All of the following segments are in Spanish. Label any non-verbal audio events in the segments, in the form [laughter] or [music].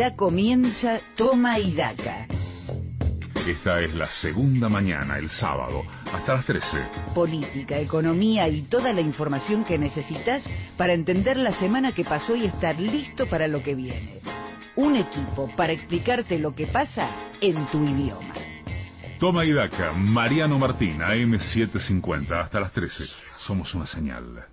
Ya comienza Toma y Daca. Esta es la segunda mañana, el sábado, hasta las 13. Política, economía y toda la información que necesitas para entender la semana que pasó y estar listo para lo que viene. Un equipo para explicarte lo que pasa en tu idioma. Toma y Daca, Mariano Martín, AM750, hasta las 13. Somos una señal.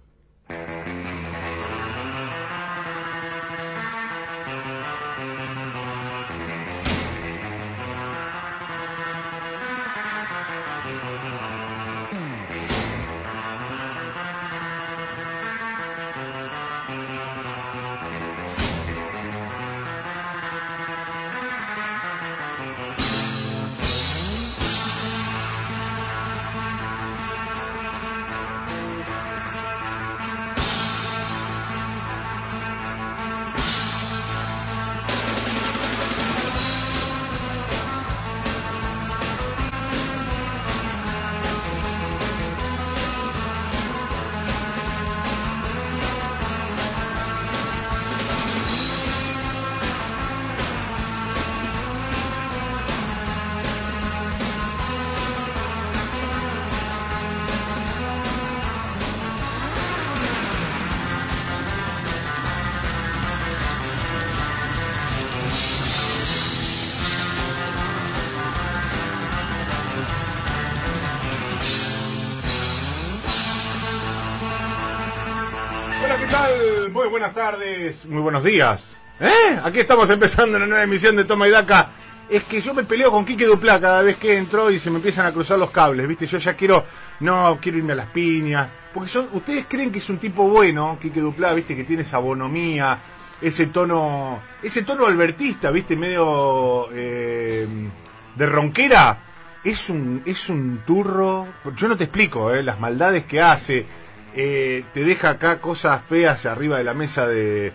Muy buenos días. ¿Eh? Aquí estamos empezando una nueva emisión de Toma y Daca. Es que yo me peleo con Quique Duplá cada vez que entro y se me empiezan a cruzar los cables, ¿viste? Yo ya quiero, no, quiero irme a las piñas. Porque son, ustedes creen que es un tipo bueno, Quique Duplá, ¿viste? Que tiene esa bonomía, ese tono, ese tono albertista, ¿viste? Medio eh, de ronquera. Es un, es un turro. Yo no te explico, ¿eh? Las maldades que hace eh, te deja acá cosas feas arriba de la mesa de,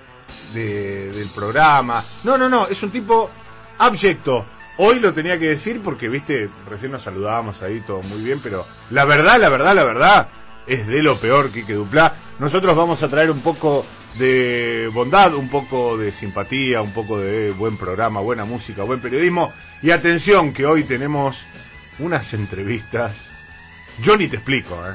de- del programa. No, no, no, es un tipo abyecto. Hoy lo tenía que decir porque, viste, recién nos saludábamos ahí, todo muy bien, pero la verdad, la verdad, la verdad, es de lo peor que Duplá. Nosotros vamos a traer un poco de bondad, un poco de simpatía, un poco de buen programa, buena música, buen periodismo. Y atención, que hoy tenemos unas entrevistas. Yo ni te explico, ¿eh?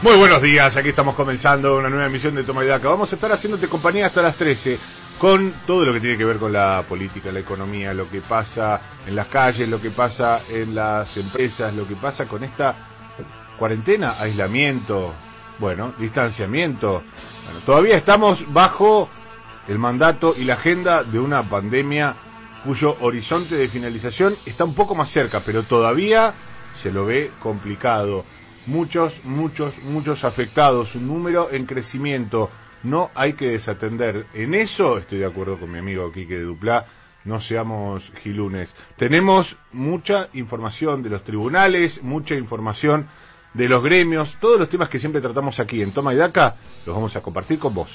Muy buenos días, aquí estamos comenzando una nueva emisión de Toma y Daca. Vamos a estar haciéndote compañía hasta las 13 con todo lo que tiene que ver con la política, la economía, lo que pasa en las calles, lo que pasa en las empresas, lo que pasa con esta cuarentena, aislamiento, bueno, distanciamiento. Bueno, todavía estamos bajo el mandato y la agenda de una pandemia cuyo horizonte de finalización está un poco más cerca, pero todavía se lo ve complicado. Muchos, muchos, muchos afectados, un número en crecimiento. No hay que desatender. En eso estoy de acuerdo con mi amigo Quique de Duplá. No seamos gilunes. Tenemos mucha información de los tribunales, mucha información de los gremios, todos los temas que siempre tratamos aquí en Toma y Daca, los vamos a compartir con vos.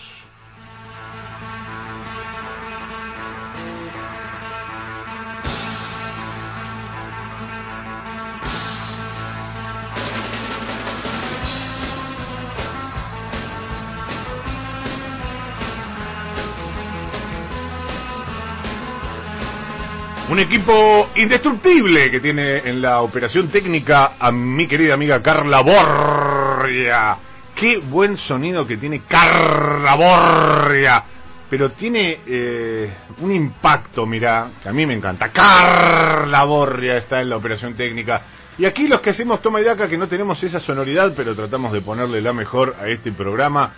Un equipo indestructible que tiene en la operación técnica a mi querida amiga Carla Borria. Qué buen sonido que tiene Carla Borria. Pero tiene eh, un impacto, mira, que a mí me encanta. Carla Borria está en la operación técnica. Y aquí los que hacemos toma y daca que no tenemos esa sonoridad, pero tratamos de ponerle la mejor a este programa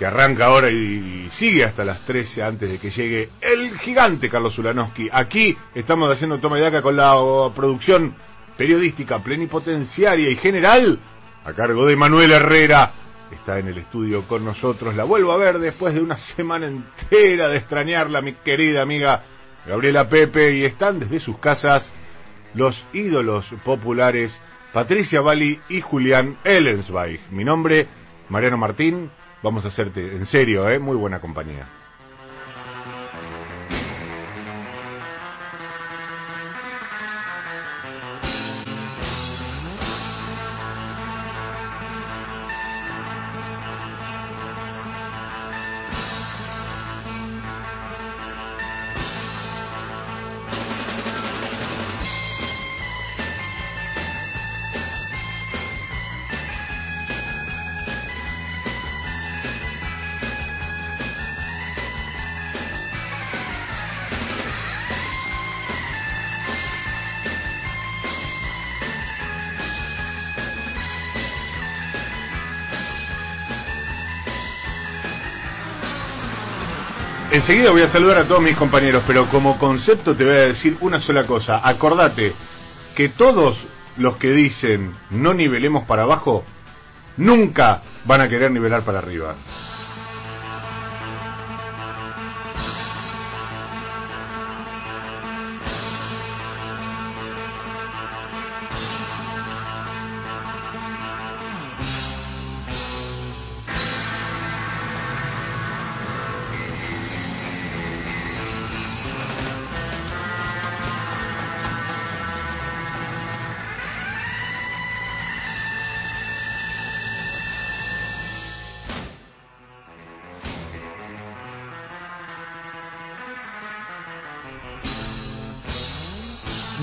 que arranca ahora y, sigue hasta las 13 antes de que llegue el gigante Carlos Ulanowski. Aquí estamos haciendo toma y daca con la producción periodística plenipotenciaria y general a cargo de Manuel Herrera. Está en el estudio con nosotros. La vuelvo a ver después de una semana entera de extrañarla, mi querida amiga Gabriela Pepe. Y están desde sus casas los ídolos populares Patricia Bali y Julián Ellensweig. Mi nombre, Mariano Martín. Vamos a hacerte, en serio, ¿eh? muy buena compañía. Enseguida voy a saludar a todos mis compañeros, pero como concepto te voy a decir una sola cosa. Acordate que todos los que dicen no nivelemos para abajo, nunca van a querer nivelar para arriba.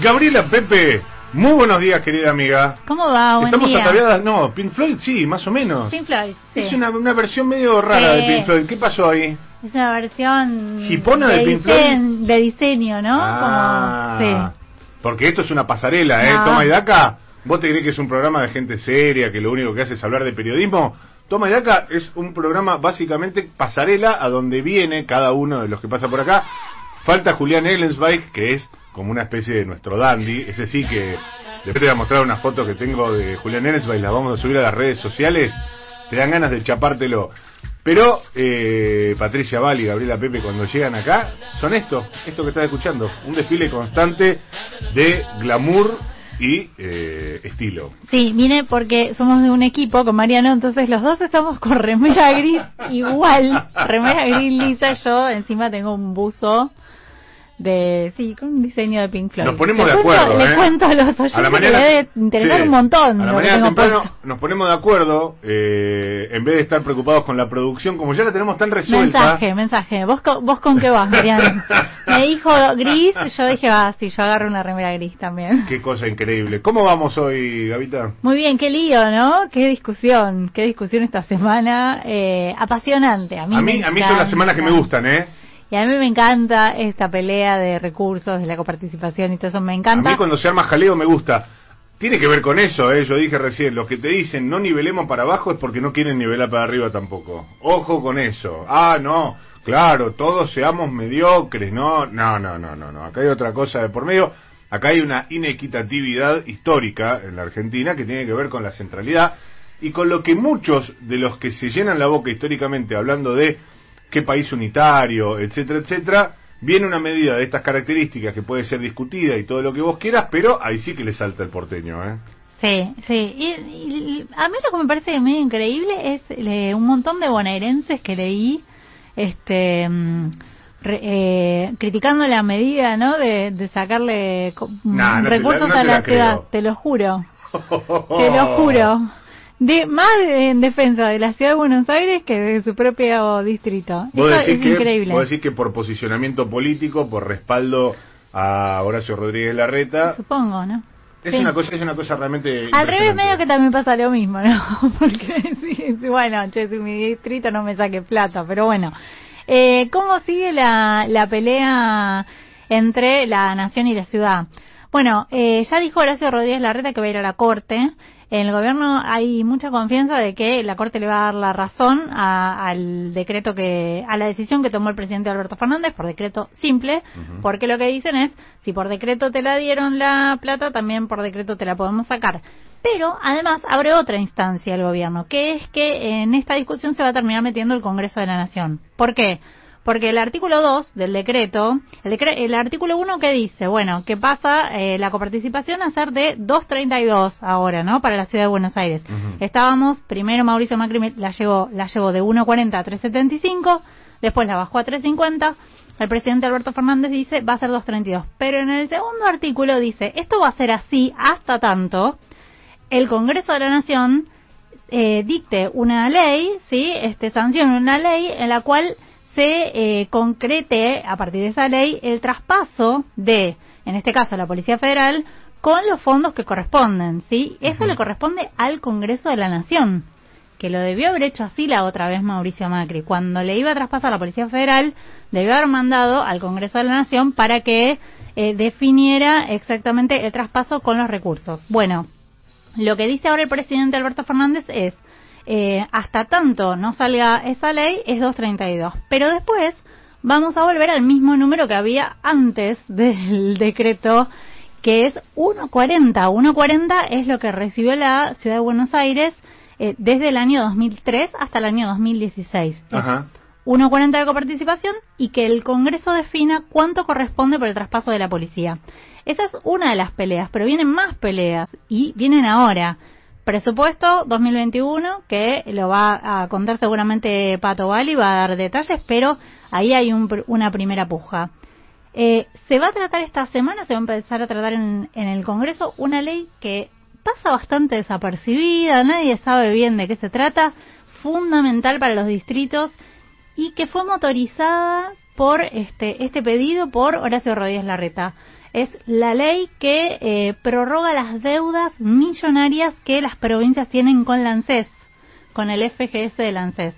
Gabriela Pepe, muy buenos días, querida amiga. ¿Cómo va? Buen Estamos día. ataviadas, no, Pink Floyd sí, más o menos. Pink Floyd, sí. Es una, una versión medio rara de Sí. Pink Floyd. ¿Qué pasó ahí? Es una versión ¿Hipona de Pink disen- de diseño, ¿no? Ah, Como, Porque esto es una pasarela, ¿eh? No. Toma y Daca, ¿vos te crees que es un programa de gente seria, que lo único que hace es hablar de periodismo? Toma y Daca es un programa básicamente pasarela a donde viene cada uno de los que pasa por acá. Falta Julián Ellensbach, que es como una especie de nuestro dandy, ese sí que después te voy a mostrar unas fotos que tengo de Julián Ellensbach, las vamos a subir a las redes sociales, te dan ganas de chapártelo. Pero eh, Patricia Val y Gabriela Pepe cuando llegan acá son esto, esto que estás escuchando, un desfile constante de glamour y eh, estilo. Sí, vine porque somos de un equipo con Mariano, entonces los dos estamos con remera gris igual, [laughs] remera gris lisa, yo encima tengo un buzo de, sí, con un diseño de Pink Floyd. Nos ponemos Le de cuento- acuerdo. Le ¿eh? cuento a los oyentes A la que mañana- le debe interesar sí, un montón A la que mañana temprano puesto. nos ponemos de acuerdo, eh, en vez de estar preocupados con la producción, como ya la tenemos tan resuelta. Mensaje, mensaje. ¿Vos, con- ¿Vos con qué vas, Mariano? [laughs] Me dijo gris, yo dije, ah, sí, yo agarro una remera gris también. Qué cosa increíble. ¿Cómo vamos hoy, Gavita? Muy bien, qué lío, ¿no? Qué discusión, qué discusión esta semana. Eh, apasionante. A mí, A mí, a mí son las semanas que me gustan, ¿eh? Y a mí me encanta esta pelea de recursos, de la coparticipación y todo eso. Me A encanta. mí cuando se arma jaleo me gusta. Tiene que ver con eso, ¿eh? Yo dije recién, los que te dicen no nivelemos para abajo es porque no quieren nivelar para arriba tampoco. Ojo con eso. Ah, no, claro, todos seamos mediocres, ¿no? No, no, no, no, no. Acá hay otra cosa de por medio. Acá hay una inequitatividad histórica en la Argentina que tiene que ver con la centralidad y con lo que muchos de los que se llenan la boca históricamente hablando de qué país unitario, etcétera, etcétera, viene una medida de estas características que puede ser discutida y todo lo que vos quieras, pero ahí sí que le salta el porteño, ¿eh? Sí, sí. Y, y- a mí lo que me parece medio increíble es eh, un montón de bonaerenses que leí este mm, re- eh, criticando la medida, ¿no? De, de sacarle co- Nah, no te la- recursos a la, ciudad. Te lo juro. [laughs] Te lo juro. De, más en defensa de la ciudad de Buenos Aires que de su propio distrito. Eso es que, increíble. vos decís que por posicionamiento político, por respaldo a Horacio Rodríguez Larreta, Supongo, ¿no? es Sí. una cosa es una cosa realmente Al revés, medio que también pasa lo mismo, ¿no? [laughs] Porque sí, sí, bueno, che, si mi distrito no me saque plata, pero bueno. Eh, ¿Cómo sigue la, la pelea entre la nación y la ciudad? Bueno, eh, ya dijo Horacio Rodríguez Larreta que va a ir a la corte. En el gobierno hay mucha confianza de que la corte le va a dar la razón a- al decreto que, a la decisión que tomó el presidente Alberto Fernández por decreto simple, porque lo que dicen es, si por decreto te la dieron la plata, también por decreto te la podemos sacar. Pero además abre otra instancia el gobierno, que es que en esta discusión se va a terminar metiendo el Congreso de la Nación. ¿Por qué? Porque el artículo 2 del decreto, el, decre- el artículo 1 que dice, bueno, que pasa eh, la coparticipación a ser de 2.32 ahora, ¿no? Para la ciudad de Buenos Aires. Estábamos, primero Mauricio Macri la llevó, la llevó de 1.40 a 3.75, después la bajó a 3.50, el presidente Alberto Fernández dice va a ser 2.32. Pero en el segundo artículo dice, esto va a ser así hasta tanto el Congreso de la Nación eh, dicte una ley, sí, este sancione una ley en la cual se eh, concrete a partir de esa ley el traspaso de, en este caso, la Policía Federal con los fondos que corresponden, sí. Eso le corresponde al Congreso de la Nación, que lo debió haber hecho así la otra vez Mauricio Macri, cuando le iba a traspasar la Policía Federal, debió haber mandado al Congreso de la Nación para que eh, definiera exactamente el traspaso con los recursos. Bueno, lo que dice ahora el presidente Alberto Fernández es, eh, hasta tanto no salga esa ley, es 232. Pero después vamos a volver al mismo número que había antes [laughs] del decreto, que es 1.40. 1.40 es lo que recibió la Ciudad de Buenos Aires eh, desde el año 2003 hasta el año 2016. Ajá. 1.40 de coparticipación y que el Congreso defina cuánto corresponde por el traspaso de la policía. Esa es una de las peleas, pero vienen más peleas y vienen ahora. Presupuesto 2021, que lo va a contar seguramente Pato Bali, va a dar detalles, pero ahí hay una primera puja. Eh, se va a tratar esta semana, se va a empezar a tratar en, en el Congreso una ley que pasa bastante desapercibida, nadie sabe bien de qué se trata, fundamental para los distritos y que fue motorizada por este, este pedido por Horacio Rodríguez Larreta. Es la ley que eh, prorroga las deudas millonarias que las provincias tienen con la ANSES, con el FGS de la ANSES.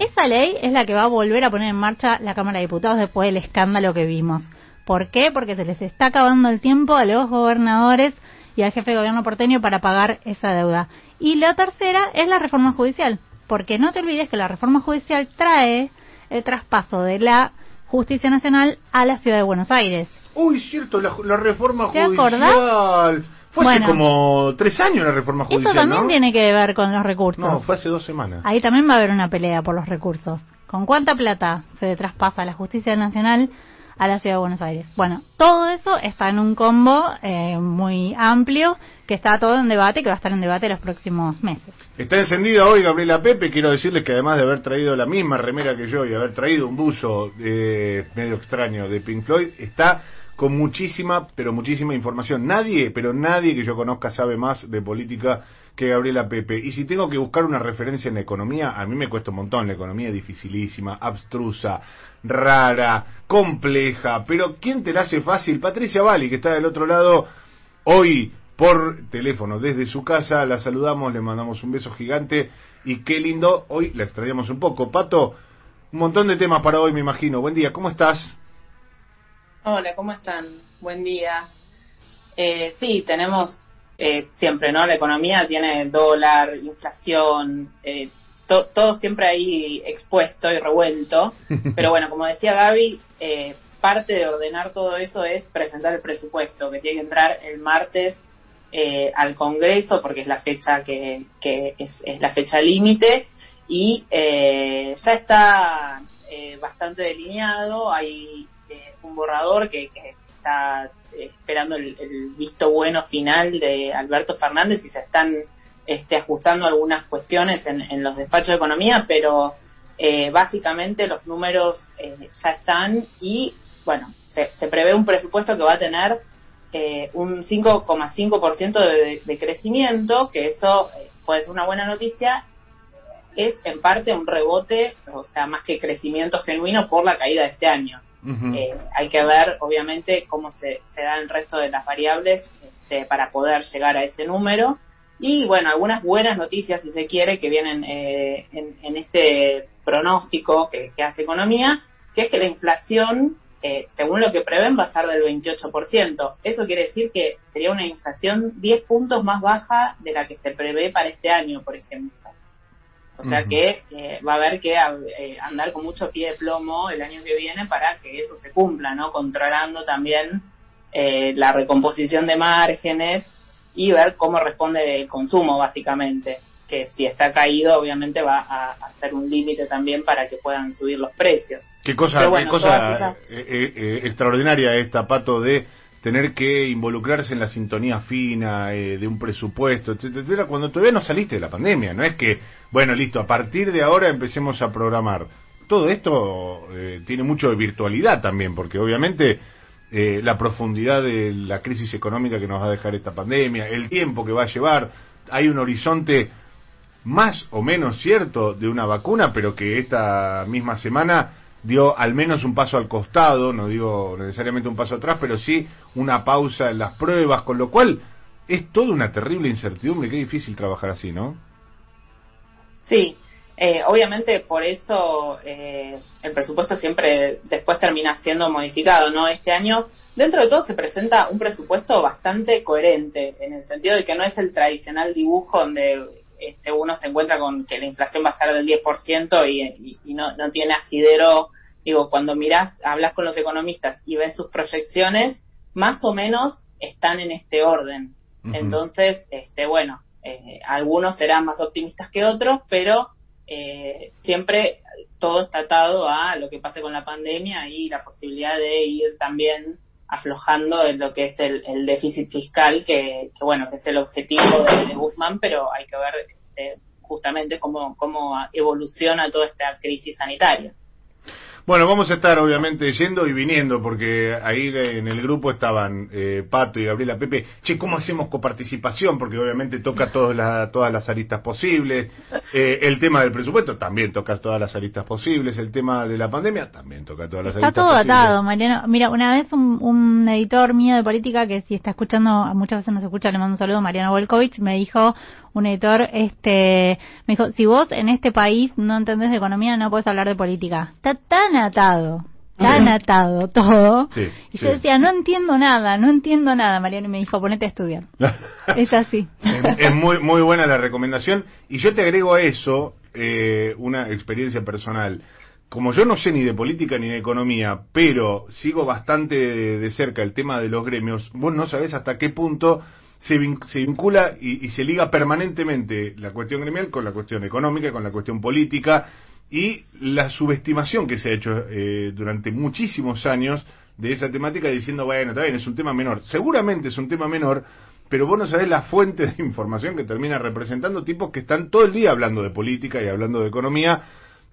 Esa ley es la que va a volver a poner en marcha la Cámara de Diputados después del escándalo que vimos. ¿Por qué? Porque se les está acabando el tiempo a los gobernadores y al jefe de gobierno porteño para pagar esa deuda. Y la tercera es la reforma judicial, porque no te olvides que la reforma judicial trae el traspaso de la justicia nacional a la ciudad de Buenos Aires. Uy, cierto, la, reforma ¿Te judicial. Fue hace como tres años la reforma judicial. Esto también tiene que ver con los recursos. No, fue hace dos semanas. Ahí también va a haber una pelea por los recursos. ¿Con cuánta plata se traspasa la justicia nacional a la ciudad de Buenos Aires. Bueno, todo eso está en un combo eh, muy amplio que está todo en debate, que va a estar en debate los próximos meses. Está encendida hoy Gabriela Pepe, quiero decirles que además de haber traído la misma remera que yo y haber traído un buzo eh, medio extraño de Pink Floyd, está con muchísima, pero muchísima información. Nadie, pero nadie que yo conozca sabe más de política que Gabriela Pepe. Y si tengo que buscar una referencia en economía, a mí me cuesta un montón. La economía es dificilísima, abstrusa, rara, compleja. Pero ¿quién te la hace fácil? Patricia Bali, que está del otro lado hoy por teléfono desde su casa. La saludamos, le mandamos un beso gigante. Y qué lindo, hoy la extrañamos un poco. Pato, un montón de temas para hoy, me imagino. Buen día, ¿cómo estás? Hola, ¿cómo están? Buen día. Eh, sí, tenemos eh, siempre, ¿no? La economía tiene dólar, inflación, eh, todo siempre ahí expuesto y revuelto. [laughs] Pero bueno, como decía Gaby, eh, parte de ordenar todo eso es presentar el presupuesto, que tiene que entrar el martes eh, al Congreso, porque es la fecha que, que es, es la fecha límite, y eh, ya está bastante delineado, hay un borrador que, está eh, esperando el, visto bueno final de Alberto Fernández y se están este, ajustando algunas cuestiones en, los despachos de economía, pero eh, básicamente los números eh, ya están y, bueno, se, prevé un presupuesto que va a tener un 5,5% de, de crecimiento, que eso puede ser una buena noticia, es en parte un rebote, o sea, más que crecimiento genuino por la caída de este año. Eh, hay que ver, obviamente, cómo se, se da el resto de las variables este, para poder llegar a ese número. Y bueno, algunas buenas noticias, si se quiere, que vienen eh, en, este pronóstico que, hace Economía, que es que la inflación, eh, según lo que prevén, va a ser del 28%. Eso quiere decir que sería una inflación 10 puntos más baja de la que se prevé para este año, por ejemplo. O sea que eh, va a haber que eh, andar con mucho pie de plomo el año que viene para que eso se cumpla, ¿no? Controlando también eh, la recomposición de márgenes y ver cómo responde el consumo, básicamente. Que si está caído, obviamente va a, hacer un límite también para que puedan subir los precios. Qué cosa, qué cosa extraordinaria esta, Pato, de tener que involucrarse en la sintonía fina eh, de un presupuesto, etcétera, etcétera, cuando todavía no saliste de la pandemia. No es que, bueno, listo, a partir de ahora empecemos a programar. Todo esto eh, tiene mucho de virtualidad también, porque obviamente eh, la profundidad de la crisis económica que nos va a dejar esta pandemia, el tiempo que va a llevar, hay un horizonte más o menos cierto de una vacuna, pero que esta misma semana dio al menos un paso al costado, no digo necesariamente un paso atrás, pero sí una pausa en las pruebas, con lo cual es toda una terrible incertidumbre, qué difícil trabajar así, ¿no? Sí, eh, obviamente por eso eh, el presupuesto siempre después termina siendo modificado, ¿no? Este año, dentro de todo, se presenta un presupuesto bastante coherente, en el sentido de que no es el tradicional dibujo donde este, uno se encuentra con que la inflación va a ser del 10% y, y, no, no tiene asidero digo, cuando mirás, hablas con los economistas y ves sus proyecciones, más o menos están en este orden. Entonces, este, bueno, eh, algunos serán más optimistas que otros, pero eh, siempre todo está atado a lo que pase con la pandemia y la posibilidad de ir también aflojando en lo que es el, déficit fiscal, que, bueno, que es el objetivo de, Guzmán, pero hay que ver este, justamente cómo, cómo evoluciona toda esta crisis sanitaria. Bueno, vamos a estar obviamente yendo y viniendo, porque ahí en el grupo estaban eh, Pato y Gabriela Pepe. Che, ¿cómo hacemos coparticipación? Porque obviamente toca todas las, todas las aristas posibles. [laughs] Eh, el tema del presupuesto también toca todas las aristas posibles. El tema de la pandemia también toca todas las está aristas posibles. Está todo atado, Mariano. Mira, una vez un, editor mío de política, que si está escuchando, muchas veces nos escucha, le mando un saludo, Mariano Volkovich, me dijo un editor, este, me dijo, si vos en este país no entendés de economía, no puedes hablar de política. Está tan atado, tan atado todo. y yo decía, no entiendo nada, no entiendo nada, Mariano, y me dijo, ponete a estudiar. [laughs] es así. Es, muy, muy buena la recomendación. Y yo te agrego a eso eh, una experiencia personal como yo no sé ni de política ni de economía, pero sigo bastante de, cerca el tema de los gremios, vos no sabés hasta qué punto se, vincula y, se liga permanentemente la cuestión gremial con la cuestión económica, con la cuestión política y la subestimación que se ha hecho eh, durante muchísimos años de esa temática diciendo, bueno, está bien, es un tema menor. Seguramente es un tema menor, pero vos no sabés la fuente de información que termina representando tipos que están todo el día hablando de política y hablando de economía,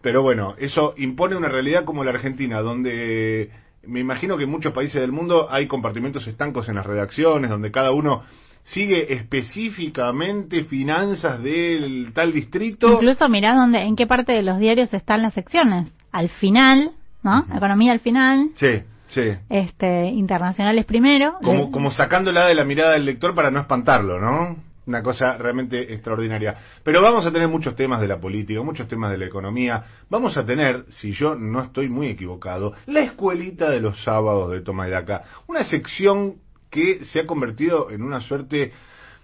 pero bueno, eso impone una realidad como la Argentina, donde me imagino que en muchos países del mundo hay compartimentos estancos en las redacciones, donde cada uno sigue específicamente finanzas del tal distrito. Incluso mirá dónde, en qué parte de los diarios están las secciones. Al final, ¿no? Economía al final. Sí, sí. Este, internacionales primero. Como, como sacándola de la mirada del lector para no espantarlo, ¿no? Una cosa realmente extraordinaria. Pero vamos a tener muchos temas de la política, muchos temas de la economía. Vamos a tener, si yo no estoy muy equivocado, la escuelita de los sábados de Toma y Daca. Una sección que se ha convertido en una suerte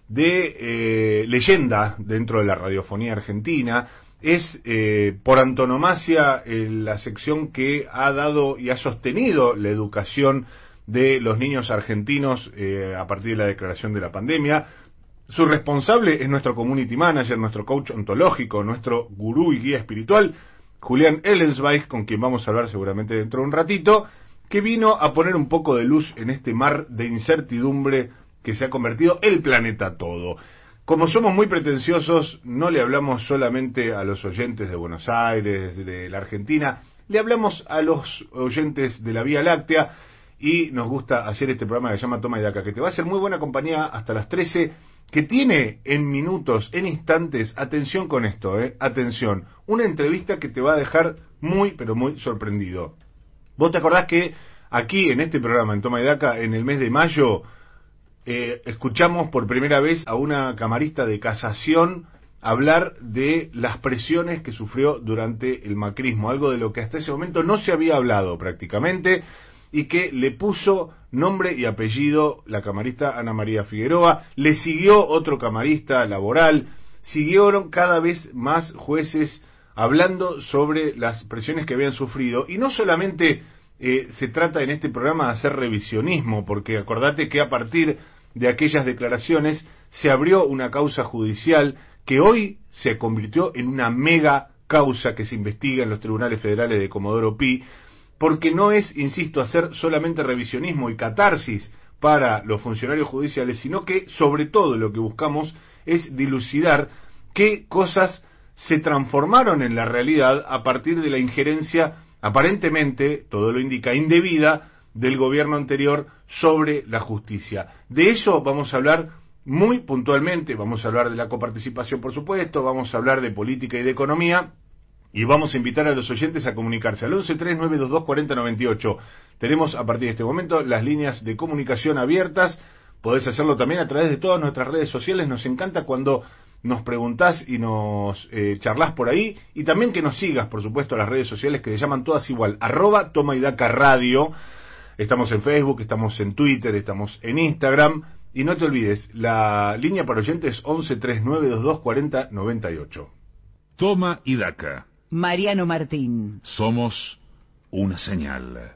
de eh, leyenda dentro de la radiofonía argentina. Es eh, por antonomasia eh, la sección que ha dado y ha sostenido la educación de los niños argentinos a partir de la declaración de la pandemia. Su responsable es nuestro community manager, nuestro coach ontológico, nuestro gurú y guía espiritual, Julián Ellensweig, con quien vamos a hablar seguramente dentro de un ratito que vino a poner un poco de luz en este mar de incertidumbre que se ha convertido el planeta todo. Como somos muy pretenciosos, no le hablamos solamente a los oyentes de Buenos Aires, de la Argentina, le hablamos a los oyentes de la Vía Láctea y nos gusta hacer este programa que llama Toma y Daca, que te va a hacer muy buena compañía hasta las 13, que tiene en minutos, en instantes, atención con esto, eh, atención, una entrevista que te va a dejar muy, pero muy sorprendido. Vos te acordás que aquí en este programa, en Toma y Daca, en el mes de mayo, eh, escuchamos por primera vez a una camarista de casación hablar de las presiones que sufrió durante el macrismo, algo de lo que hasta ese momento no se había hablado prácticamente y que le puso nombre y apellido la camarista Ana María Figueroa, le siguió otro camarista laboral, siguieron cada vez más jueces hablando sobre las presiones que habían sufrido. Y no solamente eh, se trata en este programa de hacer revisionismo, porque acordate que a partir de aquellas declaraciones se abrió una causa judicial que hoy se convirtió en una mega causa que se investiga en los tribunales federales de Comodoro Pi, porque no es, insisto, hacer solamente revisionismo y catarsis para los funcionarios judiciales, sino que sobre todo lo que buscamos es dilucidar qué cosas se transformaron en la realidad a partir de la injerencia aparentemente, todo lo indica, indebida del gobierno anterior sobre la justicia. De eso vamos a hablar muy puntualmente, vamos a hablar de la coparticipación, por supuesto, vamos a hablar de política y de economía, y vamos a invitar a los oyentes a comunicarse al 1139224098. Tenemos a partir de este momento las líneas de comunicación abiertas, podés hacerlo también a través de todas nuestras redes sociales, nos encanta cuando nos preguntás y nos eh, charlas por ahí y también que nos sigas, por supuesto, las redes sociales que se llaman todas igual, arroba toma y daca radio. Estamos en Facebook, estamos en Twitter, estamos en Instagram. Y no te olvides, la línea para oyentes 11 3922 40 98. Toma y daca. Mariano Martín. Somos una señal.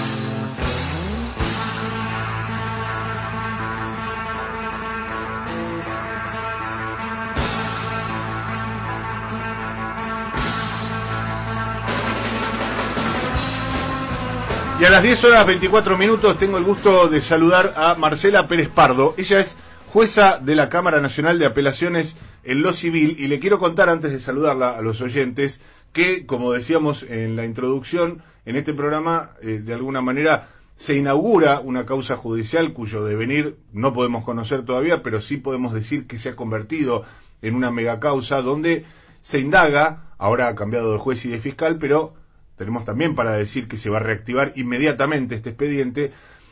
Y a las 10 horas 24 minutos tengo el gusto de saludar a Marcela Pérez Pardo. Ella es jueza de la Cámara Nacional de Apelaciones en lo civil y le quiero contar antes de saludarla a los oyentes que, como decíamos en la introducción, en este programa eh, de alguna manera se inaugura una causa judicial cuyo devenir no podemos conocer todavía, pero sí podemos decir que se ha convertido en una megacausa donde se indaga, ahora ha cambiado de juez y de fiscal, pero tenemos también para decir que se va a reactivar inmediatamente este expediente,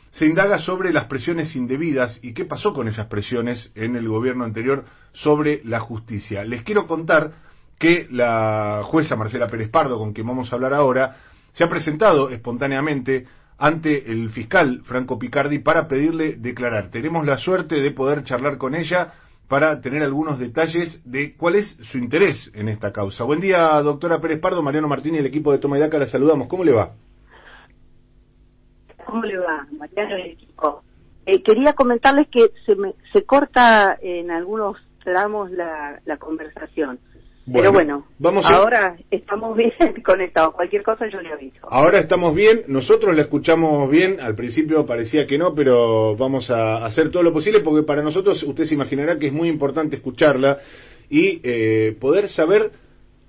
se indaga sobre las presiones indebidas y qué pasó con esas presiones en el gobierno anterior sobre la justicia. Les quiero contar que la jueza Marcela Pérez Pardo, con quien vamos a hablar ahora, se ha presentado espontáneamente ante el fiscal Franco Picardi para pedirle declarar. Tenemos la suerte de poder charlar con ella para tener algunos detalles de cuál es su interés en esta causa. Buen día, doctora Pérez Pardo, Mariano Martín y el equipo de Toma y Daca, la saludamos. ¿Cómo le va? ¿Cómo le va, Mariano y el equipo? Eh, quería comentarles que se, me, se corta en algunos tramos la, la conversación. Pero bueno, vamos ahora estamos bien [laughs] conectados. Cualquier cosa yo le aviso. Ahora estamos bien, nosotros la escuchamos bien. Al principio parecía que no, pero vamos a hacer todo lo posible porque para nosotros, usted se imaginará que es muy importante escucharla y eh, poder saber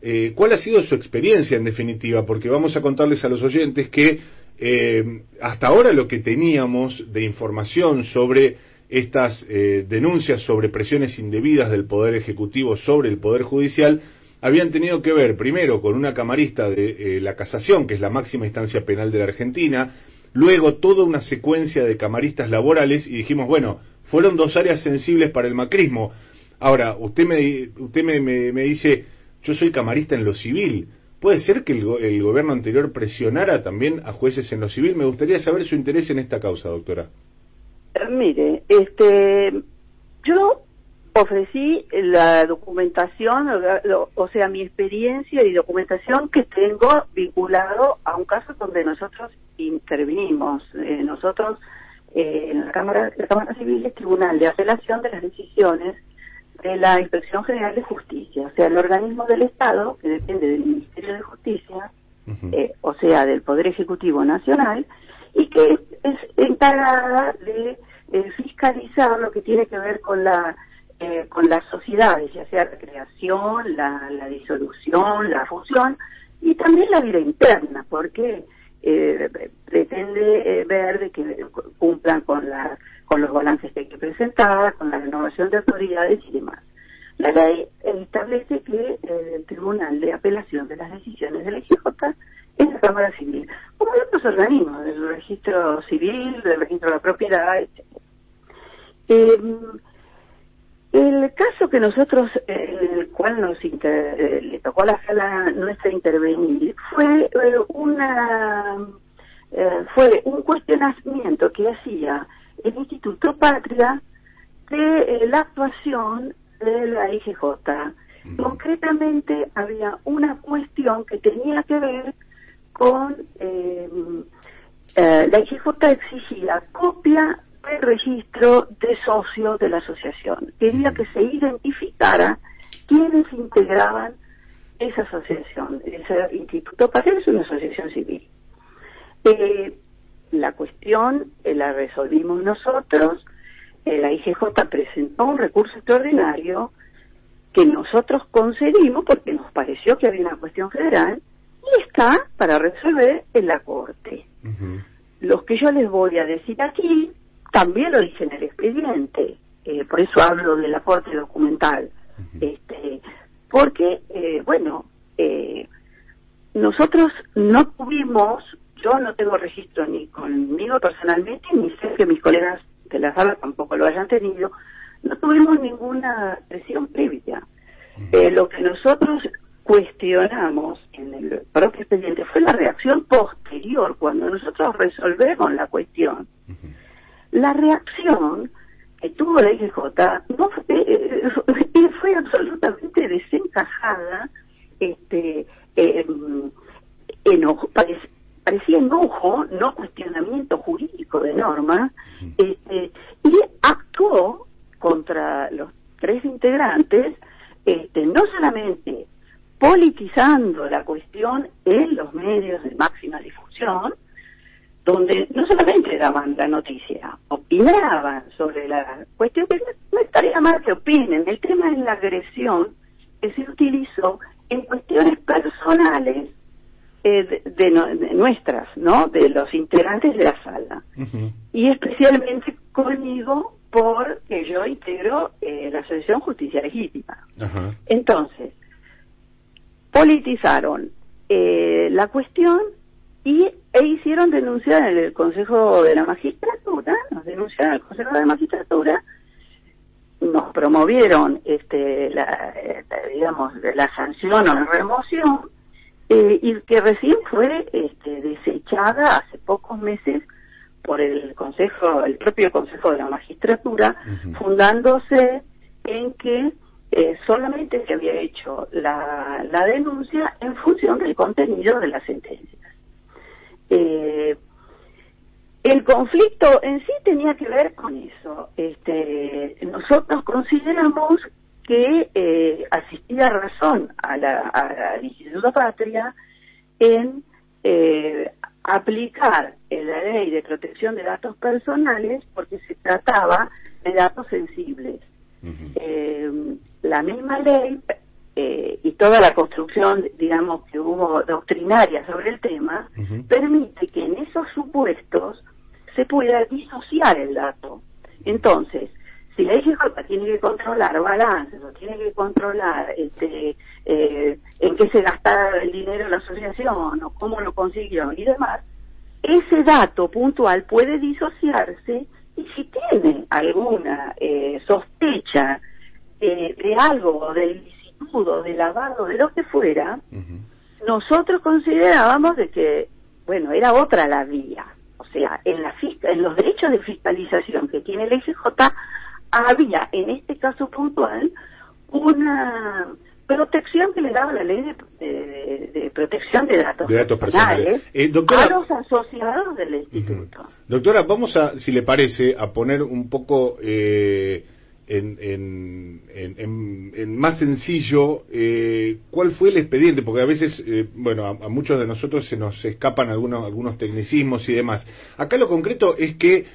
eh, cuál ha sido su experiencia en definitiva, porque vamos a contarles a los oyentes que eh, hasta ahora lo que teníamos de información sobre estas eh, denuncias sobre presiones indebidas del Poder Ejecutivo sobre el Poder Judicial habían tenido que ver primero con una camarista de eh, la casación, que es la máxima instancia penal de la Argentina, luego toda una secuencia de camaristas laborales y dijimos, bueno, fueron dos áreas sensibles para el macrismo. Ahora, usted me, usted me, me, dice, yo soy camarista en lo civil. ¿Puede ser que el, el gobierno anterior presionara también a jueces en lo civil? Me gustaría saber su interés en esta causa, doctora. Eh, mire, este, yo ofrecí la documentación, o sea, mi experiencia y documentación que tengo vinculado a un caso donde nosotros intervinimos. Eh, nosotros, eh, en la Cámara, la Cámara Civil, el Tribunal de Apelación de las decisiones de la Inspección General de Justicia, o sea, el organismo del Estado, que depende del Ministerio de Justicia, o sea, del Poder Ejecutivo Nacional, y que es encargada de eh, fiscalizar lo que tiene que ver con la eh, con las sociedades, ya sea la creación, la, la disolución, la fusión y también la vida interna, porque eh, pretende ver de que cumplan con la con los balances que hay que presentar, con la renovación de autoridades y demás. La ley establece que el Tribunal de Apelación de las Decisiones de la IGJ es la Cámara Civil, como de otros organismos, del registro civil, del registro de la propiedad, etc. Eh, el caso que nosotros, en el cual nos eh, le tocó a la sala nuestra intervenir, fue eh, una eh, fue un cuestionamiento que hacía el Instituto Patria de la actuación de la IGJ. Concretamente había una cuestión que tenía que ver con la IGJ exigía copia el registro de socios de la asociación. Quería que se identificara quiénes integraban esa asociación. Ese Instituto Patria es una asociación civil. Eh, la cuestión eh, la resolvimos nosotros. Eh, la IGJ presentó un recurso extraordinario que nosotros concedimos porque nos pareció que había una cuestión federal y está para resolver en la Corte. Los que yo les voy a decir aquí también lo dice en el expediente, eh, por eso hablo del aporte documental, este, porque, eh, bueno, eh, nosotros no tuvimos, yo no tengo registro ni conmigo personalmente, ni sé que mis colegas de la sala tampoco lo hayan tenido, no tuvimos ninguna presión previa. Eh, lo que nosotros cuestionamos en el propio expediente fue la reacción posterior, cuando nosotros resolvemos la cuestión. La reacción que tuvo la IGJ no fue, eh, [laughs] fue absolutamente desencajada, este, eh, enojo, parecía enojo, no cuestionamiento jurídico de norma, este, y actuó contra los tres integrantes, este, no solamente politizando la cuestión en los medios de máxima difusión, donde no solamente daban la noticia, opinaban sobre la cuestión, que no estaría mal que opinen, el tema es la agresión que se utilizó en cuestiones personales eh, de, nuestras, ¿no? De los integrantes de la sala. Y especialmente conmigo porque yo integro eh, la Asociación Justicia Legítima. Entonces, politizaron eh, la cuestión y e hicieron denunciar en el Consejo de la Magistratura, nos denunciaron el Consejo de la Magistratura, nos promovieron este la, digamos la sanción o la remoción eh, y que recién fue este, desechada hace pocos meses por el Consejo, el propio Consejo de la Magistratura, fundándose en que eh, solamente se había hecho la, la denuncia en función del contenido de las sentencias. Eh, el conflicto en sí tenía que ver con eso. Este, nosotros consideramos que eh, asistía razón a la, al Instituto Patria en eh, aplicar la ley de protección de datos personales porque se trataba de datos sensibles. Eh, la misma ley eh, y toda la construcción, digamos, que hubo doctrinaria sobre el tema, permite que en esos supuestos se pueda disociar el dato. Entonces, si la IGJ tiene que controlar balances o tiene que controlar este, eh, en qué se gasta el dinero de la asociación o cómo lo consiguió y demás, ese dato puntual puede disociarse y si tiene alguna eh, sospecha eh, de algo, de ilicitud de lavado, de lo que fuera, nosotros considerábamos de que, bueno, era otra la vía. O sea, en, la en los derechos de fiscalización que tiene la IGJ había, en este caso puntual, una protección que le daba la ley de, protección de datos, personales, eh, a los asociados del instituto. Doctora, vamos a, si le parece, a poner un poco eh, en, en, más sencillo eh, cuál fue el expediente, porque a veces, bueno, a, muchos de nosotros se nos escapan algunos, algunos tecnicismos y demás. Acá lo concreto es que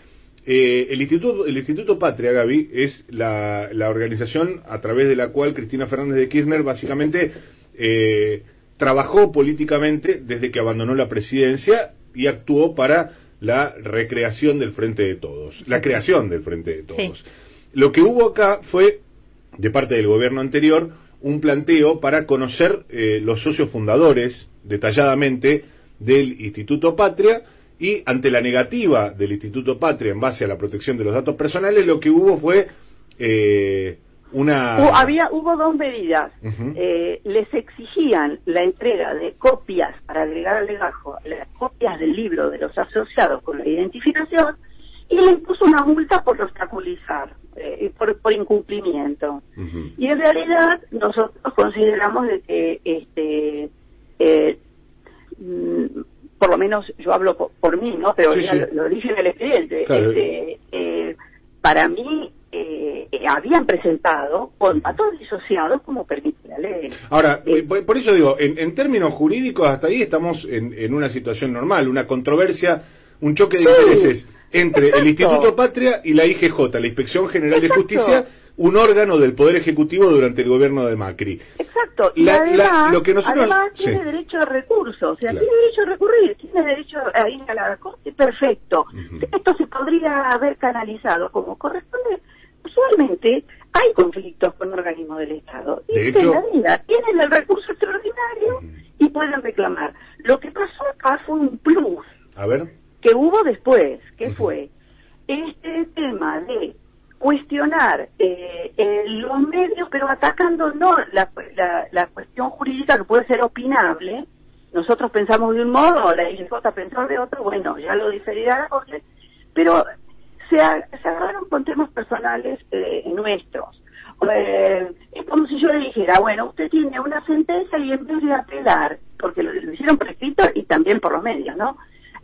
eh, el, Instituto, el Instituto Patria, Gaby, es la, organización a través de la cual Cristina Fernández de Kirchner básicamente eh, trabajó políticamente desde que abandonó la presidencia y actuó para la recreación del Frente de Todos, la creación del Frente de Todos. Lo que hubo acá fue, de parte del gobierno anterior, un planteo para conocer eh, los socios fundadores detalladamente del Instituto Patria, y ante la negativa del Instituto Patria en base a la protección de los datos personales, lo que hubo fue eh, una... había, hubo dos medidas. Eh, les exigían la entrega de copias para agregar al legajo, las copias del libro de los asociados con la identificación y le impuso una multa por obstaculizar, eh, por, por incumplimiento. Y en realidad nosotros consideramos de que este eh, mm, por lo menos yo hablo por, mí, ¿no? Pero Lo, dije en el expediente. Este, eh, para mí eh, eh, habían presentado contratos disociados como permite la ley. Ahora, por, eso digo, en, términos jurídicos hasta ahí estamos en, una situación normal, una controversia, un choque de intereses entre el [laughs] Instituto Patria y la IGJ, la Inspección General de Justicia un órgano del Poder Ejecutivo durante el gobierno de Macri. Exacto. Y además, lo que además tiene derecho a recurso, o sea, tiene derecho a recurrir, tiene derecho a ir a la Corte, perfecto. Esto se podría haber canalizado como corresponde. Usualmente hay conflictos con organismos del Estado. y de hecho, la tienen el recurso extraordinario y pueden reclamar. Lo que pasó acá fue un plus. A ver. Que hubo después, que fue este tema de cuestionar eh, eh, los medios, pero atacando no la, la, la, cuestión jurídica que puede ser opinable. Nosotros pensamos de un modo, la IJ pensó de otro, bueno, ya lo diferirá la Corte, pero se, se agarraron con temas personales eh, nuestros. Eh, es como si yo le dijera, bueno, usted tiene una sentencia y en vez de apelar, porque lo, lo hicieron por escrito y también por los medios, ¿no?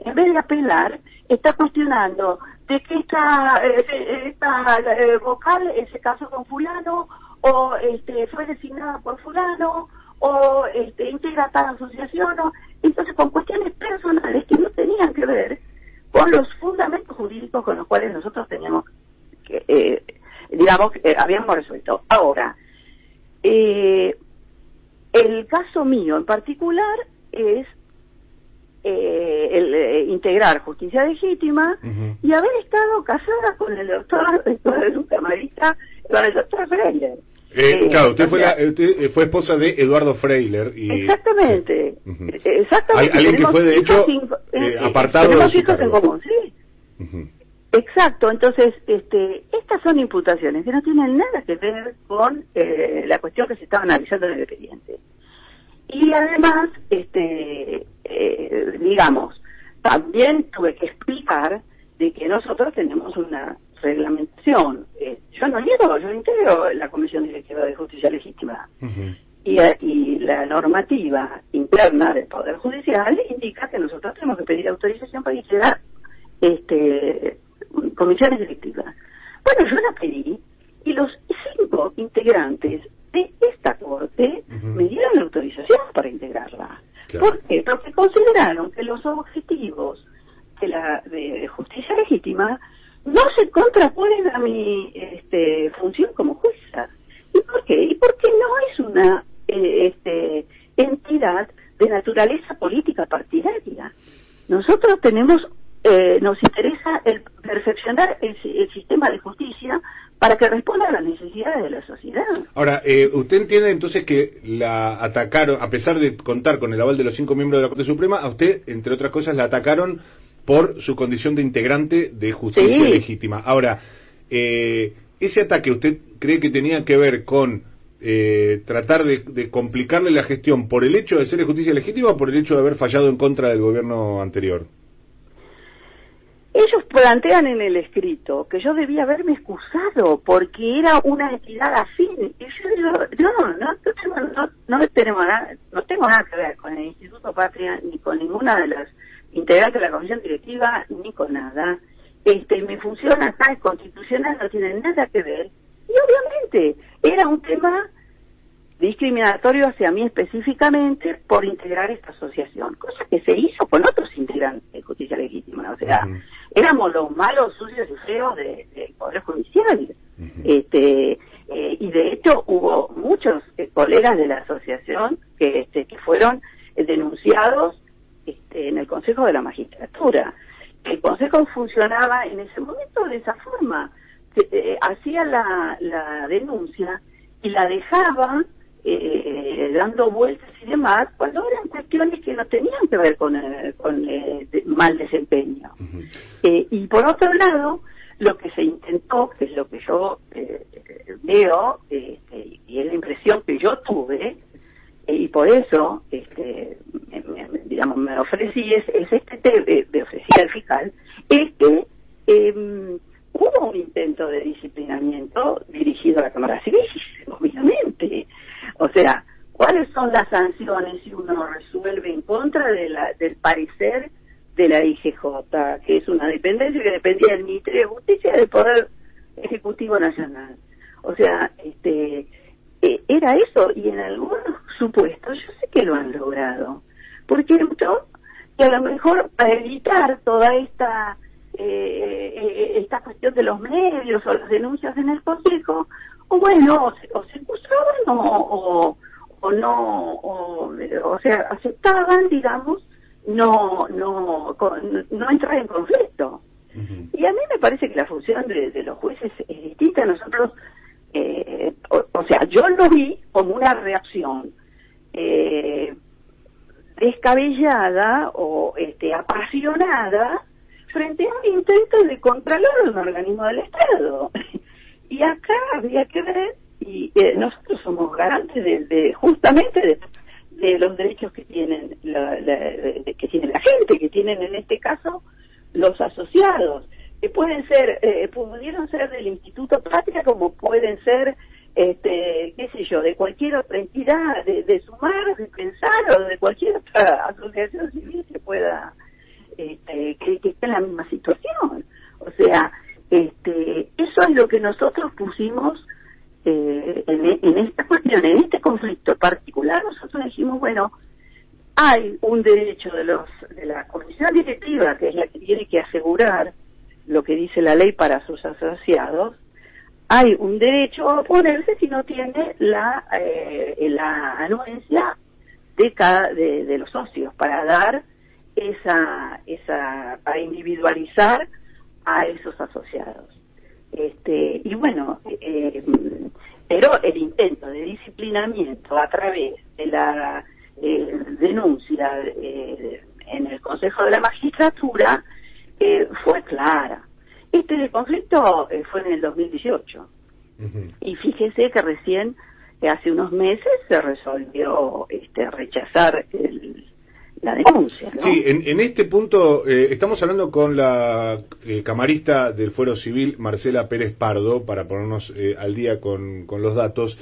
En vez de apelar, está cuestionando de que esta, eh, esta eh, vocal se casó con fulano o este, fue designada por fulano o este, integra tal asociación o entonces con cuestiones personales que no tenían que ver con los fundamentos jurídicos con los cuales nosotros teníamos que eh, digamos que habíamos resuelto. Ahora eh, el caso mío en particular es eh, el, eh, integrar justicia legítima y haber estado casada con el doctor, [laughs] con un camarista, con el doctor Freiler. Eh, claro, usted, fue, la, usted fue esposa de Eduardo Freiler. Y, exactamente. exactamente. Al- alguien que fue, de hecho, eh, eh, apartado de su hijos en cargo. común, sí. Exacto, entonces este, estas son imputaciones que no tienen nada que ver con eh, la cuestión que se estaba analizando en el expediente. Y además, este, eh, digamos, también tuve que explicar de que nosotros tenemos una reglamentación. Eh, yo no niego, yo integro la Comisión Directiva de Justicia Legítima. Y, eh, y la normativa interna del Poder Judicial indica que nosotros tenemos que pedir autorización para integrar este, comisiones directivas. Bueno, yo la pedí y los cinco integrantes de esta Corte me dieron la autorización para integrarla. Claro. ¿Por qué? Porque consideraron que los objetivos de la de justicia legítima no se contraponen a mi este, función como jueza. ¿Y por qué? Y porque no es una eh, este, entidad de naturaleza política partidaria. Nosotros tenemos, eh, nos interesa el perfeccionar el, el sistema de justicia para que responda a las necesidades de la sociedad. Ahora, eh, ¿usted entiende entonces que la atacaron, a pesar de contar con el aval de los cinco miembros de la Corte Suprema, a usted, entre otras cosas, la atacaron por su condición de integrante de justicia Sí. legítima? Ahora, eh, ¿ese ataque usted cree que tenía que ver con eh, tratar de, de complicarle la gestión por el hecho de ser de justicia legítima o por el hecho de haber fallado en contra del gobierno anterior? Ellos plantean en el escrito que yo debía haberme excusado porque era una entidad afín. Y yo no, no, tengo, no, no tenemos nada, no tengo nada que ver con el Instituto Patria ni con ninguna de las integrantes de la comisión directiva ni con nada. Este, mi función acá es constitucional, no tiene nada que ver. Y obviamente era un tema discriminatorio hacia mí específicamente por integrar esta asociación, cosa que se hizo con otros integrantes de justicia legítima, o sea. Éramos los malos, sucios y feos de- del Poder Judicial. Este eh, Y de hecho hubo muchos eh, colegas de la asociación que, este, que fueron eh, denunciados este, en el Consejo de la Magistratura. El Consejo funcionaba en ese momento de esa forma. Hacía la, la denuncia y la dejaba eh, dando vueltas y demás cuando eran cuestiones que no tenían que ver con, eh, con eh, de- mal desempeño. Eh, y por otro lado, lo que se intentó, que es lo que yo eh, veo, este, y es la impresión que yo tuve, eh, y por eso, este, me- me- digamos, me ofrecí, es, es este te- me ofrecí al fiscal, es que em, hubo un intento de disciplinamiento dirigido a la Cámara Civil, obviamente. O sea, ¿cuáles son las sanciones si uno resuelve en contra de la, del parecer de la IGJ, que es una dependencia que dependía del Ministerio de Justicia y del Poder Ejecutivo Nacional? O sea, este, eh, era eso, y en algunos supuestos yo sé que lo han logrado. Por ejemplo, que a lo mejor para evitar toda esta eh, eh, esta cuestión de los medios o las denuncias en el Consejo, o bueno, o se, o se o, o, no, o, o sea, aceptaban, digamos, no, no, no entrar en conflicto. Y a mí me parece que la función de, de los jueces es distinta. Nosotros, eh, o, o sea, yo lo vi como una reacción eh, descabellada o este, apasionada frente a un intento de contralor un organismo del Estado. Y acá había que ver, y eh, nosotros somos garantes de, justamente de, los derechos que tienen la, que tiene la gente, que tienen en este caso los asociados, que pueden ser, eh, pudieron ser del Instituto Patria como pueden ser este, qué sé yo, de cualquier otra entidad, de, sumar, de pensar o de cualquier otra asociación civil que pueda, este, que, esté en la misma situación. O sea, este, eso es lo que nosotros pusimos eh, en, esta cuestión, en este conflicto particular, nosotros dijimos, bueno, hay un derecho de los de la comisión directiva, que es la que tiene que asegurar lo que dice la ley para sus asociados, hay un derecho a oponerse si no tiene la, eh, la anuencia de cada de, los socios para dar esa esa para individualizar a esos asociados. Este y bueno eh, pero el intento de disciplinamiento a través de la eh, denuncia en el Consejo de la Magistratura fue clara. Este conflicto eh, fue en el 2018. Y fíjese que recién, eh, hace unos meses, se resolvió este, rechazar Sí, en, este punto eh, estamos hablando con la camarista del Fuero Civil, Marcela Pérez Pardo, para ponernos al día con, los datos.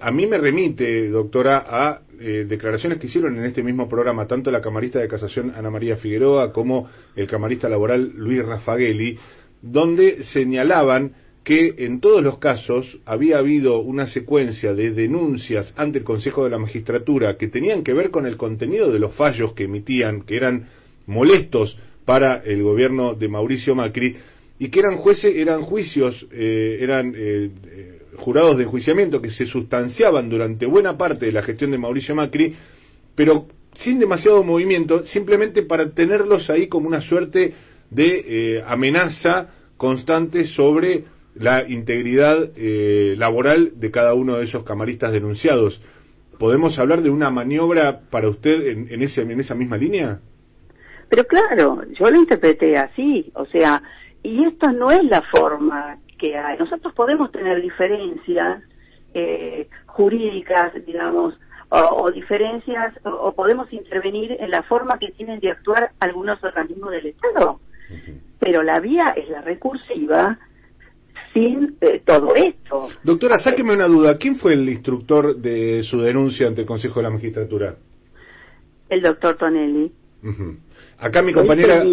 a mí me remite, doctora, a declaraciones que hicieron en este mismo programa tanto la camarista de casación Ana María Figueroa como el camarista laboral Luis Rafagueli, donde señalaban que en todos los casos había habido una secuencia de denuncias ante el Consejo de la Magistratura que tenían que ver con el contenido de los fallos que emitían, que eran molestos para el gobierno de Mauricio Macri, y que eran jueces, eran juicios, eh, eran eh, eh, jurados de enjuiciamiento que se sustanciaban durante buena parte de la gestión de Mauricio Macri, pero sin demasiado movimiento, simplemente para tenerlos ahí como una suerte de amenaza constante sobre la integridad eh, laboral de cada uno de esos camaristas denunciados. ¿Podemos hablar de una maniobra para usted en, en, ese, en esa misma línea? Pero claro, yo lo interpreté así, o sea, y esto no es la forma que hay. Nosotros podemos tener diferencias eh, jurídicas, digamos, o, diferencias, o, podemos intervenir en la forma que tienen de actuar algunos organismos del Estado. Pero la vía es la recursiva sin eh, todo esto. Doctora, sáqueme una duda. ¿Quién fue el instructor de su denuncia ante el Consejo de la Magistratura? El doctor Tonelli. Acá mi compañera,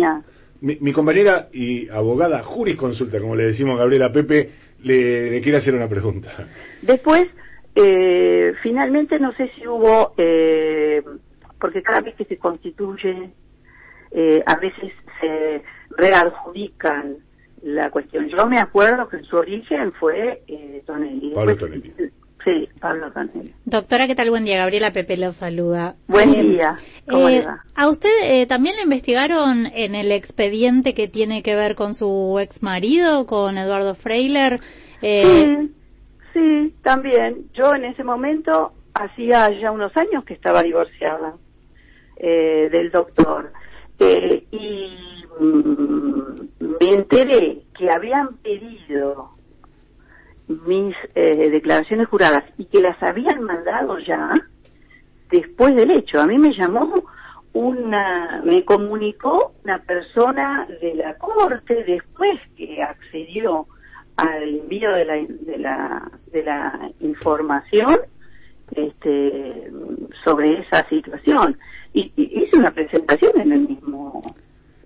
mi, compañera y abogada jurisconsulta, como le decimos a Gabriela Pepe, le, quiere hacer una pregunta. Después, eh, finalmente no sé si hubo, eh, porque cada vez que se constituye, a veces se readjudican la cuestión. Yo me acuerdo que su origen fue eh, Tonelli. Pablo Tonelli. Sí, Pablo Tonelli. Doctora, ¿qué tal? Buen día. Gabriela Pepe lo saluda. Buen eh, día. ¿Cómo eh, le va? ¿A usted eh, también le investigaron en el expediente que tiene que ver con su ex marido, con Eduardo Freiler? Sí, sí, también. Yo en ese momento hacía ya unos años que estaba divorciada del doctor. y me enteré que habían pedido mis eh, declaraciones juradas y que las habían mandado ya después del hecho. A mí me llamó una, me comunicó una persona de la corte después que accedió al envío de la, de la, de la información este, sobre esa situación. Y, y hice una presentación en el mismo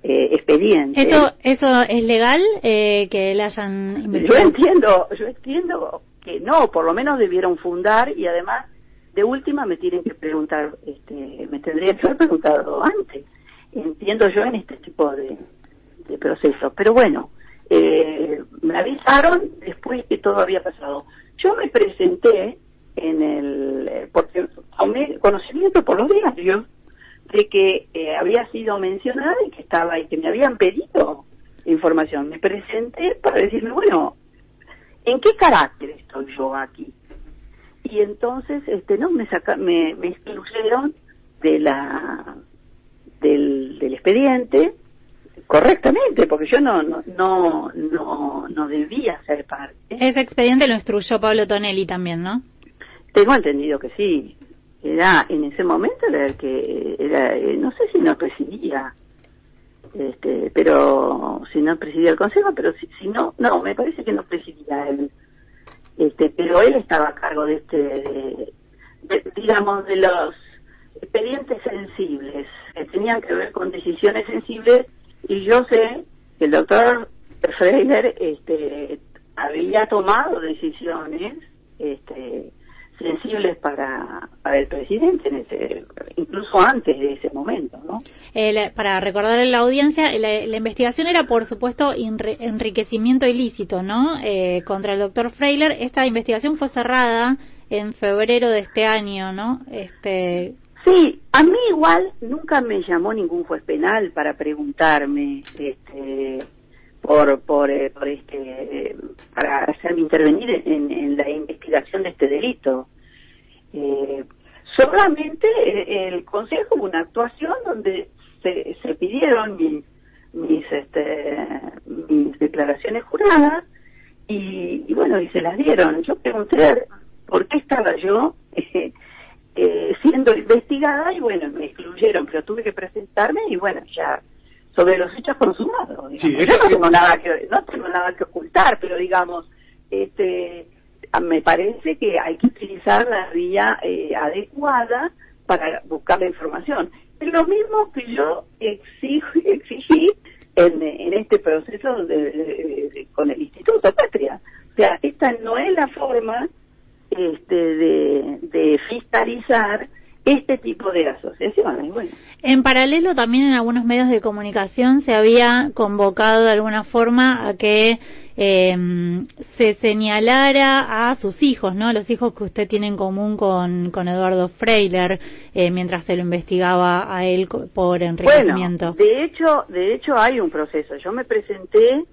eh, expediente. ¿Eso, ¿Eso es legal eh, que le hayan Yo entiendo, yo entiendo que no, por lo menos debieron fundar y además de última me tienen que preguntar, este, me tendrían que haber preguntado antes. Entiendo yo en este tipo de, de procesos. Pero bueno, eh, me avisaron después que todo había pasado. Yo me presenté en el, eh, porque tomé conocimiento por los diarios de que eh, había sido mencionada y que estaba y que me habían pedido información. Me presenté para decirme, bueno, ¿en qué carácter estoy yo aquí? Y entonces, este, no, me saca, me, me excluyeron de la del, del expediente correctamente, porque yo no, no, no, no, no debía ser parte. Ese expediente lo instruyó Pablo Tonelli también, ¿no? Tengo entendido que sí. Era, en ese momento era el que, era, eh, no sé si no presidía, este, pero si no presidía el consejo, pero si, si no, no, me parece que no presidía él. Este, pero él estaba a cargo de este, de- digamos, de los expedientes sensibles, que tenían que ver con decisiones sensibles, y yo sé que el doctor Freiler este, había tomado decisiones este, sensibles para, para el presidente, en ese, incluso antes de ese momento, ¿no? Eh, la- para recordar a la audiencia, la, la investigación era, por supuesto, enri- enriquecimiento ilícito, ¿no? Eh, contra el doctor Freiler. Esta investigación fue cerrada en febrero de este año, ¿no? Este, Sí, a mí igual nunca me llamó ningún juez penal para preguntarme, este, por, por, eh, por este, eh, para hacerme intervenir en, la investigación de este delito. Eh, solamente eh, el Consejo hubo una actuación donde se, se pidieron mi- mis, este, mis declaraciones juradas y, y bueno, y se las dieron. Yo pregunté por qué estaba yo [laughs] siendo investigada y bueno, me excluyeron, pero tuve que presentarme y bueno, ya sobre los hechos consumados. Sí, yo no tengo nada que no tengo nada que ocultar, pero digamos, este me parece que hay que utilizar la vía eh, adecuada para buscar la información. Es lo mismo que yo exijo, [laughs] exigí en, en este proceso de- de- de- con el Instituto Patria. O sea, esta no es la forma este, de, de fiscalizar este tipo de asociaciones. Bueno, En paralelo, también en algunos medios de comunicación se había convocado de alguna forma a que eh, se señalara a sus hijos, ¿no? A los hijos que usted tiene en común con, con Eduardo Freiler, eh, mientras se lo investigaba a él por bueno, enriquecimiento. de hecho, de hecho hay un proceso. Yo me presenté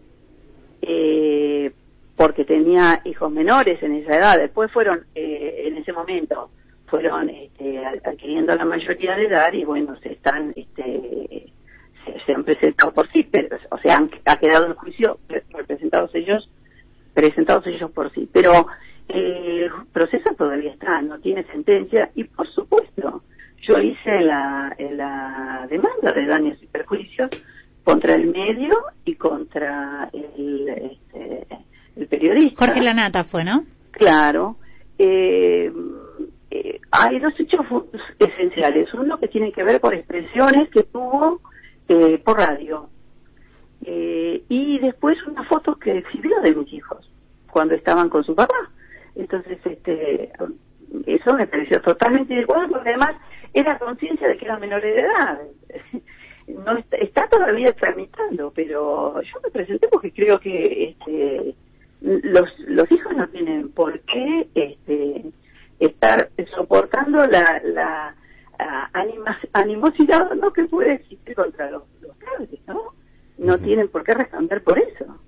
eh, porque tenía hijos menores en esa edad. Después fueron, eh, en ese momento, fueron este, ad- adquiriendo la mayoría de edad y bueno, se están, este, se, se han presentado por sí, pero, o sea, han, ha quedado en juicio pre- representados ellos, presentados ellos por sí. Pero eh, el proceso todavía está, no tiene sentencia y por supuesto, yo hice la, la demanda de daños y perjuicios contra el medio y contra el, este, el periodista. Jorge Lanata fue, ¿no? Claro. Eh, hay dos hechos esenciales. Uno que tiene que ver con expresiones que tuvo eh, por radio. Eh, y después una foto que exhibió de mis hijos cuando estaban con su papá. Entonces, este, eso me pareció totalmente inadecuado porque además era conciencia de que eran menores de edad. [laughs] No está, está todavía tramitando, pero yo me presenté porque creo que este, los, los hijos no tienen por qué este, estar soportando la, la anima- animosidad no que puede existir contra los, los ¿no? No tienen por qué responder por eso.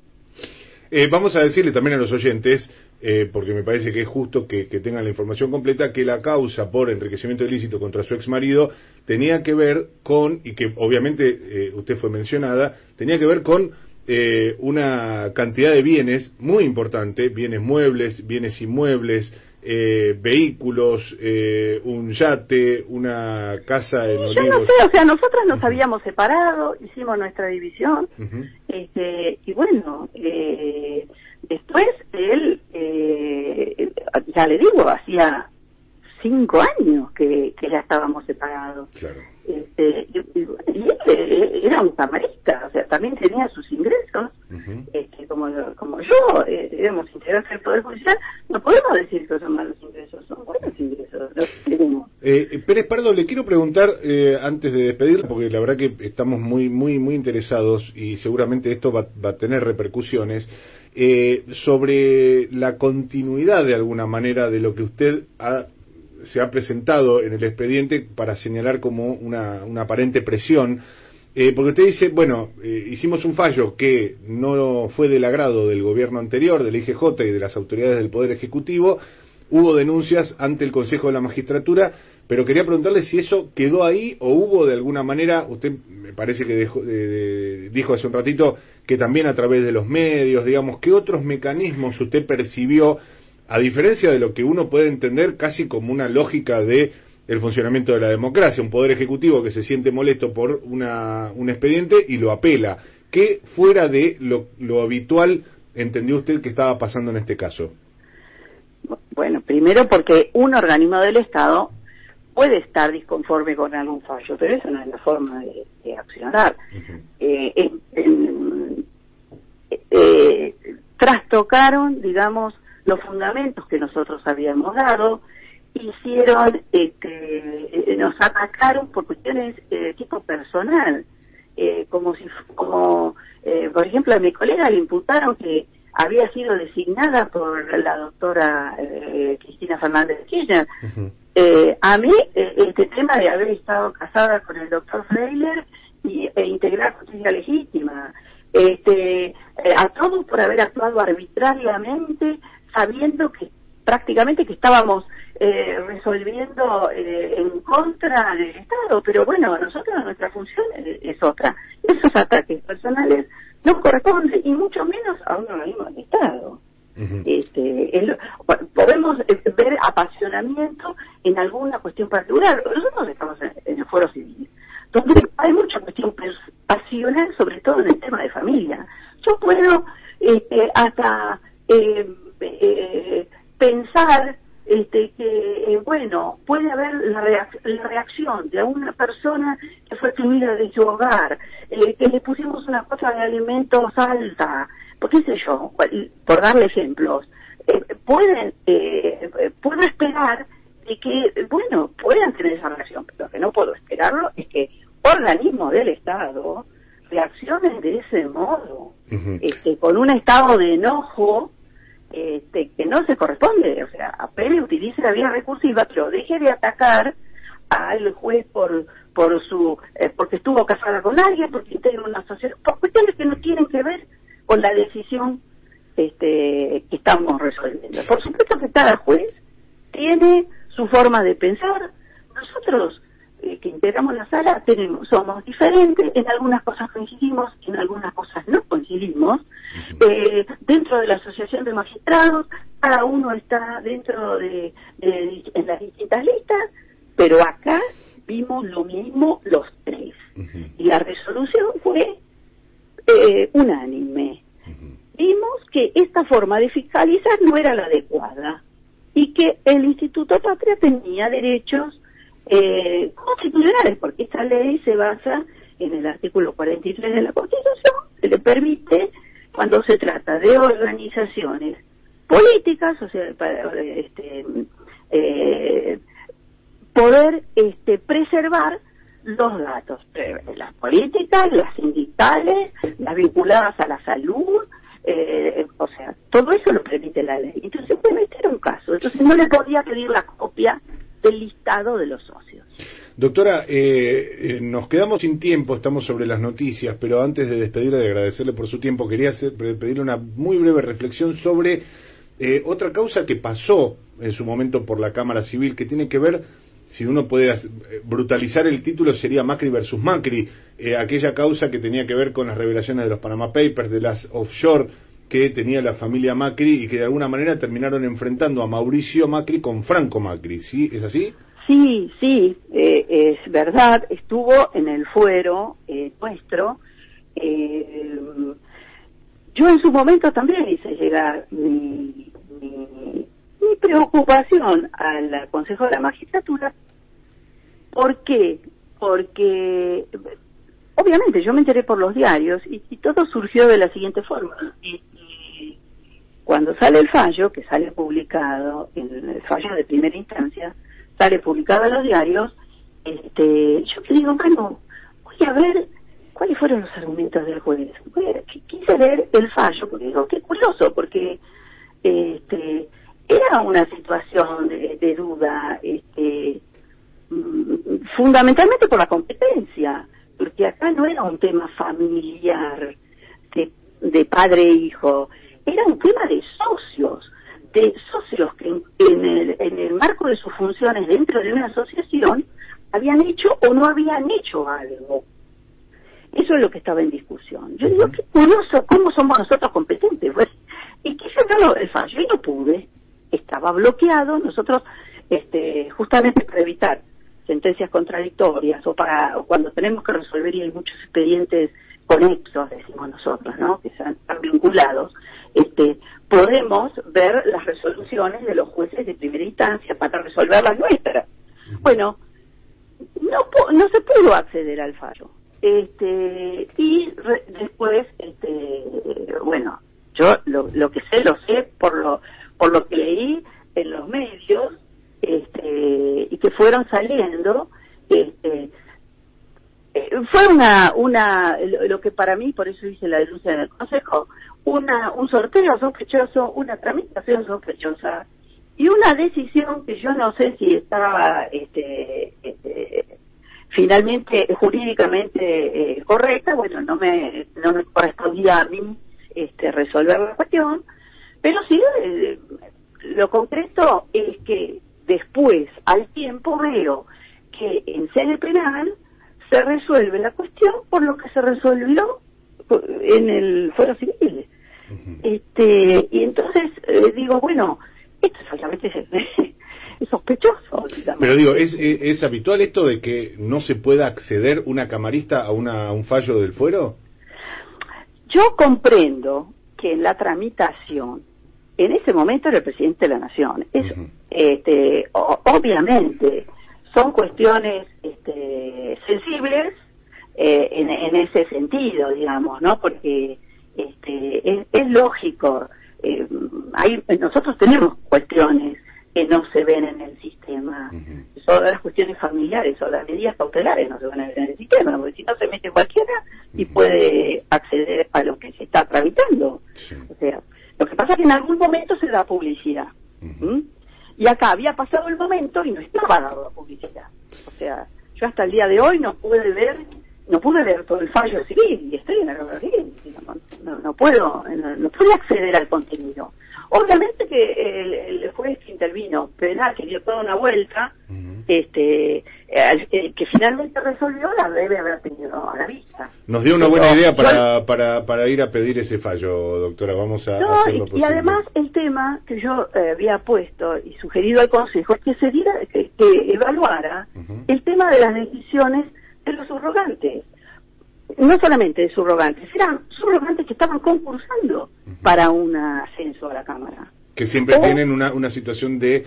Eh, vamos a decirle también a los oyentes, eh, porque me parece que es justo que, que tengan la información completa, que la causa por enriquecimiento ilícito contra su ex marido tenía que ver con, y que obviamente eh, usted fue mencionada, tenía que ver con eh, una cantidad de bienes muy importante, bienes muebles, bienes inmuebles, eh, vehículos, eh, un yate, una casa en Yo no Olivos. sé, o sea, nosotros nos Ujú. habíamos separado, hicimos nuestra división, Ujú. este, y bueno, eh, después él, eh, ya le digo, hacía cinco años que, que ya estábamos separados. Claro. Este, y, y- él eh, era un camarista, o sea, también tenía sus ingresos, este, como, como yo, eh, éramos integrantes del Poder Judicial, no podemos decir que son malos ingresos, son buenos ingresos, los que tenemos. Eh, Pérez Pardo, le quiero preguntar eh, antes de despedir, porque la verdad que estamos muy, muy, muy interesados y seguramente esto va, va a tener repercusiones, eh, sobre la continuidad de alguna manera de lo que usted ha- se ha presentado en el expediente para señalar como una, aparente presión. Eh, porque usted dice, bueno, eh, hicimos un fallo que no fue del agrado del gobierno anterior, del IGJ y de las autoridades del Poder Ejecutivo, hubo denuncias ante el Consejo de la Magistratura, pero quería preguntarle si eso quedó ahí o hubo de alguna manera, usted me parece que dejó- de- de- dijo hace un ratito que también a través de los medios, digamos, ¿qué otros mecanismos usted percibió, a diferencia de lo que uno puede entender casi como una lógica de el funcionamiento de la democracia, un poder ejecutivo que se siente molesto por una, un expediente y lo apela? ¿Qué fuera de lo, lo habitual entendió usted que estaba pasando en este caso? Bueno, primero porque un organismo del Estado puede estar disconforme con algún fallo, pero eso no es la forma de, de accionar. Eh, en- eh, trastocaron, digamos, los fundamentos que nosotros habíamos dado, hicieron, este, eh, nos atacaron por cuestiones de tipo personal, eh, como si, como, eh, por ejemplo, a mi colega le imputaron que había sido designada por la doctora eh, Cristina Fernández de Kirchner. Eh, a mí, eh, este tema de haber estado casada con el doctor Freiler y, e integrar justicia legítima, este, eh, a todos por haber actuado arbitrariamente, sabiendo que prácticamente que estábamos eh, resolviendo eh, en contra del Estado, pero bueno, nosotros nuestra función es, es otra. Esos ataques personales no corresponden y mucho menos a un organismo del Estado. Este, el- podemos eh, ver apasionamiento en alguna cuestión particular. Nosotros estamos en, en el foro civil, donde hay mucha cuestión pasional, sobre todo en el tema de familia. Yo puedo este, hasta eh, eh, pensar este, que, eh, bueno, puede haber la, reac- la reacción de una persona que fue excluida de su hogar, eh, que le pusimos una cosa de alimentos alta, por qué sé yo, por darle ejemplos, eh, pueden, eh, eh, puedo esperar de que, bueno, puedan tener esa reacción, pero lo que no puedo esperarlo es que organismos del Estado reaccionen de ese modo, este, con un estado de enojo este, que no se corresponde, o sea, apele, utilice la vía recursiva, pero deje de atacar al juez por por su eh, porque estuvo casada con alguien, porque integra una asociación, por cuestiones que no tienen que ver con la decisión este, que estamos resolviendo. Por supuesto que cada juez tiene su forma de pensar. Nosotros eh, que integramos la sala tenemos, somos diferentes, en algunas cosas coincidimos, en algunas cosas no coincidimos. Eh, dentro de la Asociación de Magistrados, cada uno está dentro de, de- en las distintas listas, pero acá vimos lo mismo los tres. Y la resolución fue eh, unánime. Vimos que esta forma de fiscalizar no era la adecuada y que el Instituto Patria tenía derechos eh, constitucionales, porque esta ley se basa en el artículo 43 de la Constitución, que le permite, cuando se trata de organizaciones políticas, o sea, para, este, eh, poder este, preservar los datos, eh, las políticas, las sindicales, las vinculadas a la salud, eh, o sea, todo eso lo permite la ley. Entonces, este era un caso. Entonces no le podía pedir la copia del listado de los socios. Doctora, eh, eh, nos quedamos sin tiempo, estamos sobre las noticias, pero antes de despedirle, de agradecerle por su tiempo, quería hacer, pedirle una muy breve reflexión sobre eh, otra causa que pasó en su momento por la Cámara Civil, que tiene que ver, si uno puede eh, brutalizar el título, sería Macri versus Macri, eh, aquella causa que tenía que ver con las revelaciones de los Panama Papers, de las offshore que tenía la familia Macri y que de alguna manera terminaron enfrentando a Mauricio Macri con Franco Macri, ¿sí? ¿Es así? Sí, sí, eh, es verdad, estuvo en el fuero eh, nuestro. eh, yo en su momento también hice llegar mi, mi, mi preocupación al Consejo de la Magistratura. ¿Por qué? Porque obviamente yo me enteré por los diarios y, todo surgió de la siguiente forma. Y- cuando sale el fallo, que sale publicado, el fallo de primera instancia, sale publicado en los diarios, este, yo que digo, bueno, voy a ver cuáles fueron los argumentos del juez. Quise leer el fallo, porque digo, qué curioso, porque este, era una situación de, de duda, este, mm, fundamentalmente por la competencia, porque acá no era un tema familiar de, de padre e hijo, era un tema de socios, este, socios que en, el, en el marco de sus funciones dentro de una asociación habían hecho o no habían hecho algo. Eso es lo que estaba en discusión. Yo digo, qué curioso, ¿cómo somos nosotros competentes? Pues, y quise verlo el fallo y no pude. Estaba bloqueado. Nosotros, este, justamente para evitar sentencias contradictorias o para cuando tenemos que resolver y hay muchos expedientes conexos, decimos nosotros, ¿no? Que están vinculados, este, podemos ver las resoluciones de los jueces de primera instancia para resolver las nuestras. Bueno, no, no se pudo acceder al fallo. Este, y después, este, bueno, yo lo, lo que sé, lo sé por lo, por lo que leí en los medios, este, y que fueron saliendo, este, eh, fue una, una, lo que para mí, por eso hice la denuncia en el Consejo, una, un sorteo sospechoso, una tramitación sospechosa y una decisión que yo no sé si estaba este, este, finalmente jurídicamente eh, correcta, bueno, no me, no me correspondía a mí este, resolver la cuestión, pero sí eh, lo concreto es que después, al tiempo, veo que en sede penal se resuelve la cuestión por lo que se resolvió en el fuero civil. este Y entonces eh, digo, bueno, esto solamente [laughs] es, sospechoso. Pero digo, ¿es, ¿es, habitual esto de que no se pueda acceder una camarista a, una, a un fallo del fuero? Yo comprendo que en la tramitación, en ese momento era el presidente de la Nación. Es, este, obviamente, son cuestiones este, sensibles eh, en, ese sentido, digamos, ¿no? Porque este, es, lógico. Eh, hay, nosotros tenemos cuestiones que no se ven en el sistema. Son las cuestiones familiares o las medidas cautelares no se van a ver en el sistema, porque si no se mete cualquiera y puede acceder a lo que se está tramitando. O sea, lo que pasa es que en algún momento se da publicidad. Y acá había pasado el momento y no estaba dado la publicidad. O sea, yo hasta el día de hoy no pude ver, no pude ver todo el fallo civil y estoy en la no, no, puedo, no, pude acceder al contenido. Obviamente que el, juez que intervino penal, que dio toda una vuelta, este que finalmente resolvió la debe haber tenido a la vista. Nos dio una buena idea para, para, para ir a pedir ese fallo, doctora. Vamos a hacerlo y, y además el tema que yo eh, había puesto y sugerido al Consejo es que se diera, que, evaluara el tema de las decisiones de los subrogantes no solamente de subrogantes, eran subrogantes que estaban concursando para un ascenso a la Cámara. Que siempre tienen una, una situación de,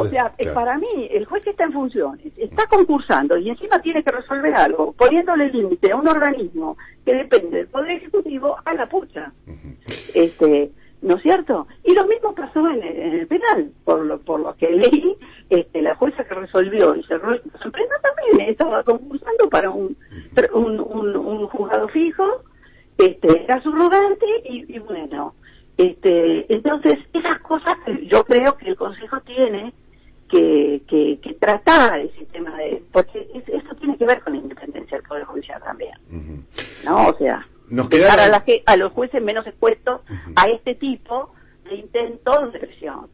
O sea, para mí, el juez está en funciones, está concursando y encima tiene que resolver algo, poniéndole límite a un organismo que depende del Poder Ejecutivo a la pucha. este ¿No es cierto? Y lo mismo pasó en el, penal, por lo, por lo que leí, este, la jueza que resolvió y cerró el también estaba concursando para un, un, un, juzgado fijo, este, era subrogante y, y, bueno, este, entonces esas cosas yo creo que el Consejo tiene que, que, que tratar ese tema de, porque eso tiene que ver con la independencia del Poder Judicial también, ¿no? O sea, nos a, a los jueces menos expuestos a este tipo de intentos de presión.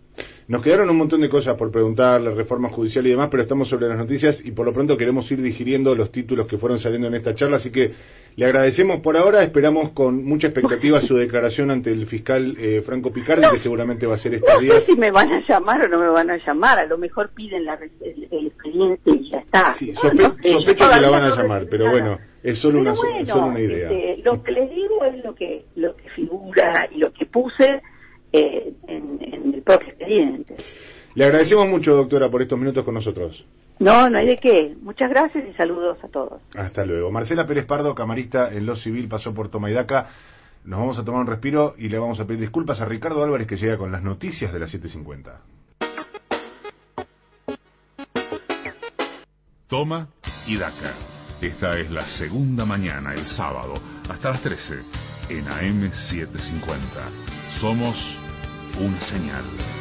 Nos quedaron un montón de cosas por preguntar, la reforma judicial y demás, pero estamos sobre las noticias y por lo pronto queremos ir digiriendo los títulos que fueron saliendo en esta charla, así que le agradecemos por ahora, esperamos con mucha expectativa su declaración ante el fiscal eh, Franco Picardi, que seguramente va a ser este día. No sé si me van a llamar o no me van a llamar, a lo mejor piden la, el, expediente y ya está. Sí, sospecho que la van a llamar, pero bueno, es solo, una, una idea. Este, lo que les digo es lo que, lo que figura y lo que puse eh, en, el propio expediente. Le agradecemos mucho, doctora, por estos minutos con nosotros. No, no hay de qué. Muchas gracias y saludos a todos. Hasta luego. Marcela Pérez Pardo, camarista en Lo Civil, pasó por Tomaidaca. Nos vamos a tomar un respiro y le vamos a pedir disculpas a Ricardo Álvarez que llega con las noticias de las 7.50. Toma y Daca. Esta es la segunda mañana, el sábado, hasta las 13, en AM750. Somos una señal.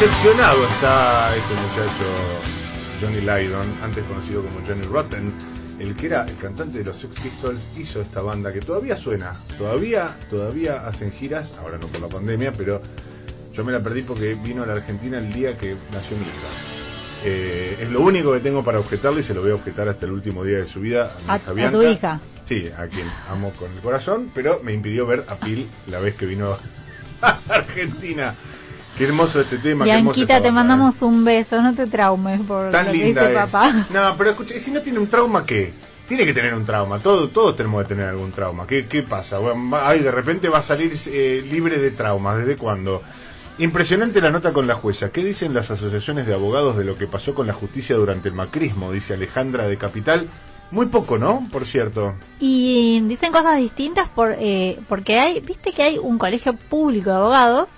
Decepcionado está este muchacho Johnny Lydon, antes conocido como Johnny Rotten, el que era el cantante de los Sex Pistols, hizo esta banda que todavía suena, todavía, todavía hacen giras, ahora no por la pandemia, pero yo me la perdí porque vino a la Argentina el día que nació mi hija. Eh, es lo único que tengo para objetarle y se lo voy a objetar hasta el último día de su vida a mi A- hija a Bianca. tu hija. Sí, a quien amo con el corazón, pero me impidió ver a Pil la vez que vino a [laughs] Argentina. Qué hermoso este tema. Bianquita, te mandamos un beso, no te traumes por ¿eh? Tan lo que linda dice papá. No, pero escucha, ¿y si no tiene un trauma, ¿qué? Tiene que tener un trauma. Todos, todos tenemos que tener algún trauma. ¿Qué, qué pasa? Bueno, ay, de repente va a salir eh, libre de traumas. ¿Desde cuándo? Impresionante la nota con la jueza. ¿Qué dicen las asociaciones de abogados de lo que pasó con la justicia durante el macrismo? Dice Alejandra de Capital. Muy poco, ¿no? Por cierto. Y dicen cosas distintas por, eh, porque hay, viste que hay un colegio público de abogados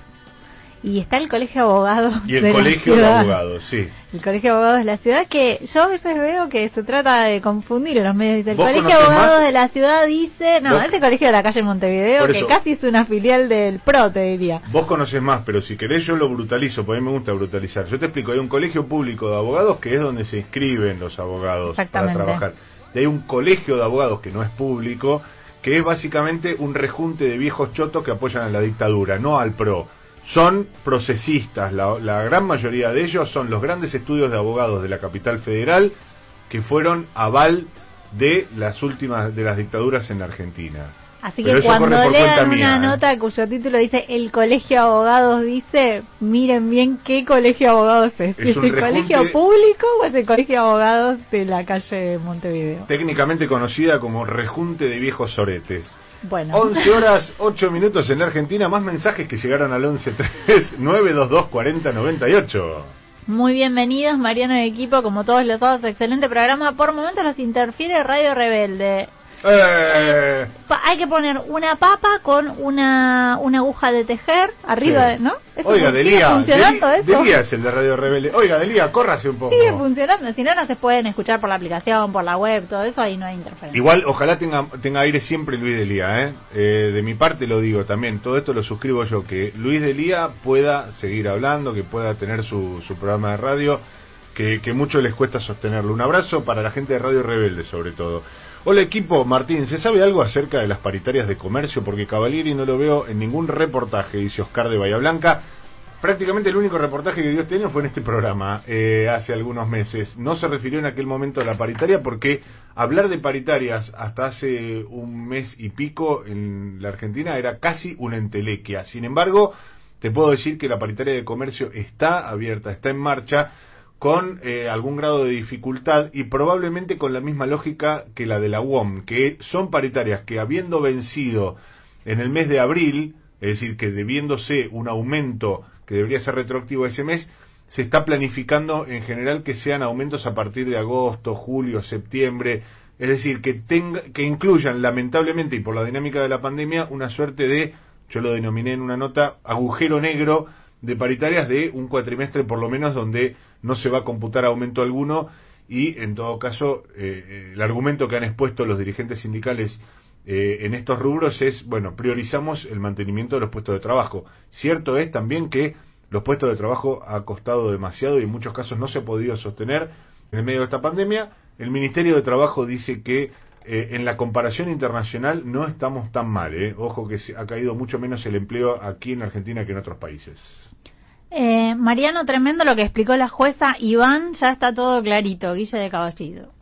y está el colegio de abogados Y el de colegio de abogados, sí. El colegio de abogados de la ciudad que yo a veces veo que se trata de confundir en los medios. El ¿Vos colegio de abogados más? de la ciudad dice, no, ¿Vos- es el colegio de la calle Montevideo que casi es una filial del PRO, te diría. Vos conocés más, pero si querés yo lo brutalizo, porque a mí me gusta brutalizar. Yo te explico, hay un colegio público de abogados que es donde se inscriben los abogados para trabajar. Y hay un colegio de abogados que no es público, que es básicamente un rejunte de viejos chotos que apoyan a la dictadura, no al PRO. Son procesistas, la, la gran mayoría de ellos son los grandes estudios de abogados de la capital federal que fueron aval de las últimas de las dictaduras en la Argentina. Así Pero que eso cuando corre por cuenta lean mía, una ¿eh? nota cuyo título dice el colegio de abogados dice, miren bien qué colegio de abogados es. Es ¿Es, un el colegio público o es el colegio de abogados de la calle Montevideo? técnicamente conocida como rejunte de viejos soretes. Bueno. 11 horas 8 minutos en la Argentina, más mensajes que llegaron al 113 922 4098. Muy bienvenidos, Mariano y equipo, como todos los sábados, excelente programa. Por momentos los interfiere Radio Rebelde. Eh, hay que poner una papa con una, una aguja de tejer arriba, sí. ¿no? ¿Eso Oiga, Delía, funcionando Delí- eso? Delía es el de Radio Rebelde. Oiga, Delía, córrase un poco. Sigue funcionando, si no, no se pueden escuchar por la aplicación, por la web, todo eso, ahí no hay interferencia. Igual, ojalá tenga, tenga aire siempre Luis Delía, ¿eh? Eh, De mi parte lo digo también, todo esto lo suscribo yo, que Luis Delía pueda seguir hablando, que pueda tener su, su programa de radio, que, que mucho les cuesta sostenerlo. Un abrazo para la gente de Radio Rebelde, sobre todo. Hola equipo, Martín, ¿se sabe algo acerca de las paritarias de comercio? Porque Cavalieri no lo veo en ningún reportaje, dice Oscar de Bahía Blanca. Prácticamente el único reportaje que dio este año fue en este programa, eh, hace algunos meses. No se refirió en aquel momento a la paritaria porque hablar de paritarias hasta hace un mes y pico en la Argentina era casi una entelequia. Sin embargo, te puedo decir que la paritaria de comercio está abierta, está en marcha con eh, algún grado de dificultad y probablemente con la misma lógica que la de la UOM, que son paritarias que habiendo vencido en el mes de abril, es decir, que debiéndose un aumento que debería ser retroactivo ese mes, se está planificando en general que sean aumentos a partir de agosto, julio, septiembre, es decir, que tenga, que incluyan lamentablemente y por la dinámica de la pandemia una suerte de, yo lo denominé en una nota, agujero negro de paritarias de un cuatrimestre por lo menos donde no se va a computar aumento alguno y en todo caso eh, eh, el argumento que han expuesto los dirigentes sindicales eh, en estos rubros es, bueno, priorizamos el mantenimiento de los puestos de trabajo. Cierto es también que los puestos de trabajo ha costado demasiado y en muchos casos no se ha podido sostener en el medio de esta pandemia. El Ministerio de Trabajo dice que en la comparación internacional no estamos tan mal. Ojo que ha caído mucho menos el empleo aquí en Argentina que en otros países. Eh, Mariano, tremendo lo que explicó la jueza. Iván, ya está todo clarito. Guille de Caballito.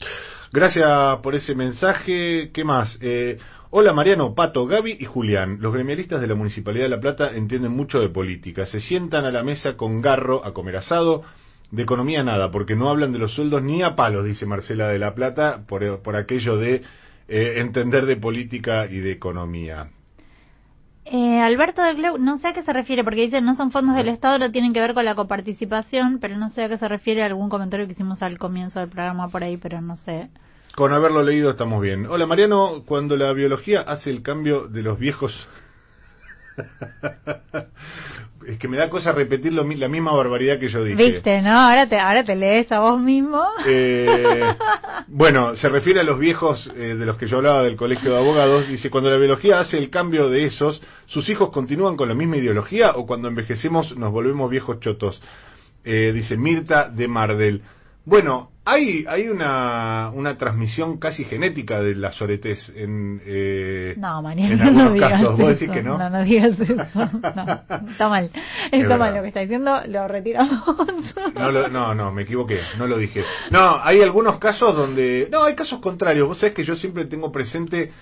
Gracias por ese mensaje. ¿Qué más? Eh, hola Mariano, Pato, Gaby y Julián. Los gremialistas de la Municipalidad de La Plata entienden mucho de política. Se sientan a la mesa con garro a comer asado. De economía nada, porque no hablan de los sueldos ni a palos, dice Marcela de La Plata, por, por aquello de eh, entender de política y de economía. Eh, Alberto de Cleu, no sé a qué se refiere, porque dice no son fondos del Estado, no tienen que ver con la coparticipación, pero no sé a qué se refiere algún comentario que hicimos al comienzo del programa por ahí, pero no sé. Con haberlo leído estamos bien. Hola Mariano, cuando la biología hace el cambio de los viejos... [laughs] es que me da cosa repetir lo la misma barbaridad que yo dije. Viste, ¿no? Ahora te, ahora te lees a vos mismo. Eh, [laughs] bueno, se refiere a los viejos eh, de los que yo hablaba del colegio de abogados. Dice, cuando la biología hace el cambio de esos, ¿sus hijos continúan con la misma ideología o cuando envejecemos nos volvemos viejos chotos? Eh, dice Mirta de Mardel. Bueno, hay, hay una, una transmisión casi genética de la soretés en, eh, No, en Mariano, algunos no digas casos. ¿Vos decís eso. que no? No, no digas eso. [laughs] No, está mal. Es Está mal lo que está diciendo, lo retiramos. No, lo- no, no, me equivoqué, no lo dije. No, hay algunos casos donde... No, hay casos contrarios. Vos sabés que yo siempre tengo presente,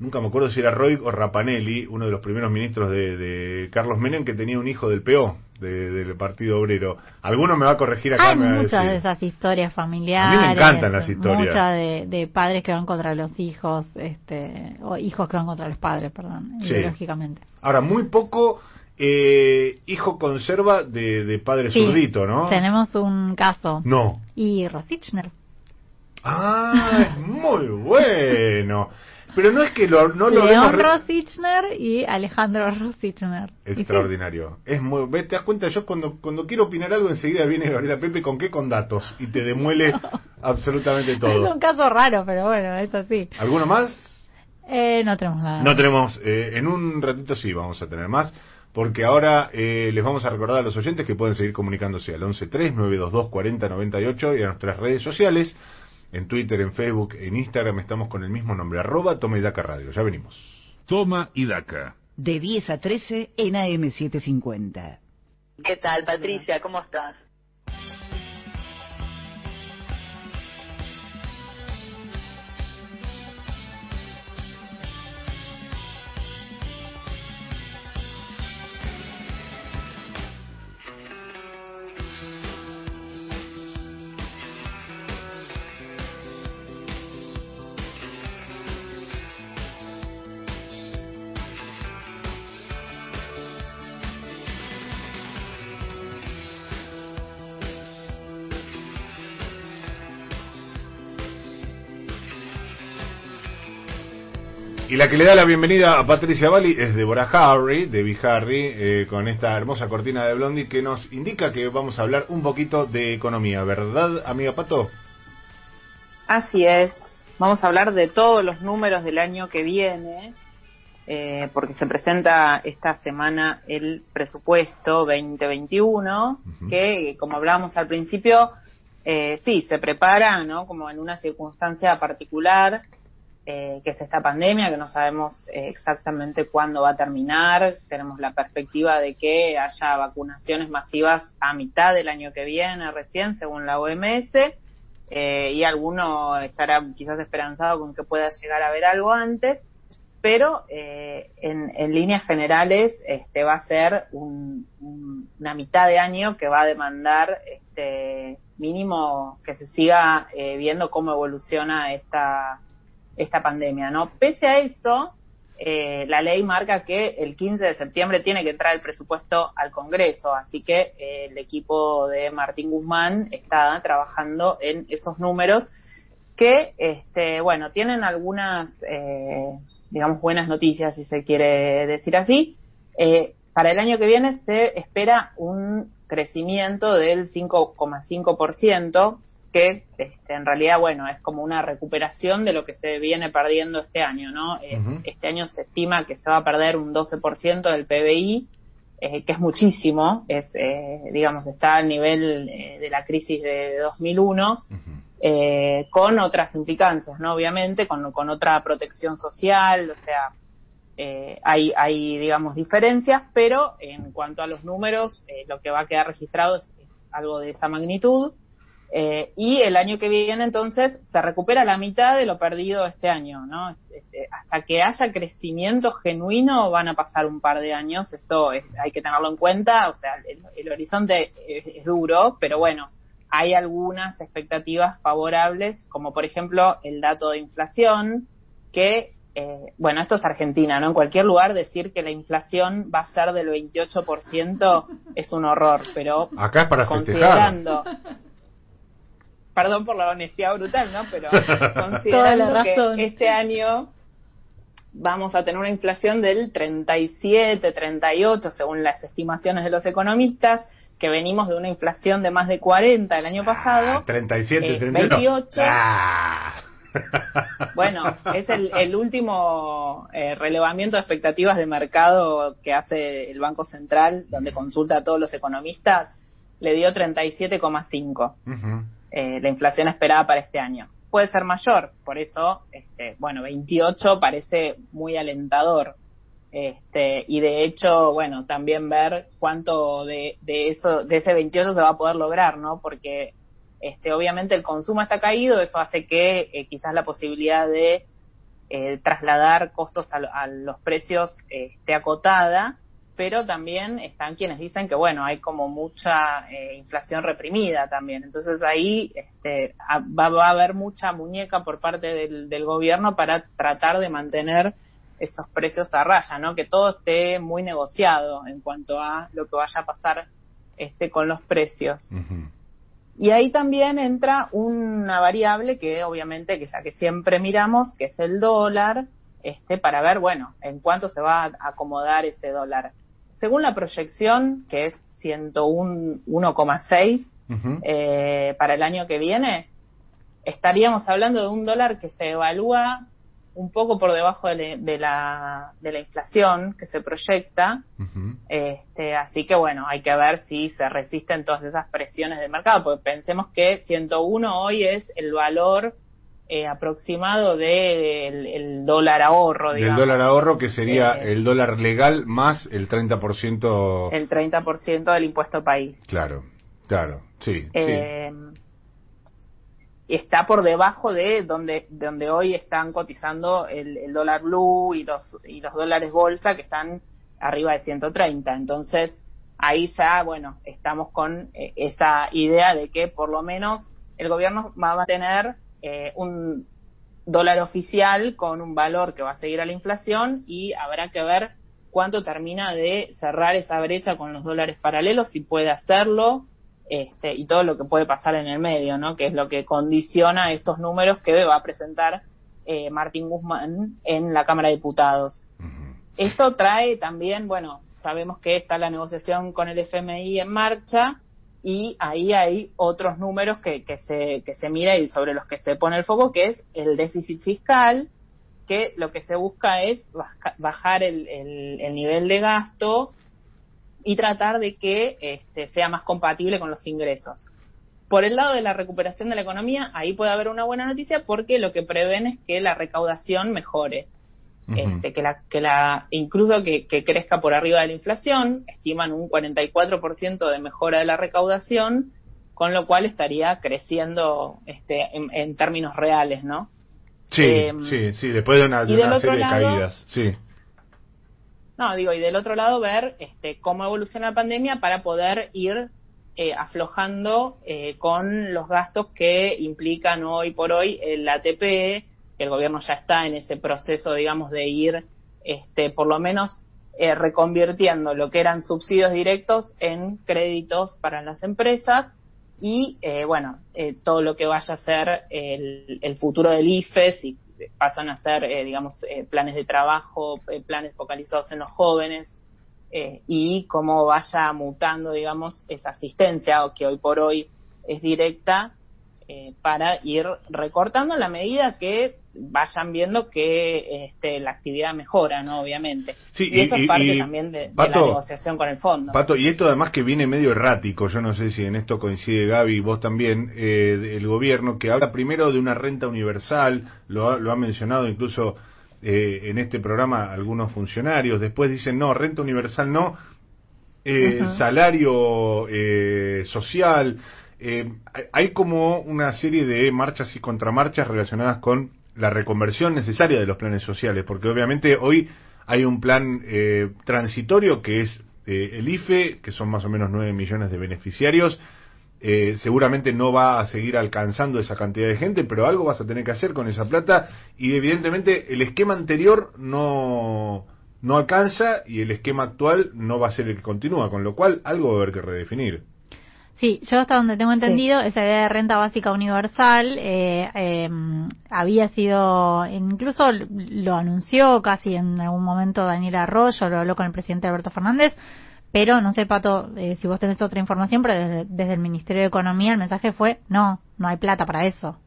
nunca me acuerdo si era Roy o Rapanelli, uno de los primeros ministros de, de Carlos Menem, que tenía un hijo del PO, de- del Partido Obrero. Alguno me va a corregir acá. Hay me va a muchas decir. de esas historias familiares. A mí me encantan las historias. Muchas de, de padres que van contra los hijos, este, o hijos que van contra los padres, perdón, Sí. ideológicamente. Ahora, muy poco eh, hijo conserva de, de padre Sí, zurdito, ¿no? Tenemos un caso. No. Y Rosichner. Ah, es muy bueno. Pero no es que lo, no lo León vemos Rosichner y Alejandro Rosichner. Sí, Extraordinario. Es muy, ve, te das cuenta, yo cuando, cuando quiero opinar algo enseguida viene Gabriela Pepe con qué con datos y te demuele [laughs] absolutamente Es todo. un caso raro, pero bueno, es así. ¿Alguno más? Eh, no tenemos nada. No tenemos, eh, en un ratito sí vamos a tener más, porque ahora eh, les vamos a recordar a los oyentes que pueden seguir comunicándose al 1139224098 y a nuestras redes sociales, en Twitter, en Facebook, en Instagram estamos con el mismo nombre, arroba Toma y Daca Radio. Ya venimos. Toma y daca. De 10 a 13 en AM750. ¿Qué tal, Patricia? ¿Cómo estás? Y la que le da la bienvenida a Patricia Bali es Deborah Harry, de Big Harry, eh, con esta hermosa cortina de Blondie que nos indica que vamos a hablar un poquito de economía, ¿verdad, amiga Pato? Así es. Vamos a hablar de todos los números del año que viene, eh, porque se presenta esta semana el presupuesto 2021, Ujú. que, como hablábamos al principio, eh, sí, se prepara, ¿no? Como en una circunstancia particular, eh, que es esta pandemia, que no sabemos eh, exactamente cuándo va a terminar. Tenemos la perspectiva de que haya vacunaciones masivas a mitad del año que viene, recién, según la OMS. eh, y alguno estará quizás esperanzado con que pueda llegar a haber algo antes, pero eh, en, líneas generales este va a ser un- una mitad de año que va a demandar este mínimo que se siga eh, viendo cómo evoluciona esta esta pandemia, ¿no? Pese a eso, eh, la ley marca que el 15 de septiembre tiene que entrar el presupuesto al Congreso, así que eh, el equipo de Martín Guzmán está trabajando en esos números que, este, bueno, tienen algunas, eh, digamos, buenas noticias, si se quiere decir así. Eh, para el año que viene se espera un crecimiento del 5,5%, que este, en realidad, bueno, es como una recuperación de lo que se viene perdiendo este año, ¿no? Eh. Este año se estima que se va a perder un 12% del PBI, eh, que es muchísimo, es, eh, digamos, está al nivel eh, de la crisis de 2001, Ujú. eh, con otras implicancias, ¿no? Obviamente, con, con otra protección social, o sea, eh, hay, hay, digamos, diferencias, pero en cuanto a los números, lo que va a quedar registrado es, es algo de esa magnitud. Eh, y el año que viene, entonces, se recupera la mitad de lo perdido este año, ¿no? Este, hasta que haya crecimiento genuino van a pasar un par de años, esto es- hay que tenerlo en cuenta, o sea, el, el horizonte es, es duro, pero bueno, hay algunas expectativas favorables, como por ejemplo el dato de inflación, que, eh, bueno, esto es Argentina, ¿no? En cualquier lugar decir que la inflación va a ser del 28% es un horror, pero Acá es para festejar. Perdón por la honestidad brutal no pero considerando [laughs] Toda la razón. que este año vamos a tener una inflación del 37 38 según las estimaciones de los economistas que venimos de una inflación de más de 40 el año pasado Ah, 37, eh, 31. 28. Ah. Bueno, es el, el último eh, relevamiento de expectativas de mercado que hace el Banco Central, donde consulta a todos los economistas. le dio 37,5 eh, la inflación esperada para este año. Puede ser mayor, por eso, este, bueno, 28 parece muy alentador. Este, y de hecho, bueno, también ver cuánto de, de eso, de ese 28 se va a poder lograr, ¿no? Porque este, obviamente el consumo está caído, eso hace que eh, quizás la posibilidad de eh, trasladar costos a, los precios eh, esté acotada, pero también están quienes dicen que bueno, hay como mucha inflación reprimida también, entonces ahí este, va, a haber mucha muñeca por parte del, del, gobierno para tratar de mantener esos precios a raya, ¿no? Que todo esté muy negociado en cuanto a lo que vaya a pasar este con los precios. Y ahí también entra una variable que obviamente que la que siempre miramos, que es el dólar, este, para ver, bueno, en cuánto se va a acomodar ese dólar. Según la proyección, que es 101,6 eh, para el año que viene, estaríamos hablando de un dólar que se evalúa un poco por debajo de, la, de la inflación que se proyecta. este, así que bueno, hay que ver si se resisten todas esas presiones del mercado, porque pensemos que 101 hoy es el valor eh, aproximado del el dólar ahorro. Digamos. Del dólar ahorro que sería eh, el dólar legal más el 30%. El 30% del impuesto país. Claro, claro, sí. Eh, está por debajo de donde, donde hoy están cotizando el, dólar blue y los, y los dólares bolsa que están arriba de 130. Entonces, ahí ya, bueno, estamos con eh, esa idea de que por lo menos el gobierno va a tener eh, un dólar oficial con un valor que va a seguir a la inflación y habrá que ver cuánto termina de cerrar esa brecha con los dólares paralelos, si puede hacerlo, este, y todo lo que puede pasar en el medio, ¿no? Que es lo que condiciona estos números que va a presentar eh, Martín Guzmán en la Cámara de Diputados. Esto trae también, bueno, sabemos que está la negociación con el FMI en marcha y ahí hay otros números que, que, se, que se mira y sobre los que se pone el foco, que es el déficit fiscal, que lo que se busca es bajar el, el nivel de gasto y tratar de que este, sea más compatible con los ingresos. Por el lado de la recuperación de la economía, ahí puede haber una buena noticia porque lo que prevén es que la recaudación mejore. Este, que la, que la, incluso que, crezca por arriba de la inflación, estiman un 44% de mejora de la recaudación, con lo cual estaría creciendo este, en, términos reales, ¿no? Sí, em, sí, sí, después de una, serie de caídas, sí. No, digo, y del otro lado ver este, cómo evoluciona la pandemia para poder ir eh, aflojando eh, con los gastos que implican hoy por hoy el ATP, que el gobierno ya está en ese proceso, digamos, de ir, este, por lo menos, eh, reconvirtiendo lo que eran subsidios directos en créditos para las empresas y, bueno, todo lo que vaya a ser el, el futuro del IFES y pasan a ser, eh, digamos, eh, planes de trabajo, eh, planes focalizados en los jóvenes, y cómo vaya mutando, digamos, esa asistencia que hoy por hoy es directa para ir recortando la medida que vayan viendo que este, la actividad mejora, ¿no? Obviamente. y eso es parte también de, la negociación con el fondo. Pato, y esto además que viene medio errático, yo no sé si en esto coincide Gaby y vos también, eh, el gobierno que habla primero de una renta universal, lo, lo ha mencionado incluso eh, en este programa algunos funcionarios, después dicen no, renta universal no, eh, salario eh, social, eh, hay como una serie de marchas y contramarchas relacionadas con la reconversión necesaria de los planes sociales, porque obviamente hoy hay un plan eh, transitorio que es eh, el IFE, que son más o menos 9 millones de beneficiarios. Eh, seguramente no va a seguir alcanzando esa cantidad de gente, pero algo vas a tener que hacer con esa plata y evidentemente el esquema anterior no, no alcanza y el esquema actual no va a ser el que continúa, con lo cual algo va a haber que redefinir. Sí, yo hasta donde tengo entendido, esa idea de renta básica universal eh, em, había sido, incluso lo anunció casi en algún momento Daniel Arroyo, lo habló con el presidente Alberto Fernández, pero no sé, Pato, eh, si vos tenés otra información, pero desde, el Ministerio de Economía el mensaje fue, no, no hay plata para eso.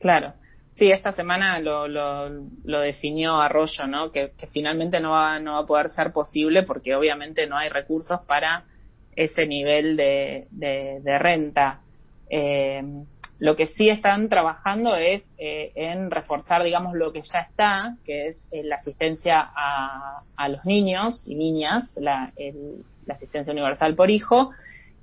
Claro. Sí, esta semana lo, lo, lo definió Arroyo, ¿no? Que, que finalmente no va, no va a poder ser posible porque obviamente no hay recursos para ese nivel de, de, renta. Eh, lo que sí están trabajando es eh, en reforzar, digamos, lo que ya está, que es eh, la asistencia a, a, los niños y niñas, la, la asistencia universal por hijo,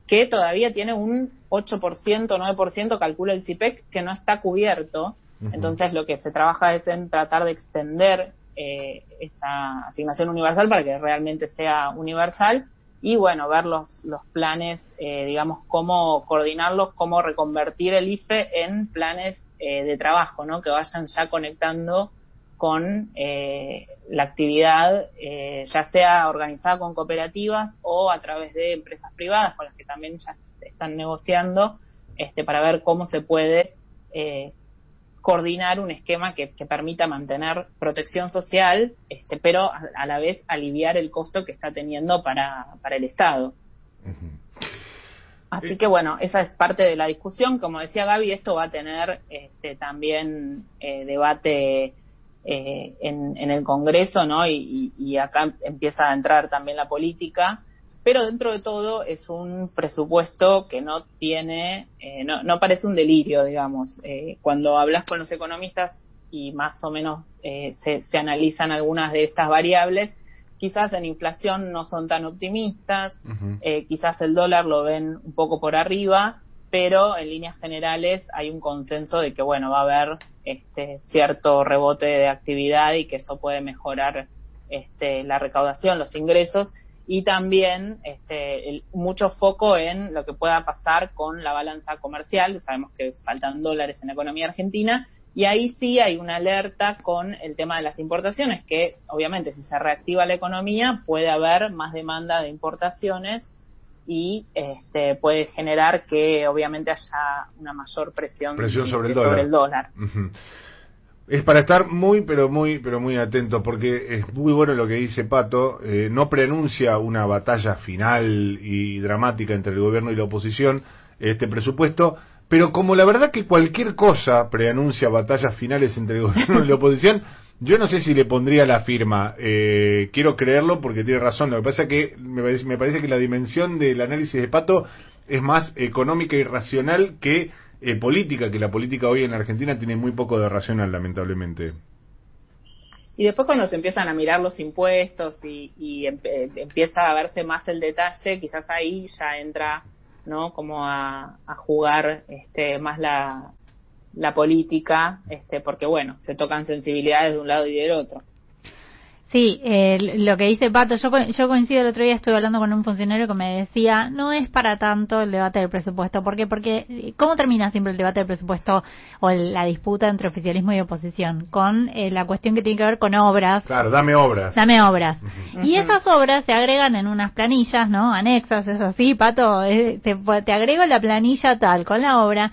que todavía tiene un 8%, 9%, calcula el CIPEC, que no está cubierto. Entonces, lo que se trabaja es en tratar de extender eh, esa asignación universal para que realmente sea universal y bueno, ver los, los planes, eh, digamos, cómo coordinarlos, cómo reconvertir el IFE en planes eh, de trabajo, ¿no? Que vayan ya conectando con eh, la actividad, eh, ya sea organizada con cooperativas o a través de empresas privadas con las que también ya están negociando, este, para ver cómo se puede eh, coordinar un esquema que, permita mantener protección social, este, pero a, la vez aliviar el costo que está teniendo para, para el Estado. Así que bueno, esa es parte de la discusión. Como decía Gaby, esto va a tener este, también eh, debate eh, en, en, el Congreso, ¿no? Y, y, acá empieza a entrar también la política pero dentro de todo es un presupuesto que no tiene, eh, no, no, parece un delirio, digamos. Eh, cuando hablas con los economistas y más o menos eh, se, se, analizan algunas de estas variables, quizás en inflación no son tan optimistas, quizás el dólar lo ven un poco por arriba, pero en líneas generales hay un consenso de que, bueno, va a haber este, cierto rebote de actividad y que eso puede mejorar este, la recaudación, los ingresos y también este, mucho foco en lo que pueda pasar con la balanza comercial. Sabemos que faltan dólares en la economía argentina y ahí sí hay una alerta con el tema de las importaciones, que obviamente si se reactiva la economía puede haber más demanda de importaciones y este, puede generar que obviamente haya una mayor presión, sobre, el dólar. Es para estar muy, pero muy, pero muy atento, porque es muy bueno lo que dice Pato. Eh, no preanuncia una batalla final y dramática entre el gobierno y la oposición este presupuesto, pero como la verdad que cualquier cosa preanuncia batallas finales entre el [laughs] gobierno y la oposición, yo no sé si le pondría la firma. Eh, quiero creerlo porque tiene razón. Lo que pasa es que me parece, me parece que la dimensión del análisis de Pato es más económica y racional que eh, política, que la política hoy en Argentina tiene muy poco de racional, lamentablemente. Y después cuando se empiezan a mirar los impuestos y, empieza a verse más el detalle, quizás ahí ya entra, ¿no? Como a, jugar este, más la, la política, este, porque bueno, se tocan sensibilidades de un lado y del otro. Sí, eh, lo que dice Pato, yo, yo coincido, el otro día estuve hablando con un funcionario que me decía, no es para tanto el debate del presupuesto. ¿Por qué? Porque, ¿cómo termina siempre el debate del presupuesto o la disputa entre oficialismo y oposición? Con eh, la cuestión que tiene que ver con obras. Claro, dame obras. Dame obras. Y esas obras se agregan en unas planillas, ¿no? Anexas, eso sí, Pato, eh, te, te agrego la planilla tal con la obra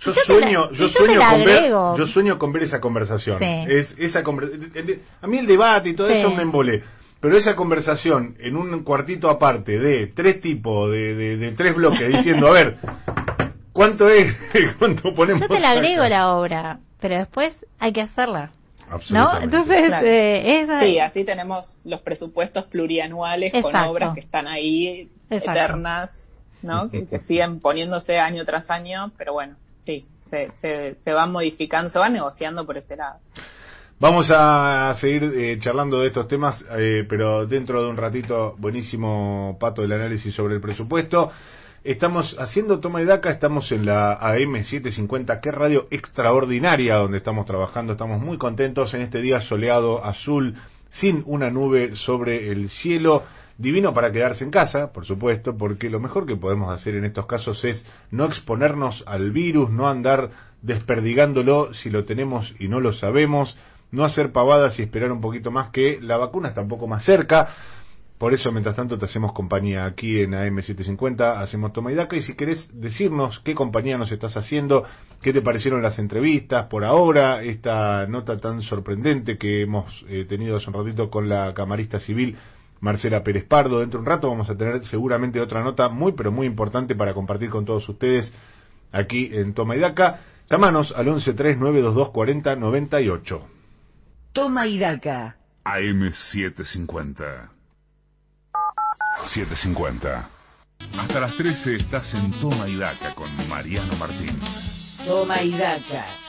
yo, sueño, yo, sueño con ver, yo sueño con ver esa conversación. Es esa a mí el debate y todo eso me embole. Pero esa conversación en un cuartito aparte de tres tipos, de, de, tres bloques, diciendo, a ver, ¿cuánto es? [laughs] ¿Cuánto ponemos? Yo te la agrego la obra, pero después hay que hacerla. ¿No? Entonces, eh, sí, así tenemos los presupuestos plurianuales con obras que están ahí eternas, ¿no? [laughs] que siguen poniéndose año tras año, pero bueno sí, se, se, se van modificando, se van negociando por este lado. Vamos a seguir eh, charlando de estos temas, eh, pero dentro de un ratito, buenísimo Pato del análisis sobre el presupuesto. Estamos haciendo toma de DACA, estamos en la AM750, que radio extraordinaria donde estamos trabajando. Estamos muy contentos en este día soleado, azul, sin una nube sobre el cielo divino para quedarse en casa, por supuesto, porque lo mejor que podemos hacer en estos casos es no exponernos al virus, no andar desperdigándolo si lo tenemos y no lo sabemos, no hacer pavadas y esperar un poquito más que la vacuna está un poco más cerca. Por eso, mientras tanto, te hacemos compañía aquí en AM750, hacemos toma y daca. Y si querés decirnos qué compañía nos estás haciendo, qué te parecieron las entrevistas por ahora, esta nota tan sorprendente que hemos eh, tenido hace un ratito con la camarista civil Marcela Pérez Pardo. Dentro de un rato vamos a tener seguramente otra nota muy, pero muy importante para compartir con todos ustedes aquí en Toma y Daca. Llámanos al 1139224098. Toma y Daca. AM750. 750. Hasta las 13 estás en Toma y Daca con Mariano Martín. Toma y daca.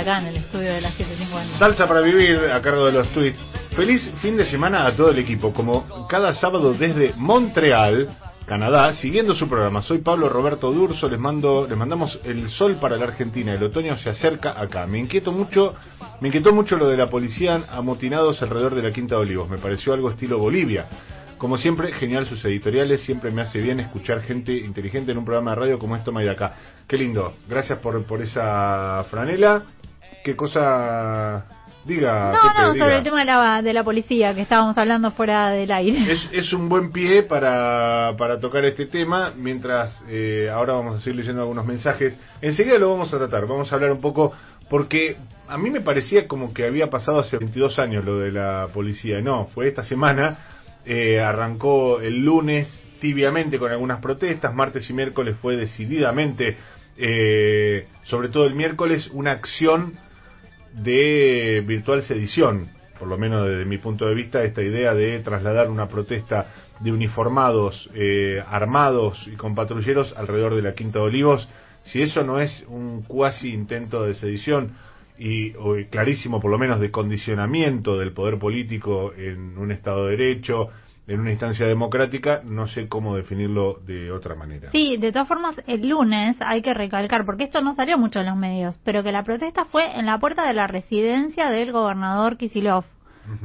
Acá en el estudio de las 750. Salsa para vivir a cargo de los tweets. Feliz fin de semana a todo el equipo, como cada sábado desde Montreal, Canadá, siguiendo su programa. Soy Pablo Roberto Durso, les mando, les mandamos el sol para la Argentina. El otoño se acerca acá. Me inquieto mucho, me inquietó mucho lo de la policía amotinados alrededor de la Quinta de Olivos. Me pareció algo estilo Bolivia. Como siempre, genial sus editoriales. Siempre me hace bien escuchar gente inteligente en un programa de radio como esto de acá. Qué lindo. Gracias por, por esa franela. ¿Qué cosa? Diga. No, Pepe, no, diga. sobre el tema de la, de la policía que estábamos hablando fuera del aire. Es, es un buen pie para, para tocar este tema, mientras eh, ahora vamos a seguir leyendo algunos mensajes. Enseguida lo vamos a tratar, vamos a hablar un poco, porque a mí me parecía como que había pasado hace 22 años lo de la policía. No, fue esta semana, eh, arrancó el lunes tibiamente con algunas protestas, martes y miércoles fue decididamente, eh, sobre todo el miércoles, una acción de virtual sedición, por lo menos desde mi punto de vista, esta idea de trasladar una protesta de uniformados, eh, armados y con patrulleros alrededor de la Quinta de Olivos, si eso no es un cuasi intento de sedición y o clarísimo por lo menos de condicionamiento del poder político en un Estado de Derecho, en una instancia democrática, no sé cómo definirlo de otra manera. Sí, de todas formas, el lunes hay que recalcar, porque esto no salió mucho en los medios, pero que la protesta fue en la puerta de la residencia del gobernador Kisilov,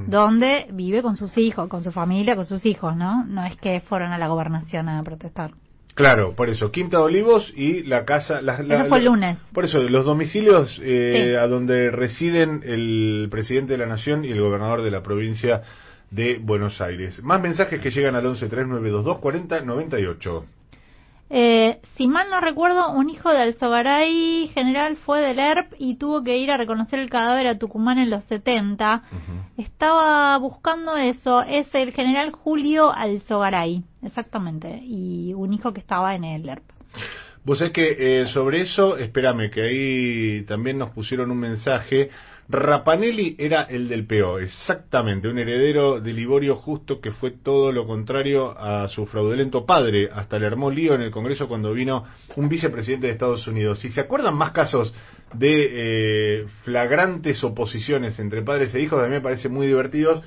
donde vive con sus hijos, con su familia, con sus hijos, ¿no? No es que fueron a la gobernación a protestar. Claro, por eso, Quinta de Olivos y la casa... La, la- Eso fue el lunes. Por eso, los domicilios eh, Sí. a donde residen el presidente de la Nación y el gobernador de la provincia de Buenos Aires. Más mensajes que llegan al 1139224098. Eh, si mal no recuerdo, un hijo de Alzogaray general fue del ERP y tuvo que ir a reconocer el cadáver a Tucumán en los 70. Estaba buscando eso, es el general Julio Alzogaray, exactamente, y un hijo que estaba en el ERP. Vos sabés que eh, sobre eso, espérame, que ahí también nos pusieron un mensaje. Rapanelli era el del PO, exactamente, un heredero de Liborio Justo que fue todo lo contrario a su fraudulento padre. Hasta le armó lío en el Congreso cuando vino un vicepresidente de Estados Unidos. Si se acuerdan más casos de eh, flagrantes oposiciones entre padres e hijos, a mí me parece muy divertidos.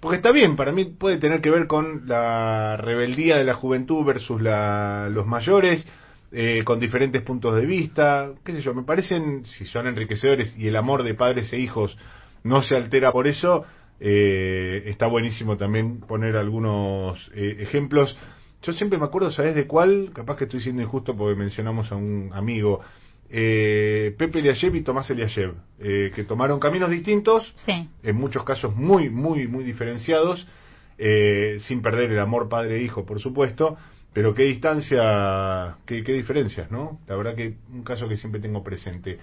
Porque está bien, para mí puede tener que ver con la rebeldía de la juventud versus la, los mayores, eh, con diferentes puntos de vista, qué sé yo, me parecen, si son enriquecedores y el amor de padres e hijos no se altera por eso, eh, está buenísimo también poner algunos eh, ejemplos. Yo siempre me acuerdo, ¿sabes de cuál? Capaz que estoy siendo injusto porque mencionamos a un amigo, eh, Pepe Eliashev y Tomás Eliashev, que tomaron caminos distintos, Sí. en muchos casos muy, muy, muy diferenciados, sin perder el amor padre-hijo, por supuesto, Pero qué distancia, qué, qué diferencias, ¿no? La verdad que un caso que siempre tengo presente.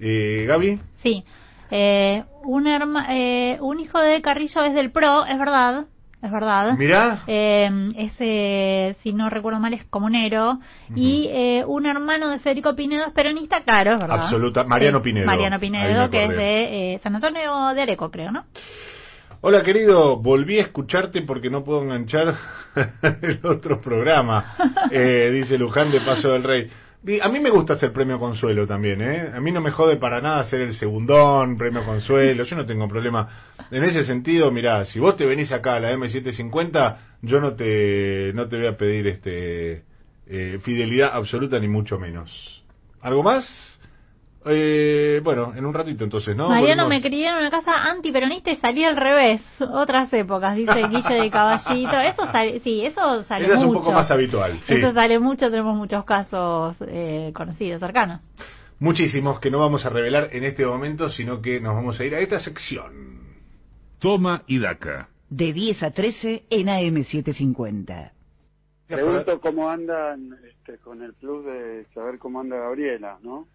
Eh, Gaby, Sí. Eh, un, herma- eh, un hijo de Carrillo es del PRO, es verdad. Es verdad. mirá, Eh, ese, si no recuerdo mal, es comunero. Y eh, un hermano de Federico Pinedo es peronista, claro, es verdad. Absoluta- Mariano Sí, Pinedo. Mariano Pinedo, que es de eh, San Antonio de Areco, creo, ¿no? Hola querido, volví a escucharte porque no puedo enganchar [laughs] el otro programa, eh, dice Luján de Paso del Rey. A mí me gusta hacer premio consuelo también, ¿eh? A mí no me jode para nada hacer el segundón, premio consuelo, yo no tengo problema. En ese sentido, mirá, si vos te venís acá a la M750, yo no te, no te voy a pedir este eh, fidelidad absoluta ni mucho menos. ¿Algo más? Eh, bueno, en un ratito entonces, ¿no? Mariano Volvemos. me crié en una casa antiperonista y salí al revés. Otras épocas, dice [laughs] Guille de Caballito. Eso sale, sí, eso sale Esa es mucho. un poco más habitual, sí. Eso sale mucho, tenemos muchos casos eh, conocidos, cercanos. Muchísimos que no vamos a revelar en este momento, sino que nos vamos a ir a esta sección. Toma y daca. De 10 a 13 en AM750. Pregunto cómo andan este, con el plus de saber cómo anda Gabriela, ¿no?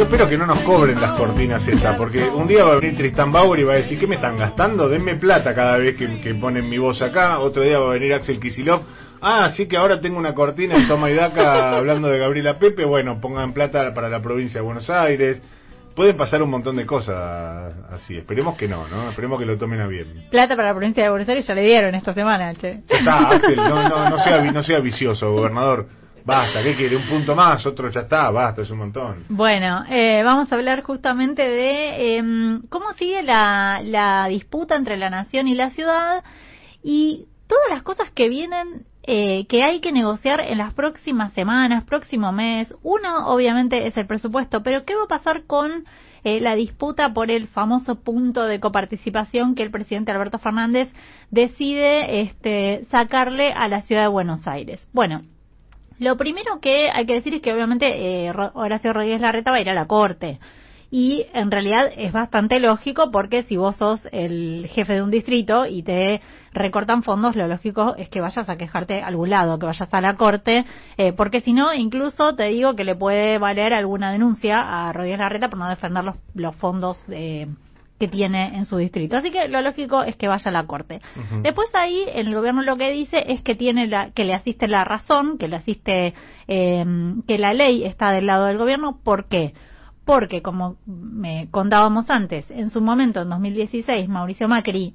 Yo espero que no nos cobren las cortinas estas, porque un día va a venir Tristan Bauer y va a decir, ¿qué me están gastando? Denme plata cada vez que, ponen mi voz acá. Otro día va a venir Axel Kisilov. Ah, sí que ahora tengo una cortina en Toma y Daca [laughs] hablando de Gabriela Pepe. Bueno, pongan plata para la provincia de Buenos Aires. Pueden pasar un montón de cosas así. Esperemos que no, ¿no? Esperemos que lo tomen a bien. Plata para la provincia de Buenos Aires ya le dieron esta semana, che. Ya está, Axel, no, no, no, sea, no sea vicioso, gobernador. Basta, ¿qué quiere? Un punto más, otro ya está, basta, es un montón. Bueno, eh, vamos a hablar justamente de em, cómo sigue la, la disputa entre la nación y la ciudad y todas las cosas que vienen, eh, que hay que negociar en las próximas semanas, próximo mes. Uno, obviamente, es el presupuesto, pero ¿qué va a pasar con eh, la disputa por el famoso punto de coparticipación que el presidente Alberto Fernández decide este, sacarle a la ciudad de Buenos Aires? Bueno, lo primero que hay que decir es que obviamente eh, Horacio Rodríguez Larreta va a ir a la corte. Y en realidad es bastante lógico porque si vos sos el jefe de un distrito y te recortan fondos, lo lógico es que vayas a quejarte a algún lado, que vayas a la corte, eh, porque si no, incluso te digo que le puede valer alguna denuncia a Rodríguez Larreta por no defender los, los fondos eh, que tiene en su distrito. Así que lo lógico es que vaya a la corte. Después ahí el gobierno lo que dice es que tiene la, que le asiste la razón, que le asiste eh, que la ley está del lado del gobierno. ¿Por qué? Porque como me contábamos antes, en su momento en 2016 Mauricio Macri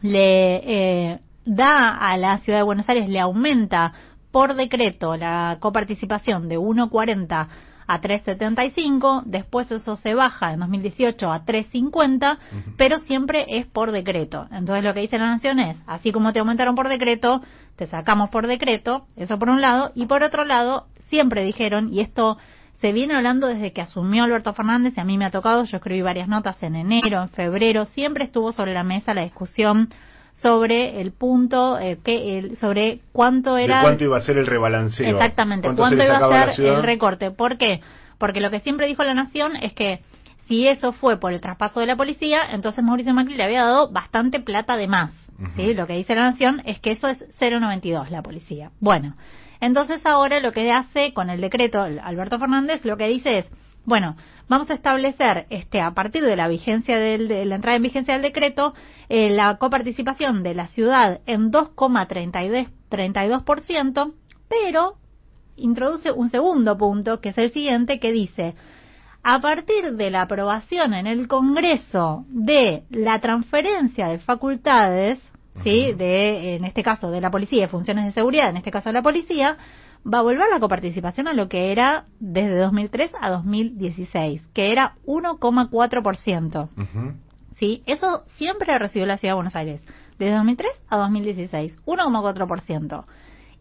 le eh, da a la ciudad de Buenos Aires le aumenta por decreto la coparticipación de 1.40 a 3.75, después eso se baja en 2018 a 3.50, pero siempre es por decreto. Entonces lo que dice la Nación es, así como te aumentaron por decreto, te sacamos por decreto, eso por un lado, y por otro lado, siempre dijeron, y esto se viene hablando desde que asumió Alberto Fernández, y a mí me ha tocado, yo escribí varias notas en enero, en febrero, siempre estuvo sobre la mesa la discusión sobre el punto, eh, que el, sobre cuánto ¿De era... cuánto iba a ser el rebalanceo? Exactamente, ¿Cuánto ¿cuánto se le iba a ser el recorte? ¿Por qué? Porque lo que siempre dijo la Nación es que si eso fue por el traspaso de la policía, entonces Mauricio Macri le había dado bastante plata de más. ¿sí? Lo que dice la Nación es que eso es 0,92 la policía. Bueno, entonces ahora lo que hace con el decreto Alberto Fernández, lo que dice es, bueno, vamos a establecer este a partir de la vigencia del, de la entrada en vigencia del decreto eh, la coparticipación de la ciudad en 2,32%, 32%, pero introduce un segundo punto que es el siguiente que dice a partir de la aprobación en el Congreso de la transferencia de facultades, ¿sí? de, en este caso, de la policía, de funciones de seguridad, en este caso de la policía, va a volver la coparticipación a lo que era desde 2003 a 2016, que era 1,4%. Ujú. ¿sí? Eso siempre recibió la Ciudad de Buenos Aires, desde 2003 a 2016, 1,4%.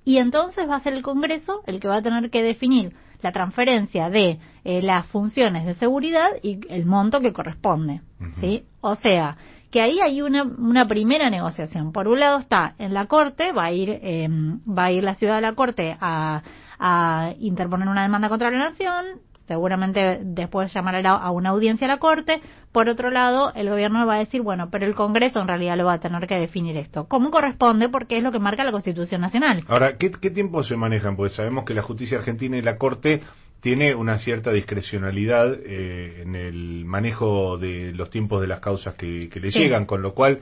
Y entonces va a ser el Congreso el que va a tener que definir la transferencia de eh, las funciones de seguridad y el monto que corresponde, ¿sí? O sea, que ahí hay una, una primera negociación. Por un lado está en la corte, va a ir eh, va a ir la ciudad a la corte a, a interponer una demanda contra la nación, seguramente después llamará a una audiencia a la corte. Por otro lado, el gobierno va a decir, bueno, pero el Congreso en realidad lo va a tener que definir esto. ¿Cómo corresponde? Porque es lo que marca la Constitución Nacional. Ahora, ¿qué, qué tiempo se manejan? Porque sabemos que la justicia argentina y la Corte tiene una cierta discrecionalidad eh, en el manejo de los tiempos de las causas que, que le Sí. llegan, con lo cual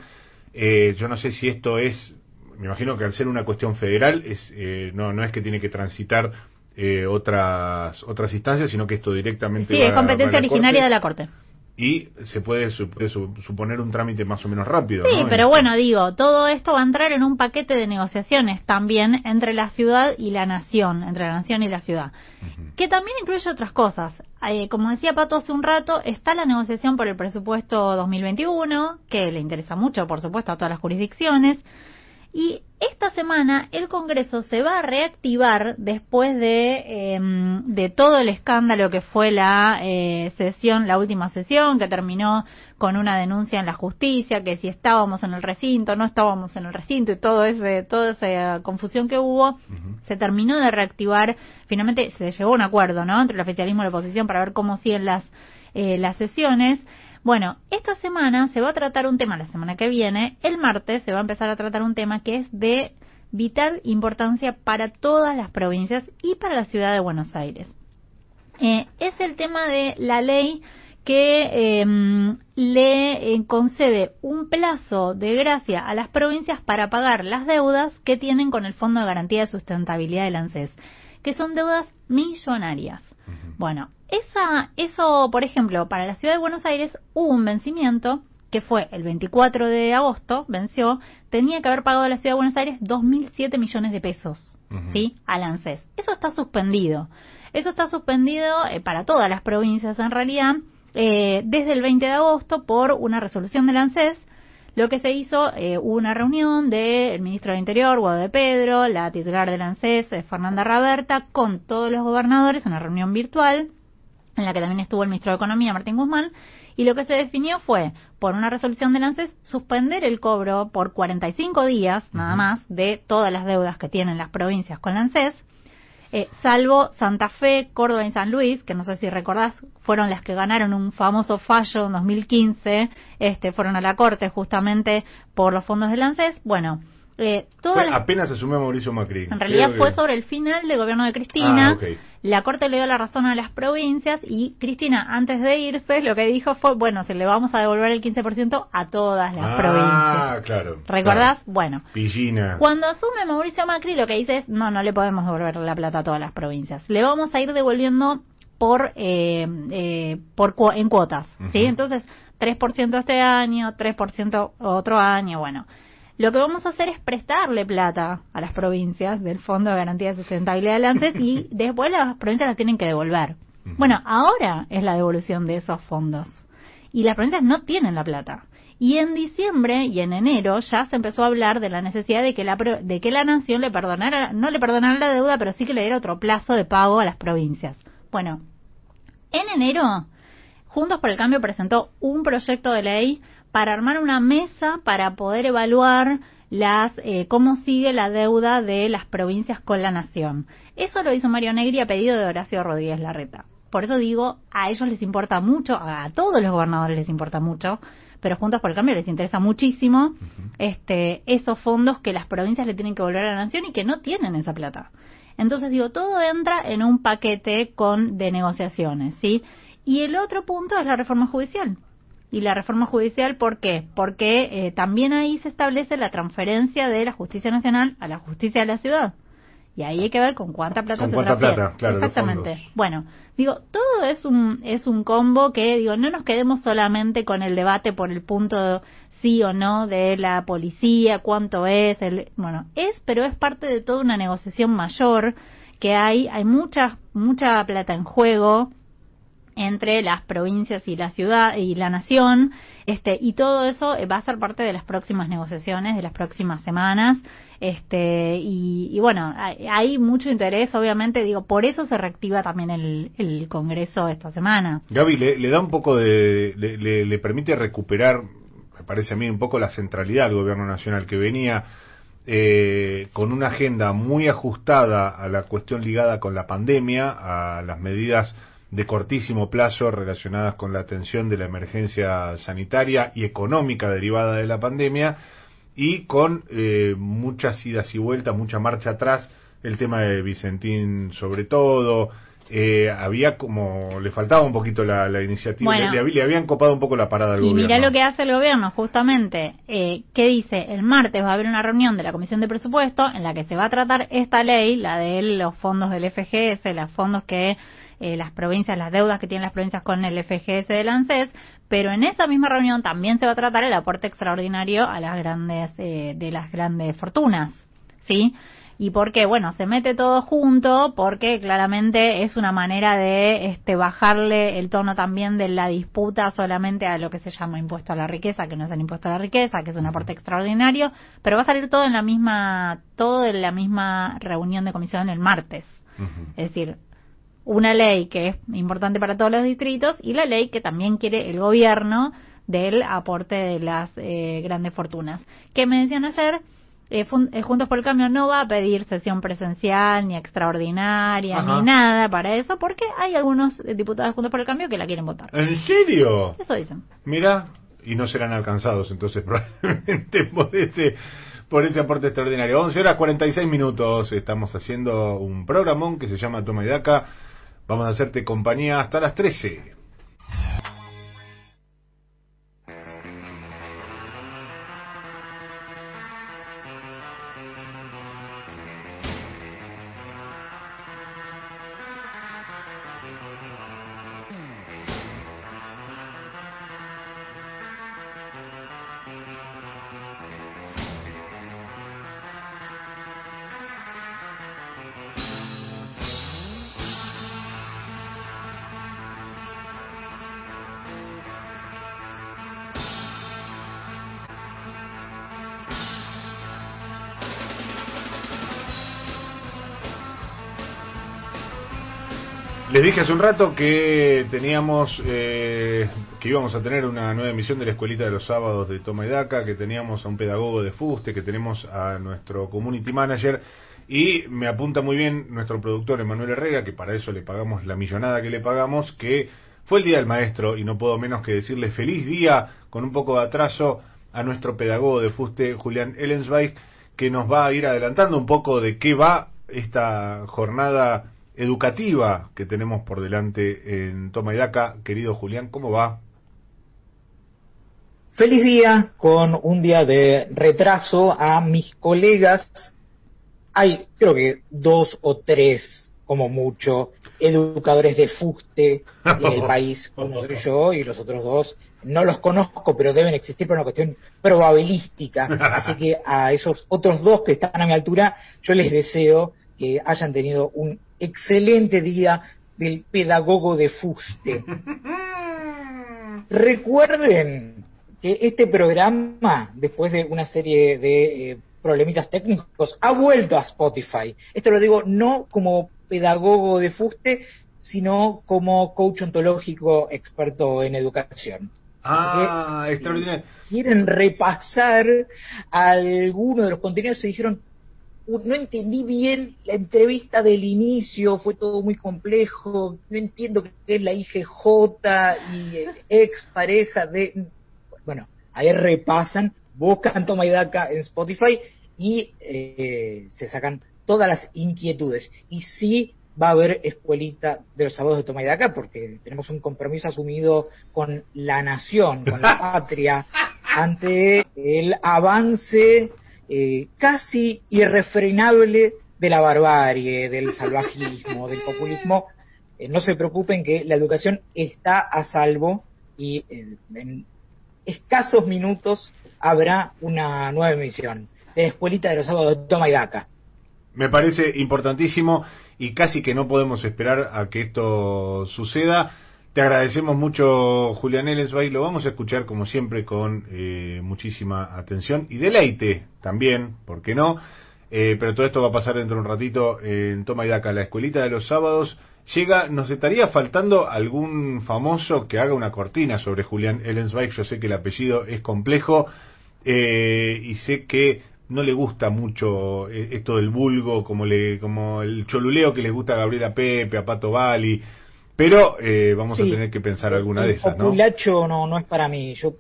eh, yo no sé si esto es, me imagino que al ser una cuestión federal es eh, no no es que tiene que transitar eh, otras otras instancias, sino que esto directamente Sí, va- es competencia originaria Corte de la Corte. Y se puede, su- puede su- suponer un trámite más o menos rápido. Sí, ¿no? pero Este, bueno, digo, todo esto va a entrar en un paquete de negociaciones también entre la ciudad y la nación, entre la nación y la ciudad, que también incluye otras cosas. Eh, como decía Pato hace un rato, está la negociación por el presupuesto 2021, que le interesa mucho, por supuesto, a todas las jurisdicciones. Y esta semana el Congreso se va a reactivar después de, em, de todo el escándalo que fue la eh, sesión, la última sesión, que terminó con una denuncia en la justicia, que si estábamos en el recinto, no estábamos en el recinto y todo ese, toda esa confusión que hubo, se terminó de reactivar, finalmente se llegó a un acuerdo, ¿no? Entre el oficialismo y la oposición para ver cómo siguen las, eh, las sesiones. Bueno, esta semana se va a tratar un tema, la semana que viene, el martes se va a empezar a tratar un tema que es de vital importancia para todas las provincias y para la ciudad de Buenos Aires. Eh, es el tema de la ley que em, le eh, concede un plazo de gracia a las provincias para pagar las deudas que tienen con el Fondo de Garantía de Sustentabilidad del ANSES, que son deudas millonarias. Bueno, esa, eso, por ejemplo, para la ciudad de Buenos Aires hubo un vencimiento que fue el 24 de agosto, venció, tenía que haber pagado a la ciudad de Buenos Aires 2.007 millones de pesos, ¿sí? Al ANSES. Eso está suspendido. Eso está suspendido eh, para todas las provincias en realidad eh, desde el 20 de agosto por una resolución del ANSES. Lo que se hizo, eh, hubo una reunión del ministro del Interior, Guado de Pedro, la titular del ANSES, eh, Fernanda Raberta, con todos los gobernadores, una reunión virtual, en la que también estuvo el ministro de Economía, Martín Guzmán, y lo que se definió fue, por una resolución del ANSES, suspender el cobro por 45 días, nada más, de todas las deudas que tienen las provincias con la ANSES, eh, salvo Santa Fe, Córdoba y San Luis, que no sé si recordás, fueron las que ganaron un famoso fallo en 2015, este, fueron a la corte justamente por los fondos del ANSES. Bueno, eh, todas fue las- apenas asumió Mauricio Macri. en realidad fue sobre el final del gobierno de Cristina. Ah. La Corte le dio la razón a las provincias y Cristina, antes de irse, lo que dijo fue, bueno, se le vamos a devolver el 15% a todas las ah, provincias. claro. ¿Recordás? claro. Bueno. Pillina. Cuando asume Mauricio Macri, lo que dice es, no, no le podemos devolver la plata a todas las provincias. Le vamos a ir devolviendo por, eh, eh, por cu- en cuotas, ¿sí? Entonces, 3% este año, 3% otro año, bueno. Lo que vamos a hacer es prestarle plata a las provincias del Fondo de Garantía de Sustentabilidad del ANSES y [laughs] después las provincias las tienen que devolver. Bueno, ahora es la devolución de esos fondos. Y las provincias no tienen la plata. Y en diciembre y en enero ya se empezó a hablar de la necesidad de que la, de que la nación le perdonara, no le perdonara la deuda, pero sí que le diera otro plazo de pago a las provincias. Bueno, en enero, Juntos por el Cambio presentó un proyecto de ley para armar una mesa para poder evaluar las eh, cómo sigue la deuda de las provincias con la nación. Eso lo hizo Mario Negri a pedido de Horacio Rodríguez Larreta. Por eso digo, a ellos les importa mucho, a todos los gobernadores les importa mucho, pero Juntos por el Cambio les interesa muchísimo este, esos fondos que las provincias le tienen que volver a la nación y que no tienen esa plata. Entonces digo, todo entra en un paquete con de negociaciones, ¿sí? Y el otro punto es la reforma judicial. Y la reforma judicial, ¿por qué? Porque eh, también ahí se establece la transferencia de la justicia nacional a la justicia de la ciudad. Y ahí hay que ver con cuánta plata Con se cuánta plata, claro, Exactamente. Bueno, digo, todo es un es un combo que digo, no nos quedemos solamente con el debate por el punto sí o no de la policía, cuánto es, el, bueno, es, pero es parte de toda una negociación mayor que hay, hay mucha mucha plata en juego entre las provincias y la ciudad y la nación Este, y todo eso eh, va a ser parte de las próximas negociaciones, de las próximas semanas. Este, y, y bueno, hay, hay mucho interés, obviamente, digo, por eso se reactiva también el, el Congreso esta semana. Gaby, le, da un poco de. Le, le- le permite recuperar, me parece a mí, un poco la centralidad del gobierno nacional, que venía eh, con una agenda muy ajustada a la cuestión ligada con la pandemia, a las medidas de cortísimo plazo relacionadas con la atención de la emergencia sanitaria y económica derivada de la pandemia, y con eh, muchas idas y vueltas, mucha marcha atrás, el tema de Vicentín sobre todo, eh, había como, le faltaba un poquito la, la iniciativa, Bueno. le, le- habían copado un poco la parada al Y gobierno. mirá lo que hace el gobierno, justamente. Eh, ¿Qué dice? El martes va a haber una reunión de la Comisión de Presupuesto en la que se va a tratar esta ley, la de los fondos del FGS, los fondos que eh, las provincias, las deudas que tienen las provincias con el FGS del ANSES, pero en esa misma reunión también se va a tratar el aporte extraordinario a las grandes, eh, de las grandes fortunas, ¿sí? ¿Y por qué? Bueno, se mete todo junto porque claramente es una manera de este, bajarle el tono también de la disputa solamente a lo que se llama impuesto a la riqueza, que no es el impuesto a la riqueza, que es un aporte extraordinario, pero va a salir todo en la misma, todo en la misma reunión de comisión el martes. Es decir, una ley que es importante para todos los distritos y la ley que también quiere el gobierno del aporte de las eh, grandes fortunas. Que me decían ayer, eh, Fun- eh, Juntos por el Cambio no va a pedir sesión presencial, ni extraordinaria, Ajá. ni nada para eso, porque hay algunos diputados de Juntos por el Cambio que la quieren votar. ¿En serio? Eso dicen. Mira, y no serán alcanzados entonces [laughs] probablemente por ese, por ese aporte extraordinario. 11 horas 46 minutos, estamos haciendo un programón que se llama Toma y Daca. Vamos a hacerte compañía hasta las 13. Dije hace un rato que teníamos, eh, que íbamos a tener una nueva emisión de la escuelita de los sábados de Toma y Daca, que teníamos a un pedagogo de Fuste, que tenemos a nuestro community manager y me apunta muy bien nuestro productor Emanuel Herrera, que para eso le pagamos la millonada que le pagamos, que fue el día del maestro y no puedo menos que decirle feliz día con un poco de atraso a nuestro pedagogo de Fuste, Julián Ellensweig, que nos va a ir adelantando un poco de qué va esta jornada educativa que tenemos por delante en Toma y Daca. Querido Julián, ¿cómo va? Feliz día con un día de retraso a mis colegas. Hay creo que dos o tres, como mucho, educadores de fuste en el [laughs] país. Uno soy yo y los otros dos no los conozco, pero deben existir por una cuestión probabilística. Así que a esos otros dos que están a mi altura, yo les deseo que hayan tenido un excelente día del pedagogo de fuste. [laughs] Recuerden que este programa, después de una serie de eh, problemitas técnicos, ha vuelto a Spotify. Esto lo digo no como pedagogo de fuste, sino como coach ontológico experto en educación. Ah, extraordinario. Quieren repasar algunos de los contenidos, se dijeron, "Uh, no entendí bien la entrevista del inicio, fue todo muy complejo, no entiendo qué es la IGJ y ex pareja de... Bueno, ahí repasan, buscan Toma y Daca en Spotify y eh, se sacan todas las inquietudes. Y sí va a haber escuelita de los sábados de Toma y Daca porque tenemos un compromiso asumido con la nación, con la patria, ante el avance eh, casi irrefrenable de la barbarie, del salvajismo, del populismo. Eh, no se preocupen que la educación está a salvo y eh, en escasos minutos habrá una nueva emisión de la Escuelita de los Sábados Toma y Daca. Me parece importantísimo y casi que no podemos esperar a que esto suceda. Te agradecemos mucho, Julián Ellensweig. Lo vamos a escuchar, como siempre, con eh, muchísima atención y deleite también, ¿por qué no? Eh, pero todo esto va a pasar dentro de un ratito en Toma y Daca, la escuelita de los sábados. Llega, nos estaría faltando algún famoso que haga una cortina sobre Julián Ellensweig. Yo sé que el apellido es complejo eh, y sé que no le gusta mucho eh, esto del vulgo, como le como el choluleo que les gusta a Gabriela Pepe, a Pato Bali. Pero eh, vamos a tener que pensar alguna de esas, ¿no? populacho no, no es para mí. Yo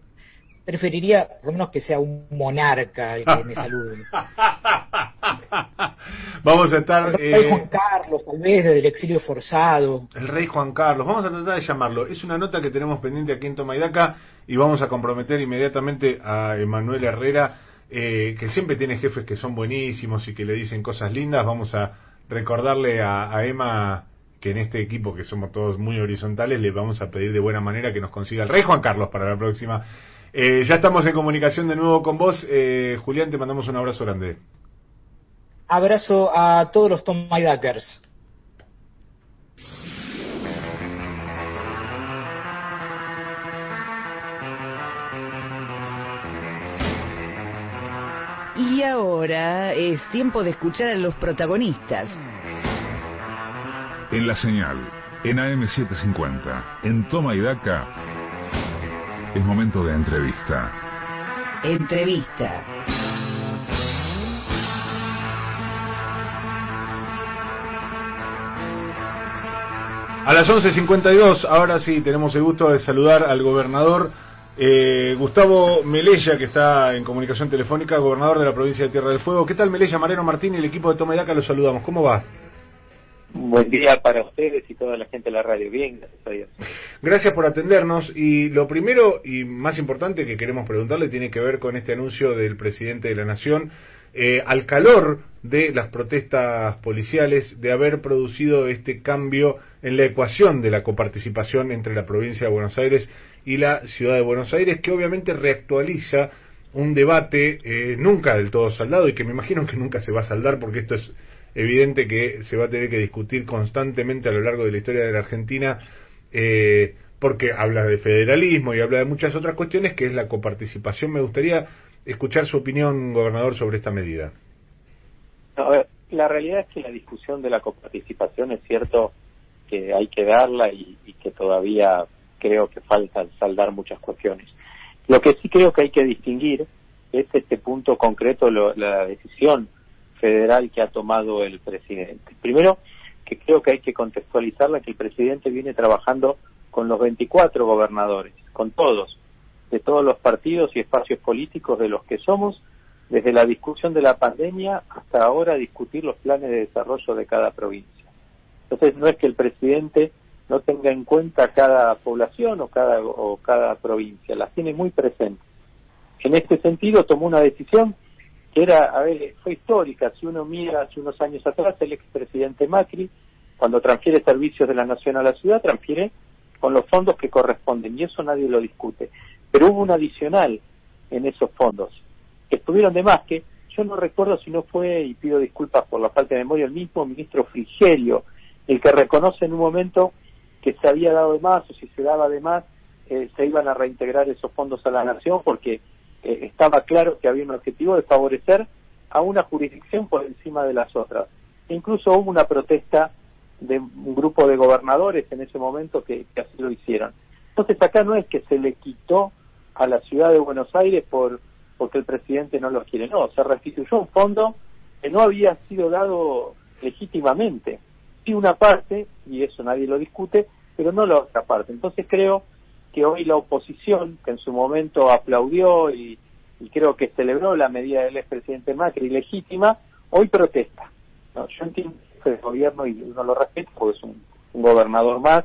preferiría, por lo menos, que sea un monarca el que me salude. [laughs] Vamos a estar... El rey eh, Juan Carlos, tal vez, desde el exilio forzado. El rey Juan Carlos, vamos a tratar de llamarlo. Es una nota que tenemos pendiente aquí en Toma y Daca y vamos a comprometer inmediatamente a Emanuel Herrera, eh, que siempre tiene jefes que son buenísimos y que le dicen cosas lindas. Vamos a recordarle a, a Emma que en este equipo, que somos todos muy horizontales, le vamos a pedir de buena manera que nos consiga el rey Juan Carlos para la próxima. Eh, ya estamos en comunicación de nuevo con vos. Eh, Julián, te mandamos un abrazo grande. Abrazo a todos los Tom My Duckers. Y ahora es tiempo de escuchar a los protagonistas. En la señal, en AM750, en Toma y Daca, es momento de entrevista. Entrevista. A las 11.52, ahora sí, tenemos el gusto de saludar al gobernador eh, Gustavo Melella, que está en comunicación telefónica, gobernador de la provincia de Tierra del Fuego. ¿Qué tal, Melella? Mariano Martín y el equipo de Toma y Daca los saludamos. ¿Cómo va? Buen día para ustedes y toda la gente de la radio. Bien, gracias a Dios. Gracias por atendernos. Y lo primero y más importante que queremos preguntarle tiene que ver con este anuncio del presidente de la Nación, eh, al calor de las protestas policiales, de haber producido este cambio en la ecuación de la coparticipación entre la provincia de Buenos Aires y la ciudad de Buenos Aires, que obviamente reactualiza un debate eh, nunca del todo saldado y que me imagino que nunca se va a saldar porque esto es evidente que se va a tener que discutir constantemente a lo largo de la historia de la Argentina eh, porque habla de federalismo y habla de muchas otras cuestiones que es la coparticipación. Me gustaría escuchar su opinión, gobernador, sobre esta medida. A ver, la realidad es que la discusión de la coparticipación es cierto que hay que darla y, que todavía creo que falta saldar muchas cuestiones. Lo que sí creo que hay que distinguir es este punto concreto, lo- la decisión federal que ha tomado el presidente. Primero, que creo que hay que contextualizarla, que el presidente viene trabajando con los 24 gobernadores, con todos, de todos los partidos y espacios políticos de los que somos, desde la discusión de la pandemia hasta ahora discutir los planes de desarrollo de cada provincia. Entonces no es que el presidente no tenga en cuenta cada población o cada, o cada provincia, las tiene muy presentes. En este sentido tomó una decisión era, a ver, fue histórica. Si uno mira hace unos años atrás, el expresidente Macri, cuando transfiere servicios de la nación a la ciudad, transfiere con los fondos que corresponden, y eso nadie lo discute. Pero hubo un adicional en esos fondos, que estuvieron de más, que yo no recuerdo si no fue, y pido disculpas por la falta de memoria, el mismo ministro Frigerio, el que reconoce en un momento que se había dado de más, o si se daba de más, eh, se iban a reintegrar esos fondos a la nación, porque eh, estaba claro que había un objetivo de favorecer a una jurisdicción por encima de las otras. Incluso hubo una protesta de un grupo de gobernadores en ese momento que, que así lo hicieron. Entonces acá no es que se le quitó a la ciudad de Buenos Aires por porque el presidente no los quiere, no, se restituyó un fondo que no había sido dado legítimamente. Sí una parte, y eso nadie lo discute, pero no la otra parte. Entonces creo que hoy la oposición, que en su momento aplaudió y, creo que celebró la medida del expresidente Macri legítima, hoy protesta. No, yo entiendo que el gobierno, y uno lo respeto porque es un, un gobernador más,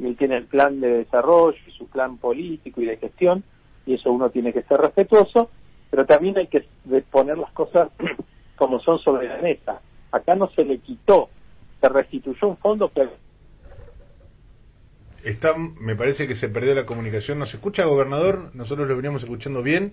y él tiene el plan de desarrollo y su plan político y de gestión, y eso uno tiene que ser respetuoso, pero también hay que poner las cosas [clears throat] como son sobre la mesa. Acá no se le quitó, se restituyó un fondo que Está, me parece que se perdió la comunicación. ¿Nos escucha, gobernador? Nosotros lo veníamos escuchando bien.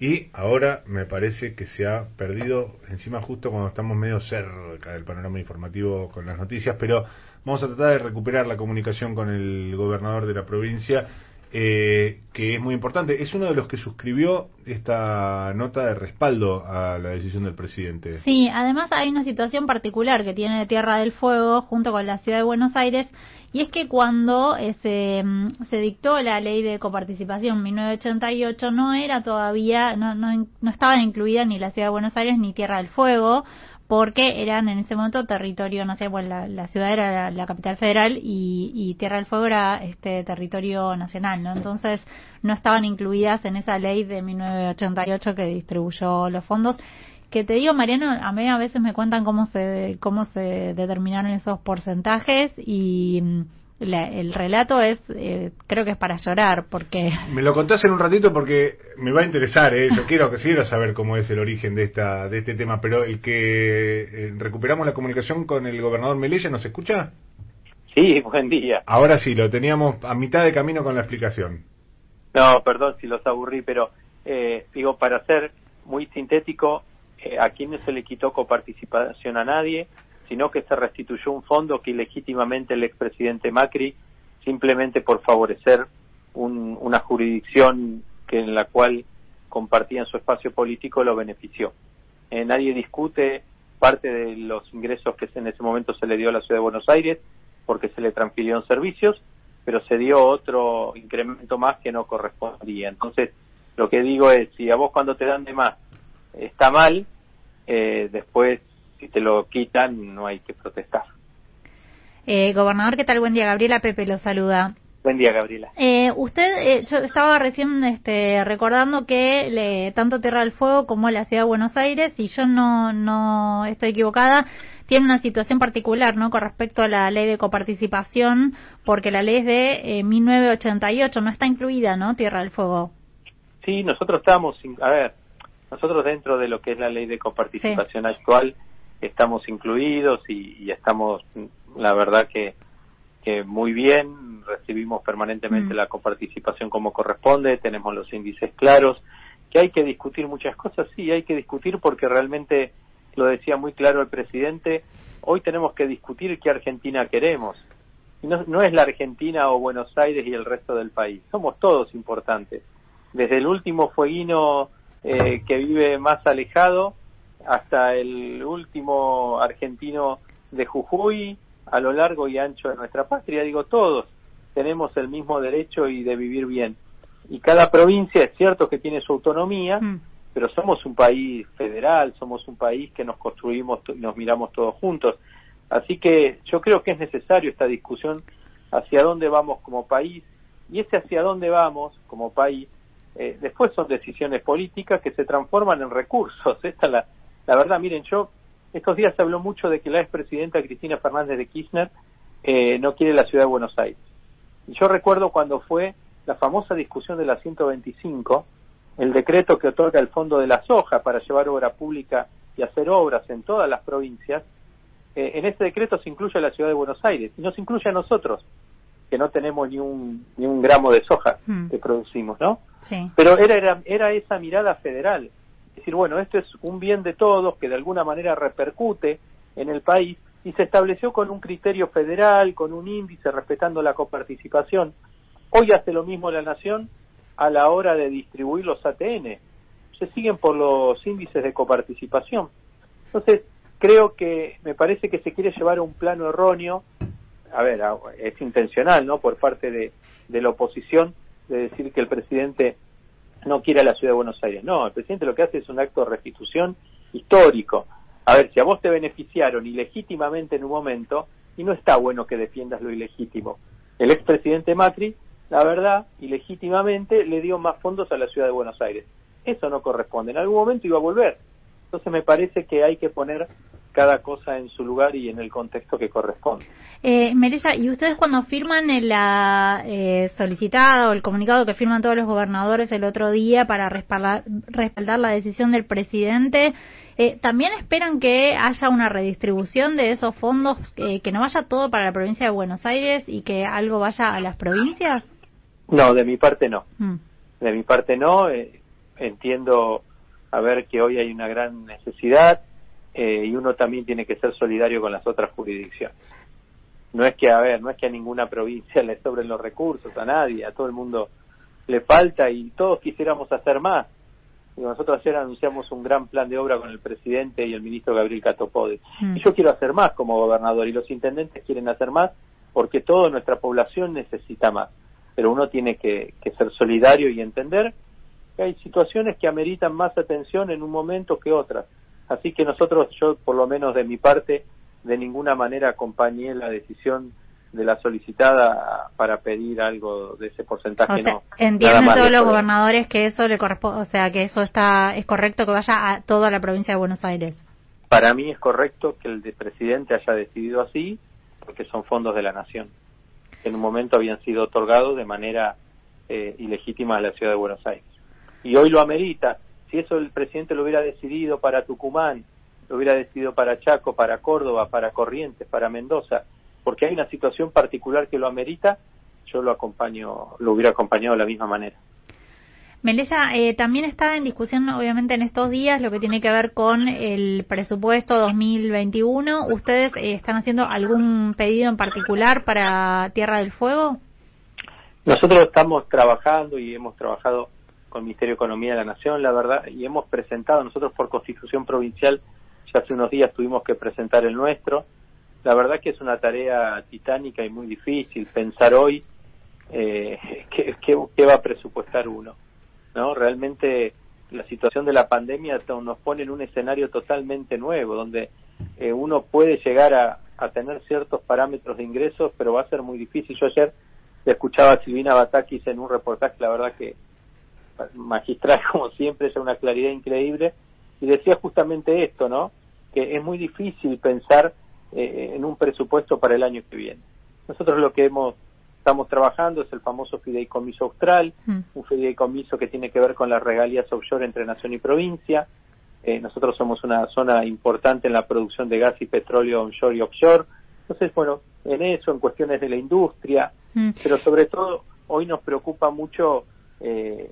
Y ahora me parece que se ha perdido encima justo cuando estamos medio cerca del panorama informativo con las noticias. Pero Vamos a tratar de recuperar la comunicación con el gobernador de la provincia, eh, que es muy importante. Es uno de los que suscribió esta nota de respaldo a la decisión del presidente. Sí, además hay una situación particular que tiene Tierra del Fuego junto con la ciudad de Buenos Aires y es que cuando eh, se, dictó la ley de coparticipación 1988 no era todavía, no, no, no estaban incluidas ni la ciudad de Buenos Aires ni Tierra del Fuego porque eran en ese momento territorio, no sé, bueno, la, la ciudad era la, la capital federal y, y Tierra del Fuego era este territorio nacional, ¿no? Entonces no estaban incluidas en esa ley de 1988 que distribuyó los fondos. Que te digo, Mariano, a mí a veces me cuentan cómo se cómo se determinaron esos porcentajes y mm, la- el relato es, eh, creo que es para llorar, porque [laughs] Me lo contás en un ratito porque me va a interesar, ¿eh? yo quiero que quiero saber cómo es el origen de esta de este tema, pero el que eh, recuperamos la comunicación con el gobernador Melilla, ¿nos escucha? Sí, buen día. Ahora sí, lo teníamos a mitad de camino con la explicación. No, perdón si los aburrí, pero eh, digo, para ser muy sintético, eh, aquí no se le quitó coparticipación a nadie, sino que se restituyó un fondo que ilegítimamente el expresidente Macri, simplemente por favorecer un- una jurisdicción que en la cual compartían su espacio político, lo benefició. Eh, nadie discute parte de los ingresos que en ese momento se le dio a la ciudad de Buenos Aires, porque se le transfirieron servicios, pero se dio otro incremento más que no correspondía. Entonces, lo que digo es, si a vos cuando te dan de más está mal, eh, después si te lo quitan no hay que protestar. eh, gobernador, ¿qué tal? Buen día, Gabriela Pepe lo saluda. Buen día, Gabriela. Eh, usted, eh, yo estaba recién este, recordando que le, tanto Tierra del Fuego como la Ciudad de Buenos Aires, y yo no, no estoy equivocada, tiene una situación particular, ¿no? Con respecto a la ley de coparticipación, porque la ley es de eh, 1988, no está incluida, ¿no? Tierra del Fuego. Sí, nosotros estamos, a ver, nosotros dentro de lo que es la ley de coparticipación actual estamos incluidos y, y estamos, la verdad que, que muy bien, recibimos permanentemente Mm. la coparticipación como corresponde, tenemos los índices claros, que hay que discutir muchas cosas, sí, hay que discutir porque realmente, lo decía muy claro el presidente, hoy tenemos que discutir qué Argentina queremos. No, no es la Argentina o Buenos Aires y el resto del país, somos todos importantes. Desde el último fueguino eh, que vive más alejado hasta el último argentino de Jujuy, a lo largo y ancho de nuestra patria, digo, todos tenemos el mismo derecho y de vivir bien. Y cada provincia es cierto que tiene su autonomía, pero somos un país federal, somos un país que nos construimos y nos miramos todos juntos. Así que yo creo que es necesario esta discusión hacia dónde vamos como país y ese hacia dónde vamos como país eh, después son decisiones políticas que se transforman en recursos. [laughs] Esta es la, la verdad, miren, yo estos días se habló mucho de que la expresidenta Cristina Fernández de Kirchner eh, no quiere la ciudad de Buenos Aires. Y yo recuerdo cuando fue la famosa discusión de la 125, el decreto que otorga el fondo de la soja para llevar obra pública y hacer obras en todas las provincias, eh, en ese decreto se incluye a la ciudad de Buenos Aires y nos incluye a nosotros, que no tenemos ni un, ni un gramo de soja Mm. que producimos, ¿no? Sí. Pero era, era, era esa mirada federal. Es decir, bueno, esto es un bien de todos que de alguna manera repercute en el país y se estableció con un criterio federal, con un índice respetando la coparticipación. Hoy hace lo mismo la Nación a la hora de distribuir los ATN. Se siguen por los índices de coparticipación. Entonces, creo que me parece que se quiere llevar a un plano erróneo. A ver, es intencional, ¿no? Por parte de, de la oposición de decir que el presidente no quiere a la ciudad de Buenos Aires. No, el presidente lo que hace es un acto de restitución histórico. A ver, si a vos te beneficiaron ilegítimamente en un momento, y no está bueno que defiendas lo ilegítimo. El expresidente Macri, la verdad, ilegítimamente le dio más fondos a la ciudad de Buenos Aires. Eso no corresponde. En algún momento iba a volver. Entonces me parece que hay que poner cada cosa en su lugar y en el contexto que corresponde. Eh, Melissa, ¿y ustedes cuando firman el, la eh, solicitada o el comunicado que firman todos los gobernadores el otro día para respaldar, respaldar la decisión del presidente, eh, también esperan que haya una redistribución de esos fondos, eh, que no vaya todo para la provincia de Buenos Aires y que algo vaya a las provincias? No, de mi parte no. Mm. De mi parte no. eh, entiendo a ver que hoy hay una gran necesidad eh, y uno también tiene que ser solidario con las otras jurisdicciones. no es que, a ver, no es que a ninguna provincia [laughs] le sobren los recursos, a nadie, a todo el mundo le falta y todos quisiéramos hacer más. Y nosotros ayer anunciamos un gran plan de obra con el presidente y el ministro Gabriel Catopode. Mm. Y yo quiero hacer más como gobernador y los intendentes quieren hacer más porque toda nuestra población necesita más. Pero uno tiene que, que ser solidario y entender que hay situaciones que ameritan más atención en un momento que otras. Así que nosotros, yo por lo menos de mi parte, de ninguna manera acompañé la decisión de la solicitada para pedir algo de ese porcentaje. O sea, no, entienden todos los gobernadores que eso le corresponde, o sea, que eso está es correcto que vaya a toda la provincia de Buenos Aires. Para mí es correcto que el de presidente haya decidido así, porque son fondos de la nación, que en un momento habían sido otorgados de manera eh, ilegítima a la ciudad de Buenos Aires. Y hoy lo amerita. Si eso el presidente lo hubiera decidido para Tucumán, lo hubiera decidido para Chaco, para Córdoba, para Corrientes, para Mendoza, porque hay una situación particular que lo amerita, yo lo acompaño, lo hubiera acompañado de la misma manera. Melissa, eh, también está en discusión, obviamente, en estos días lo que tiene que ver con el presupuesto 2021. ¿Ustedes eh, están haciendo algún pedido en particular para Tierra del Fuego? Nosotros estamos trabajando y hemos trabajado con el Ministerio de Economía de la Nación, la verdad, y hemos presentado, nosotros por constitución provincial, ya hace unos días tuvimos que presentar el nuestro. La verdad que es una tarea titánica y muy difícil pensar hoy eh, [laughs] qué, va a presupuestar uno. ¿no? Realmente la situación de la pandemia nos pone en un escenario totalmente nuevo, donde eh, uno puede llegar a, tener ciertos parámetros de ingresos, pero va a ser muy difícil. Yo ayer escuchaba a Silvina Batakis en un reportaje, la verdad que magistral [laughs] como siempre, es una claridad increíble, y decía justamente esto, ¿no? Que es muy difícil pensar eh, en un presupuesto para el año que viene. Nosotros lo que hemos estamos trabajando es el famoso fideicomiso austral, Mm. un fideicomiso que tiene que ver con las regalías offshore entre nación y provincia. Eh, nosotros somos una zona importante en la producción de gas y petróleo onshore y offshore. Entonces, bueno, en eso, en cuestiones de la industria, Mm. pero sobre todo hoy nos preocupa mucho eh,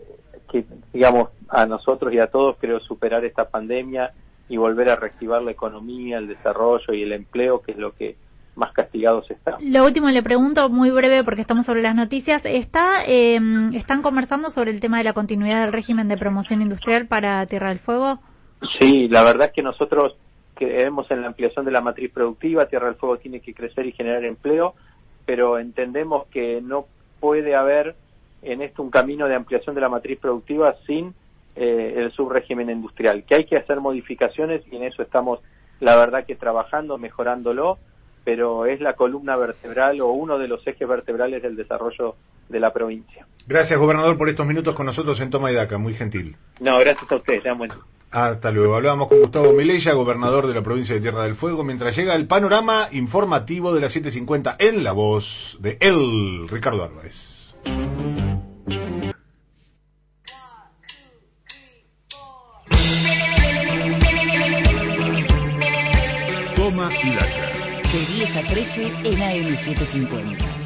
que, digamos, a nosotros y a todos creo superar esta pandemia y volver a reactivar la economía, el desarrollo y el empleo, que es lo que más castigados está. Lo último le pregunto muy breve porque estamos sobre las noticias. ¿Está, eh, ¿Están conversando sobre el tema de la continuidad del régimen de promoción industrial para Tierra del Fuego? Sí, la verdad es que nosotros creemos en la ampliación de la matriz productiva, Tierra del Fuego tiene que crecer y generar empleo, pero entendemos que no puede haber en esto un camino de ampliación de la matriz productiva sin eh, el subrégimen industrial, que hay que hacer modificaciones y en eso estamos, la verdad que trabajando, mejorándolo, pero es la columna vertebral o uno de los ejes vertebrales del desarrollo de la provincia. Gracias, gobernador, por estos minutos con nosotros en Toma y Daca. Muy gentil. No, gracias a ustedes, sean buenos. Hasta luego. Hablábamos con Gustavo Melella, gobernador de la provincia de Tierra del Fuego, mientras llega el panorama informativo de las 7.50 en la voz de él, Ricardo Álvarez. De 10 a 13 en AM750.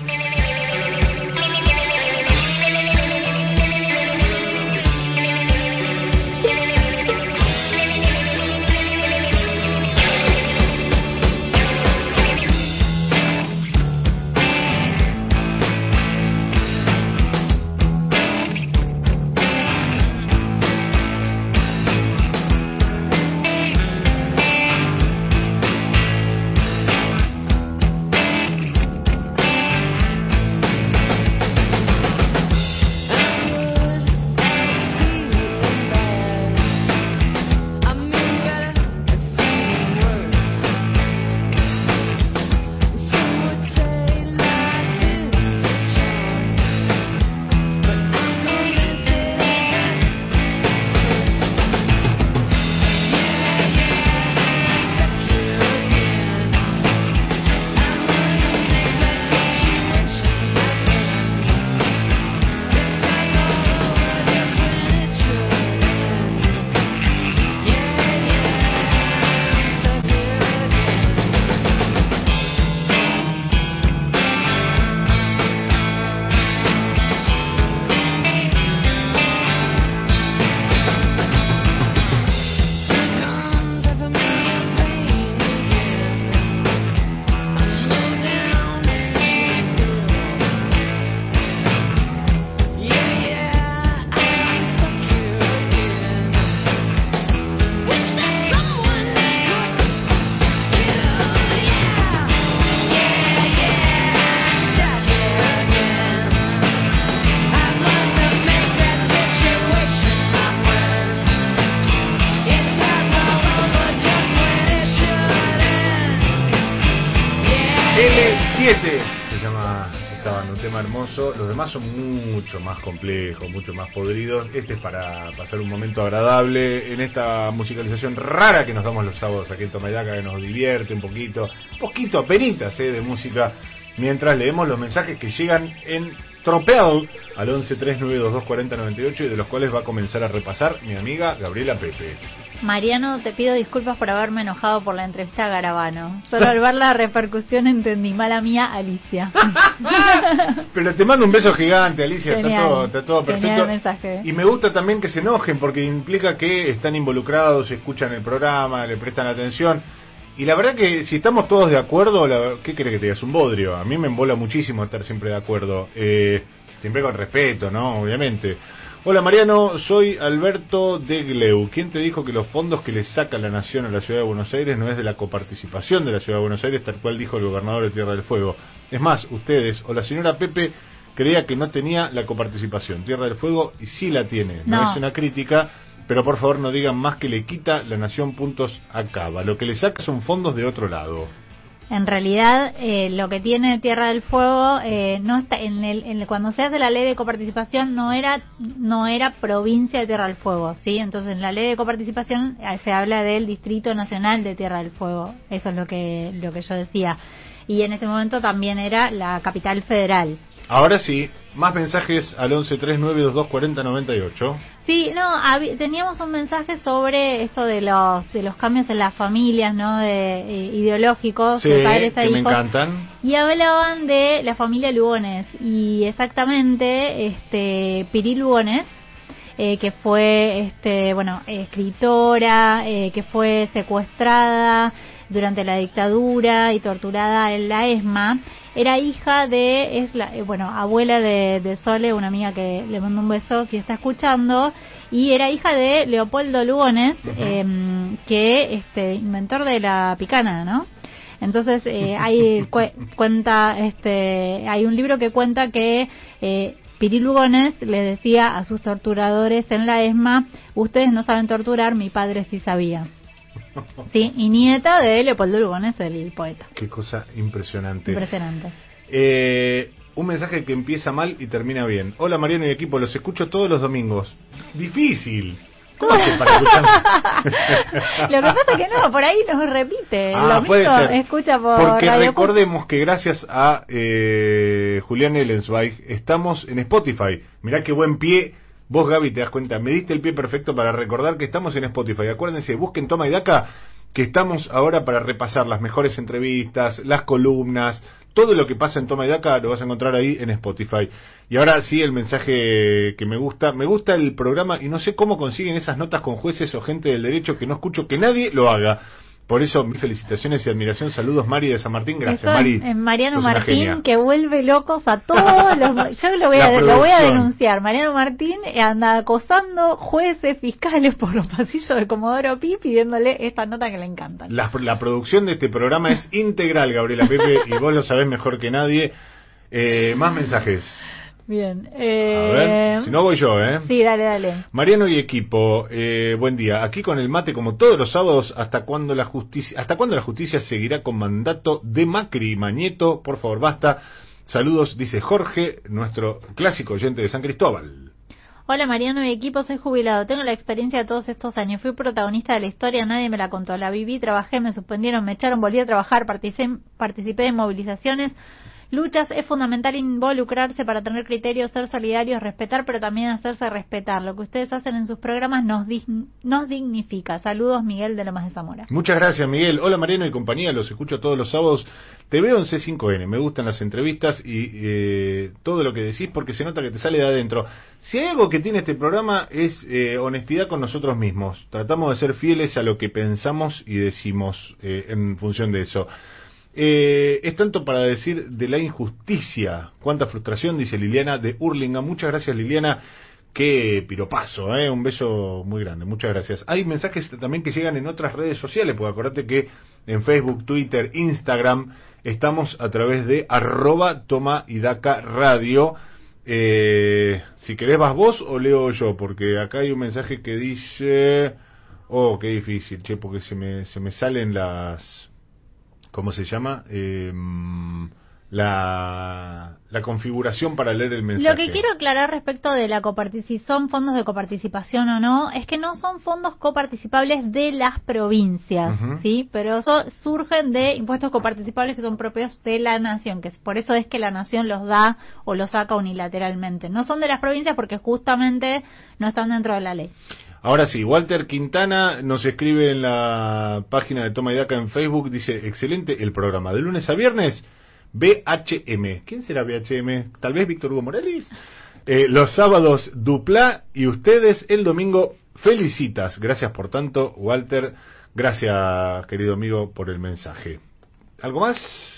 Mucho más complejos, mucho más podridos. Este es para pasar un momento agradable en esta musicalización rara que nos damos los sábados aquí en Tomayaca, que nos divierte un poquito, poquito apenitas eh, de música, mientras leemos los mensajes que llegan en Tropel al 1139224098 y de los cuales va a comenzar a repasar mi amiga Gabriela Pepe. Mariano, te pido disculpas por haberme enojado por la entrevista a Garabano. Solo al ver la repercusión entendí, mala mía, Alicia. [laughs] Pero te mando un beso gigante, Alicia, está todo, está todo perfecto. mensaje. Y me gusta también que se enojen porque implica que están involucrados, escuchan el programa, le prestan atención. Y la verdad que si estamos todos de acuerdo, la- ¿qué crees que te digas? Un bodrio. A mí me embola muchísimo estar siempre de acuerdo. Eh, siempre con respeto, ¿no? Obviamente. Hola Mariano, soy Alberto de Gleu. ¿Quién te dijo que los fondos que le saca la Nación a la Ciudad de Buenos Aires no es de la coparticipación de la Ciudad de Buenos Aires, tal cual dijo el gobernador de Tierra del Fuego? Es más, ustedes o la señora Pepe creía que no tenía la coparticipación. Tierra del Fuego y sí la tiene. No, No. es una crítica, pero por favor no digan más que le quita la Nación puntos a Cava. Lo que le saca son fondos de otro lado. En realidad, eh, lo que tiene Tierra del Fuego eh, no está en el, en el- cuando se hace la ley de coparticipación no era no era provincia de Tierra del Fuego, sí. Entonces en la ley de coparticipación eh, se habla del Distrito Nacional de Tierra del Fuego. Eso es lo que lo que yo decía. Y en ese momento también era la capital federal. Ahora sí, más mensajes al 1139224098. Sí, no, teníamos un mensaje sobre esto de los de los cambios en las familias, ¿no? De eh, ideológicos Sí, de padres a que me encantan. Y hablaban de la familia Lugones y exactamente este Piri Lugones eh, que fue este bueno escritora eh, que fue secuestrada durante la dictadura y torturada en la ESMA era hija de es la eh, bueno abuela de, de Sole una amiga que le mando un beso si está escuchando. Y era hija de Leopoldo Lugones em, que este inventor de la picana no entonces eh, hay [laughs] cu- cuenta este hay un libro que cuenta que eh, Piri Lugones le decía a sus torturadores en la ESMA ustedes no saben torturar mi padre sí sabía [laughs] sí y nieta de Leopoldo Lugones el poeta Qué cosa impresionante. impresionante Eh, un mensaje que empieza mal y termina bien. Hola Mariano y equipo, los escucho todos los domingos. Difícil. ¿Cómo haces para escuchar? [laughs] lo que pasa es que no por ahí nos repite Ah, lo puede mismo ser. escucha por Porque Radio recordemos que gracias a eh, Julián Ellensweig estamos en Spotify. Mirá qué buen pie. Vos, Gaby, te das cuenta. Me diste el pie perfecto para recordar que estamos en Spotify. Acuérdense, busquen Toma y Daca, que estamos ahora para repasar las mejores entrevistas, las columnas, todo lo que pasa en Toma y Daca lo vas a encontrar ahí en Spotify. Y ahora sí, el mensaje que me gusta. Me gusta el programa y no sé cómo consiguen esas notas con jueces o gente del derecho que no escucho que nadie lo haga. Por eso, mis felicitaciones y admiración. Saludos, Mari de San Martín. Gracias, Eso Mari. en, Mariano Martín que vuelve locos a todos los yo lo voy a lo voy a denunciar Mariano Martín anda acosando jueces fiscales por los pasillos de Comodoro Pi pidiéndole esta nota que le encantan La, la producción de este programa es integral, Gabriela Pepe, y vos lo sabés mejor que nadie. Eh, más mensajes. Bien A eh, ver, si no voy yo, ¿eh? sí dale dale Mariano y equipo, eh, buen día. Aquí con el mate como todos los sábados, ¿hasta cuándo la justicia, hasta cuándo la justicia seguirá con mandato de Macri? Mañeto, por favor, basta. Saludos, dice Jorge, nuestro clásico oyente de San Cristóbal. Hola Mariano y equipo, soy jubilado. Tengo la experiencia de todos estos años. Fui protagonista de la historia, nadie me la contó. La viví, trabajé, me suspendieron, me echaron, volví a trabajar, participé, participé en movilizaciones, luchas. Es fundamental involucrarse para tener criterios, ser solidarios, respetar, pero también hacerse respetar. Lo que ustedes hacen en sus programas nos, nos dignifica. Saludos, Miguel de Lomas de Zamora. Muchas gracias, Miguel. Hola, Mariano y compañía. Los escucho todos los sábados. Te veo en C5N. Me gustan las entrevistas y eh, todo lo que decís porque se nota que te sale de adentro. Si hay algo que tiene este programa es eh, honestidad con nosotros mismos. Tratamos de ser fieles a lo que pensamos y decimos eh, en función de eso. Eh, es tanto para decir de la injusticia. Cuánta frustración, dice Liliana de Hurlingham. Muchas gracias, Liliana. Qué piropazo, ¿eh? un beso muy grande, muchas gracias. Hay mensajes también que llegan en otras redes sociales, porque acordate que en Facebook, Twitter, Instagram, estamos a través de arroba toma y daca radio. Eh, si querés vas vos o leo yo, porque acá hay un mensaje que dice... Oh, qué difícil, che, porque se me, se me salen las... ¿Cómo se llama? Eh, la, la configuración para leer el mensaje. Lo que quiero aclarar respecto de la si son fondos de coparticipación o no, es que no son fondos coparticipables de las provincias. ¿sí? Pero eso surgen de impuestos coparticipables que son propios de la nación, que es- por eso es que la nación los da o los saca unilateralmente. No son de las provincias porque justamente no están dentro de la ley. Ahora sí, Walter Quintana nos escribe en la página de Toma y Daca en Facebook, dice, excelente el programa, de lunes a viernes, BHM. ¿Quién será BHM? Tal vez Víctor Hugo Morales. Eh, los sábados Dupla y ustedes el domingo felicitas. Gracias por tanto, Walter. Gracias, querido amigo, por el mensaje. ¿Algo más?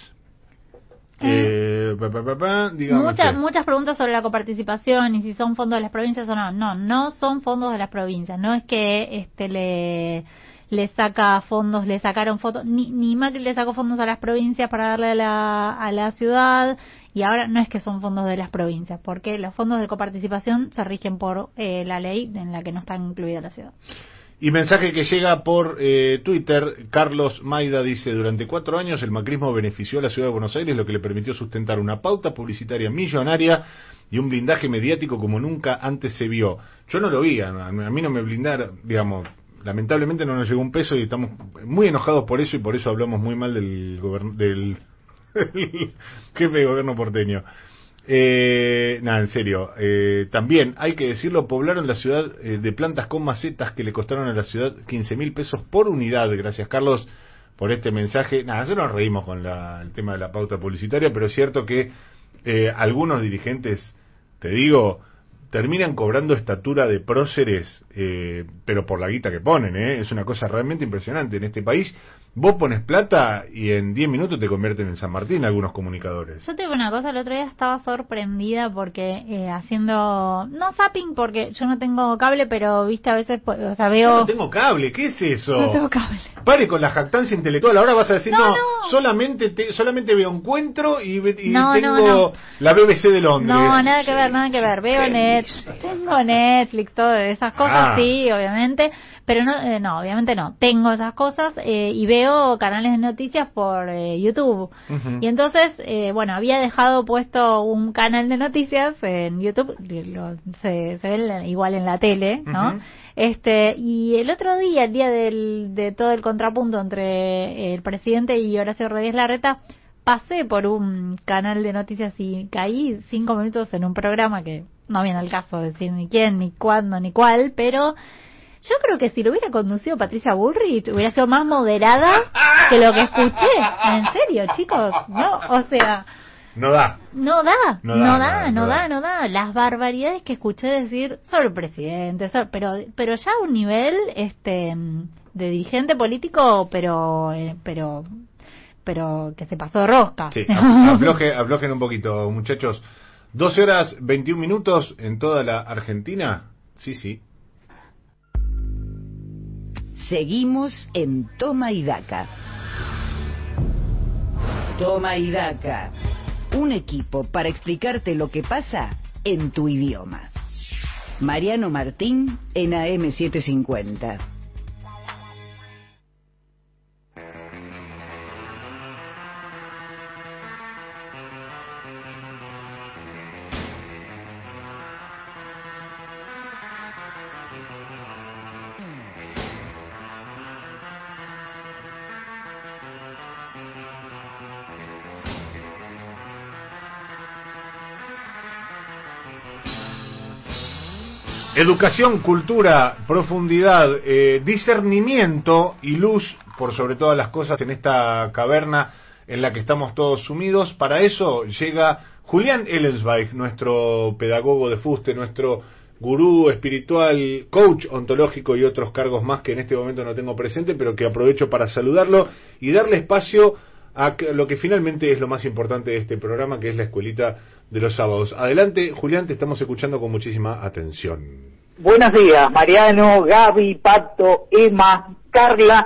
Eh, pa, pa, pa, pa, dígame Muchas, muchas preguntas sobre la coparticipación y si son fondos de las provincias o no. No, no son fondos de las provincias. No es que este le le saca fondos, le sacaron fotos, ni, ni Macri le sacó fondos a las provincias para darle a la, a la ciudad y ahora no es que son fondos de las provincias, porque los fondos de coparticipación se rigen por eh, la ley en la que no está incluida la ciudad. Y mensaje que llega por eh, Twitter, Carlos Maida dice, durante cuatro años el macrismo benefició a la ciudad de Buenos Aires, lo que le permitió sustentar una pauta publicitaria millonaria y un blindaje mediático como nunca antes se vio. Yo no lo vi, a, a mí no me blindaron, digamos, lamentablemente no nos llegó un peso y estamos muy enojados por eso y por eso hablamos muy mal del, del [laughs] jefe de gobierno porteño. Eh, nada, en serio. Eh, también, hay que decirlo, poblaron la ciudad eh, de plantas con macetas que le costaron a la ciudad 15 mil pesos por unidad. Gracias, Carlos, por este mensaje. Nada, nosotros nos reímos con la- el tema de la pauta publicitaria, pero es cierto que eh, algunos dirigentes, te digo, terminan cobrando estatura de próceres, eh, pero por la guita que ponen, ¿eh? Es una cosa realmente impresionante. En este país, vos pones plata y en 10 minutos te convierten en San Martín algunos comunicadores. Yo te digo una cosa, el otro día estaba sorprendida porque eh, haciendo, no zapping porque yo no tengo cable, pero viste a veces, pues, o sea, veo... Yo no tengo cable, ¿qué es eso? No tengo cable. Pare con la jactancia intelectual. Ahora vas a decir, no, No, no. solamente te- solamente veo encuentro y, y No, tengo la BBC de Londres. No, nada que ver, nada que ver. Veo Netflix, tengo Netflix, todas esas cosas, Ah. sí, obviamente. Pero no, eh, no, obviamente no. Tengo esas cosas eh, y veo canales de noticias por eh, YouTube. Y entonces, eh, bueno, había dejado puesto un canal de noticias en YouTube, lo- se, se ve igual en la tele, ¿no? Este, y el otro día, el día del, de todo el contrapunto entre el presidente y Horacio Rodríguez Larreta, pasé por un canal de noticias y caí cinco minutos en un programa que no viene al caso decir ni quién, ni cuándo, ni cuál, pero yo creo que si lo hubiera conducido Patricia Bullrich hubiera sido más moderada que lo que escuché. En serio, chicos, ¿no? O sea, No da. no da, No no da, no da, no da. Las barbaridades que escuché decir sobre el presidente, pero pero ya a un nivel este de dirigente político, pero eh, pero pero que se pasó de rosca. Sí, [laughs] af- afloje- aflojen un poquito, muchachos. 12 horas 21 minutos en toda la Argentina. Sí, sí. Seguimos en Toma y Daca. Toma y Daca. Un equipo para explicarte lo que pasa en tu idioma. Mariano Martín en AM750. Educación, cultura, profundidad, eh, discernimiento y luz por sobre todas las cosas en esta caverna en la que estamos todos sumidos. Para eso llega Julián Ellensweig, nuestro pedagogo de fuste, nuestro gurú espiritual, coach ontológico y otros cargos más que en este momento no tengo presente, pero que aprovecho para saludarlo y darle espacio a lo que finalmente es lo más importante de este programa, que es la escuelita de los sábados. Adelante, Julián, te estamos escuchando con muchísima atención. Buenos días, Mariano, Gaby, Pato, Emma, Carla.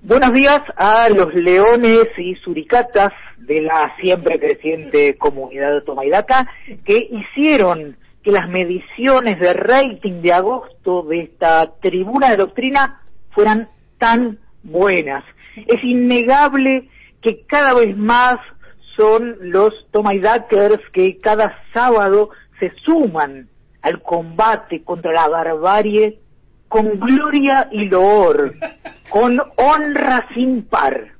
Buenos días a los leones y suricatas de la siempre creciente comunidad de Tomaidaca que hicieron que las mediciones de rating de agosto de esta tribuna de doctrina fueran tan buenas. Es innegable que cada vez más son los Toma y Dackers que cada sábado se suman al combate contra la barbarie con gloria y loor, [laughs] con honra sin par.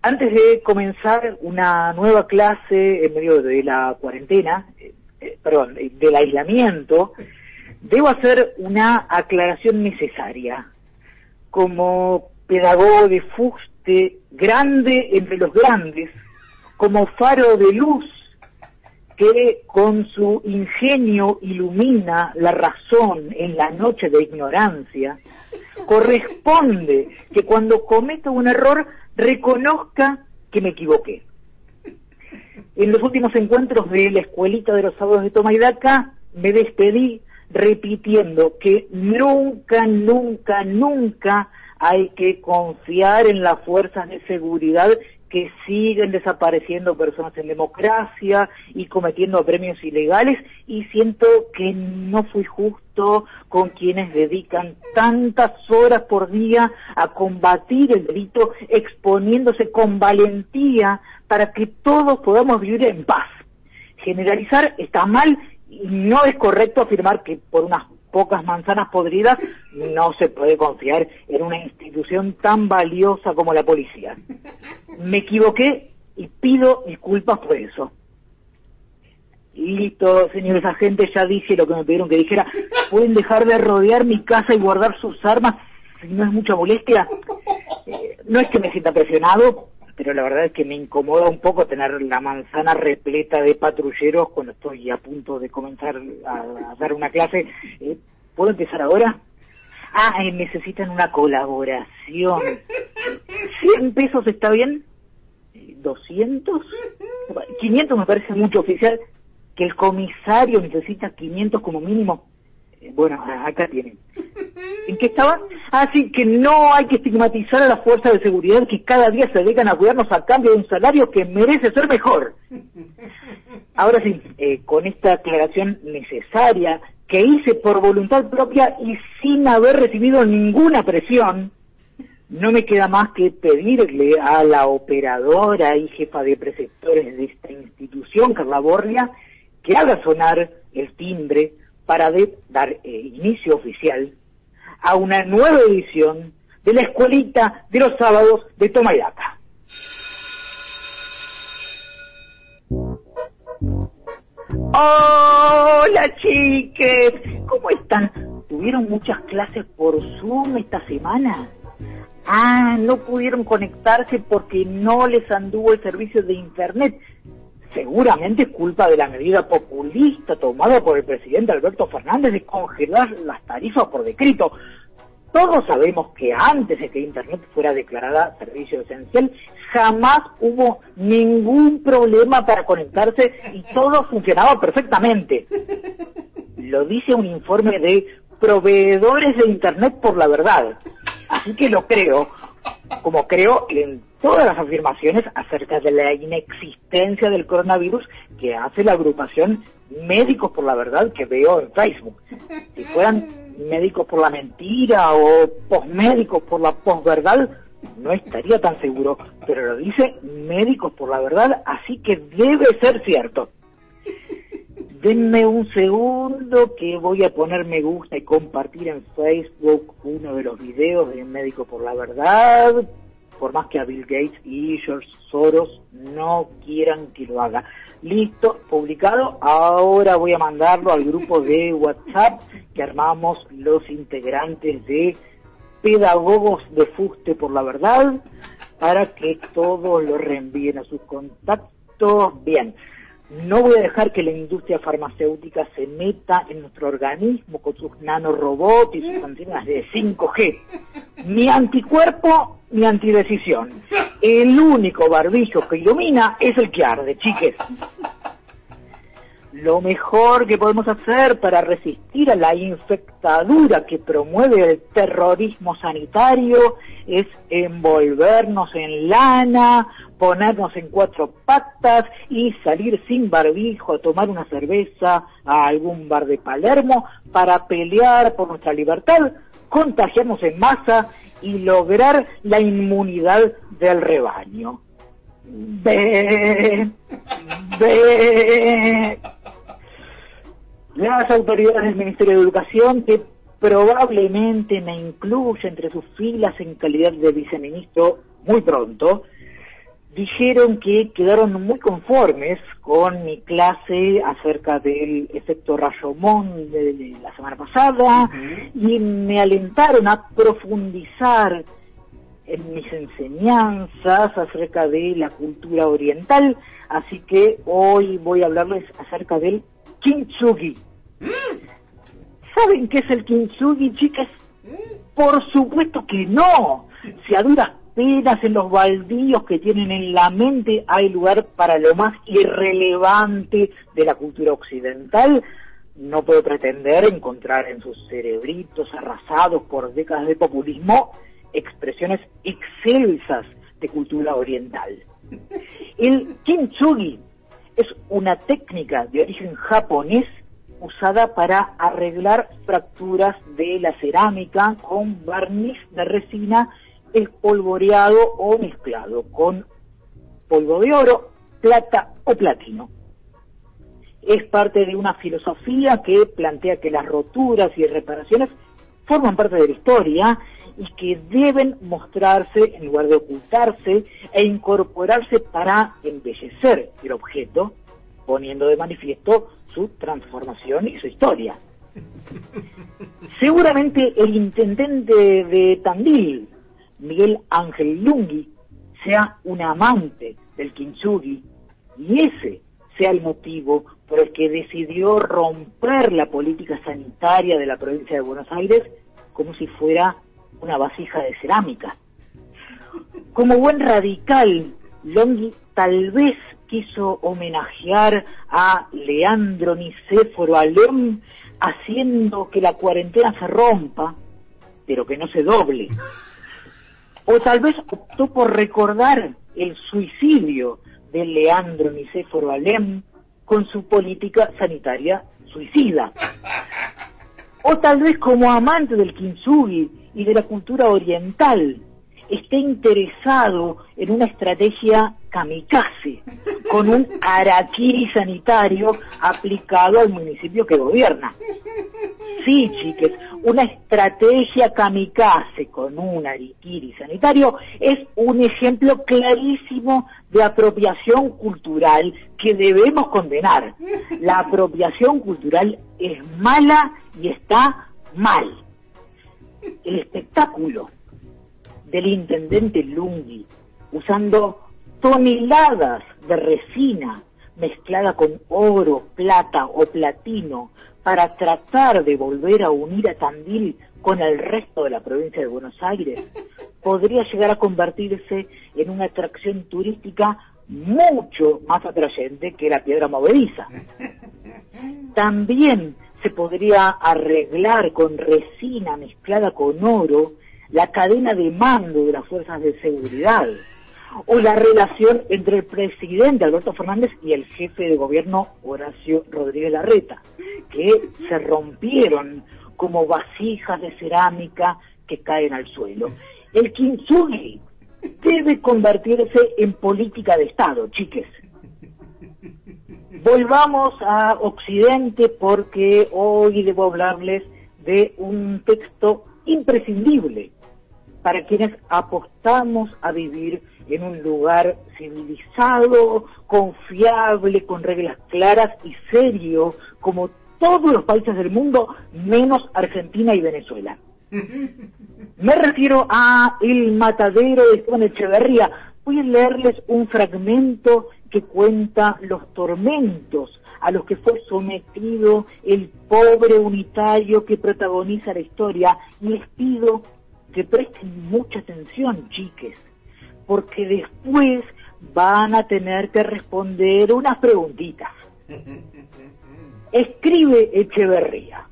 Antes de comenzar una nueva clase en medio de la cuarentena, eh, eh, perdón, del aislamiento, debo hacer una aclaración necesaria. Como pedagogo de fuste grande entre los grandes, como faro de luz que con su ingenio ilumina la razón en la noche de ignorancia, corresponde que cuando cometo un error reconozca que me equivoqué. En los últimos encuentros de la escuelita de los sábados de Toma y Daca me despedí repitiendo que nunca, nunca, nunca hay que confiar en las fuerzas de seguridad que siguen desapareciendo personas en democracia y cometiendo premios ilegales y siento que no fui justo con quienes dedican tantas horas por día a combatir el delito exponiéndose con valentía para que todos podamos vivir en paz. Generalizar está mal y no es correcto afirmar que por unas pocas manzanas podridas no se puede confiar en una institución tan valiosa como la policía. Me equivoqué y pido disculpas por eso. Listo, señores agentes, ya dije lo que me pidieron que dijera. ¿Pueden dejar de rodear mi casa y guardar sus armas si no es mucha molestia? Eh, no es que me sienta presionado, pero la verdad es que me incomoda un poco tener la manzana repleta de patrulleros cuando estoy a punto de comenzar a, dar una clase. Eh, ¿Puedo empezar ahora? Ah, eh, necesitan una colaboración. ¿100 pesos está bien? ¿200? 500 me parece mucho oficial. Que el comisario necesita 500 como mínimo. Bueno, acá tienen. ¿En qué estaba? Ah, sí, que no hay que estigmatizar a las fuerzas de seguridad que cada día se dedican a cuidarnos a cambio de un salario que merece ser mejor. Ahora sí, eh, con esta aclaración necesaria que hice por voluntad propia y sin haber recibido ninguna presión, no me queda más que pedirle a la operadora y jefa de preceptores de esta institución, Carla Borria, que haga sonar el timbre para dar eh, inicio oficial a una nueva edición de la escuelita de los sábados de Toma. Hola chiques, ¿cómo están? ¿Tuvieron muchas clases por Zoom esta semana? Ah, no pudieron conectarse porque no les anduvo el servicio de Internet. Seguramente es culpa de la medida populista tomada por el presidente Alberto Fernández de congelar las tarifas por decreto. Todos sabemos que antes de que Internet fuera declarada servicio esencial, jamás hubo ningún problema para conectarse y todo funcionaba perfectamente. Lo dice un informe de proveedores de Internet por la verdad. Así que lo creo, como creo en todas las afirmaciones acerca de la inexistencia del coronavirus que hace la agrupación Médicos por la Verdad que veo en Facebook. Si fueran médicos por la mentira o posmédicos por la posverdad, no estaría tan seguro, pero lo dice Médicos por la Verdad, así que debe ser cierto. Denme un segundo que voy a poner me gusta y compartir en Facebook uno de los videos de Médico por la Verdad, por más que a Bill Gates y George Soros no quieran que lo haga. Listo, publicado. Ahora voy a mandarlo al grupo de WhatsApp que armamos los integrantes de Pedagogos de Fuste por la Verdad para que todos lo reenvíen a sus contactos. Bien, no voy a dejar que la industria farmacéutica se meta en nuestro organismo con sus nanorobots y sus antenas de 5G. Mi anticuerpo, mi antidecisión. El único barbijo que ilumina es el que arde, chiques. Lo mejor que podemos hacer para resistir a la infectadura que promueve el terrorismo sanitario es envolvernos en lana, ponernos en cuatro patas y salir sin barbijo a tomar una cerveza a algún bar de Palermo para pelear por nuestra libertad, contagiarnos en masa y lograr la inmunidad del rebaño. Ve, ve. Las autoridades del Ministerio de Educación, que probablemente me incluya entre sus filas en calidad de viceministro muy pronto, dijeron que quedaron muy conformes con mi clase acerca del efecto Rayomón de, de la semana pasada y me alentaron a profundizar en mis enseñanzas acerca de la cultura oriental, así que hoy voy a hablarles acerca del kintsugi. ¿Saben qué es el kintsugi, chicas? Por supuesto que no. Si a duras penas en los baldíos que tienen en la mente hay lugar para lo más irrelevante de la cultura occidental, no puedo pretender encontrar en sus cerebritos arrasados por décadas de populismo expresiones excelsas de cultura oriental. El kintsugi es una técnica de origen japonés usada para arreglar fracturas de la cerámica con barniz de resina espolvoreado o mezclado con polvo de oro, plata o platino. Es parte de una filosofía que plantea que las roturas y reparaciones forman parte de la historia y que deben mostrarse en lugar de ocultarse e incorporarse para embellecer el objeto, poniendo de manifiesto su transformación y su historia. [laughs] Seguramente el intendente de Tandil, Miguel Ángel Lungui, sea un amante del kintsugi y ese sea el motivo por el que decidió romper la política sanitaria de la provincia de Buenos Aires como si fuera una vasija de cerámica. Como buen radical, Longhi tal vez quiso homenajear a Leandro Nicéforo Alem haciendo que la cuarentena se rompa, pero que no se doble. O tal vez optó por recordar el suicidio de Leandro Nicéforo Alem con su política sanitaria suicida. O tal vez como amante del kintsugi y de la cultura oriental, esté interesado en una estrategia kamikaze, con un araquiri sanitario aplicado al municipio que gobierna. Sí, chiques, una estrategia kamikaze con un araquiri sanitario es un ejemplo clarísimo de apropiación cultural que debemos condenar. La apropiación cultural es mala y está mal. El espectáculo del intendente Lungi usando toneladas de resina mezclada con oro, plata o platino para tratar de volver a unir a Tandil con el resto de la provincia de Buenos Aires, podría llegar a convertirse en una atracción turística mucho más atrayente que la piedra movediza. También se podría arreglar con resina mezclada con oro la cadena de mando de las fuerzas de seguridad o la relación entre el presidente Alberto Fernández y el jefe de gobierno Horacio Rodríguez Larreta, que se rompieron como vasijas de cerámica que caen al suelo. El kintsugi debe convertirse en política de Estado, chiques. Volvamos a Occidente porque hoy debo hablarles de un texto imprescindible para quienes apostamos a vivir en un lugar civilizado, confiable, con reglas claras y serio, como todos los países del mundo, menos Argentina y Venezuela. [laughs] Me refiero a El Matadero de Esteban Echeverría. Voy a leerles un fragmento que cuenta los tormentos a los que fue sometido el pobre unitario que protagoniza la historia y les pido que presten mucha atención, chiques, porque después van a tener que responder unas preguntitas. [laughs] Escribe Echeverría.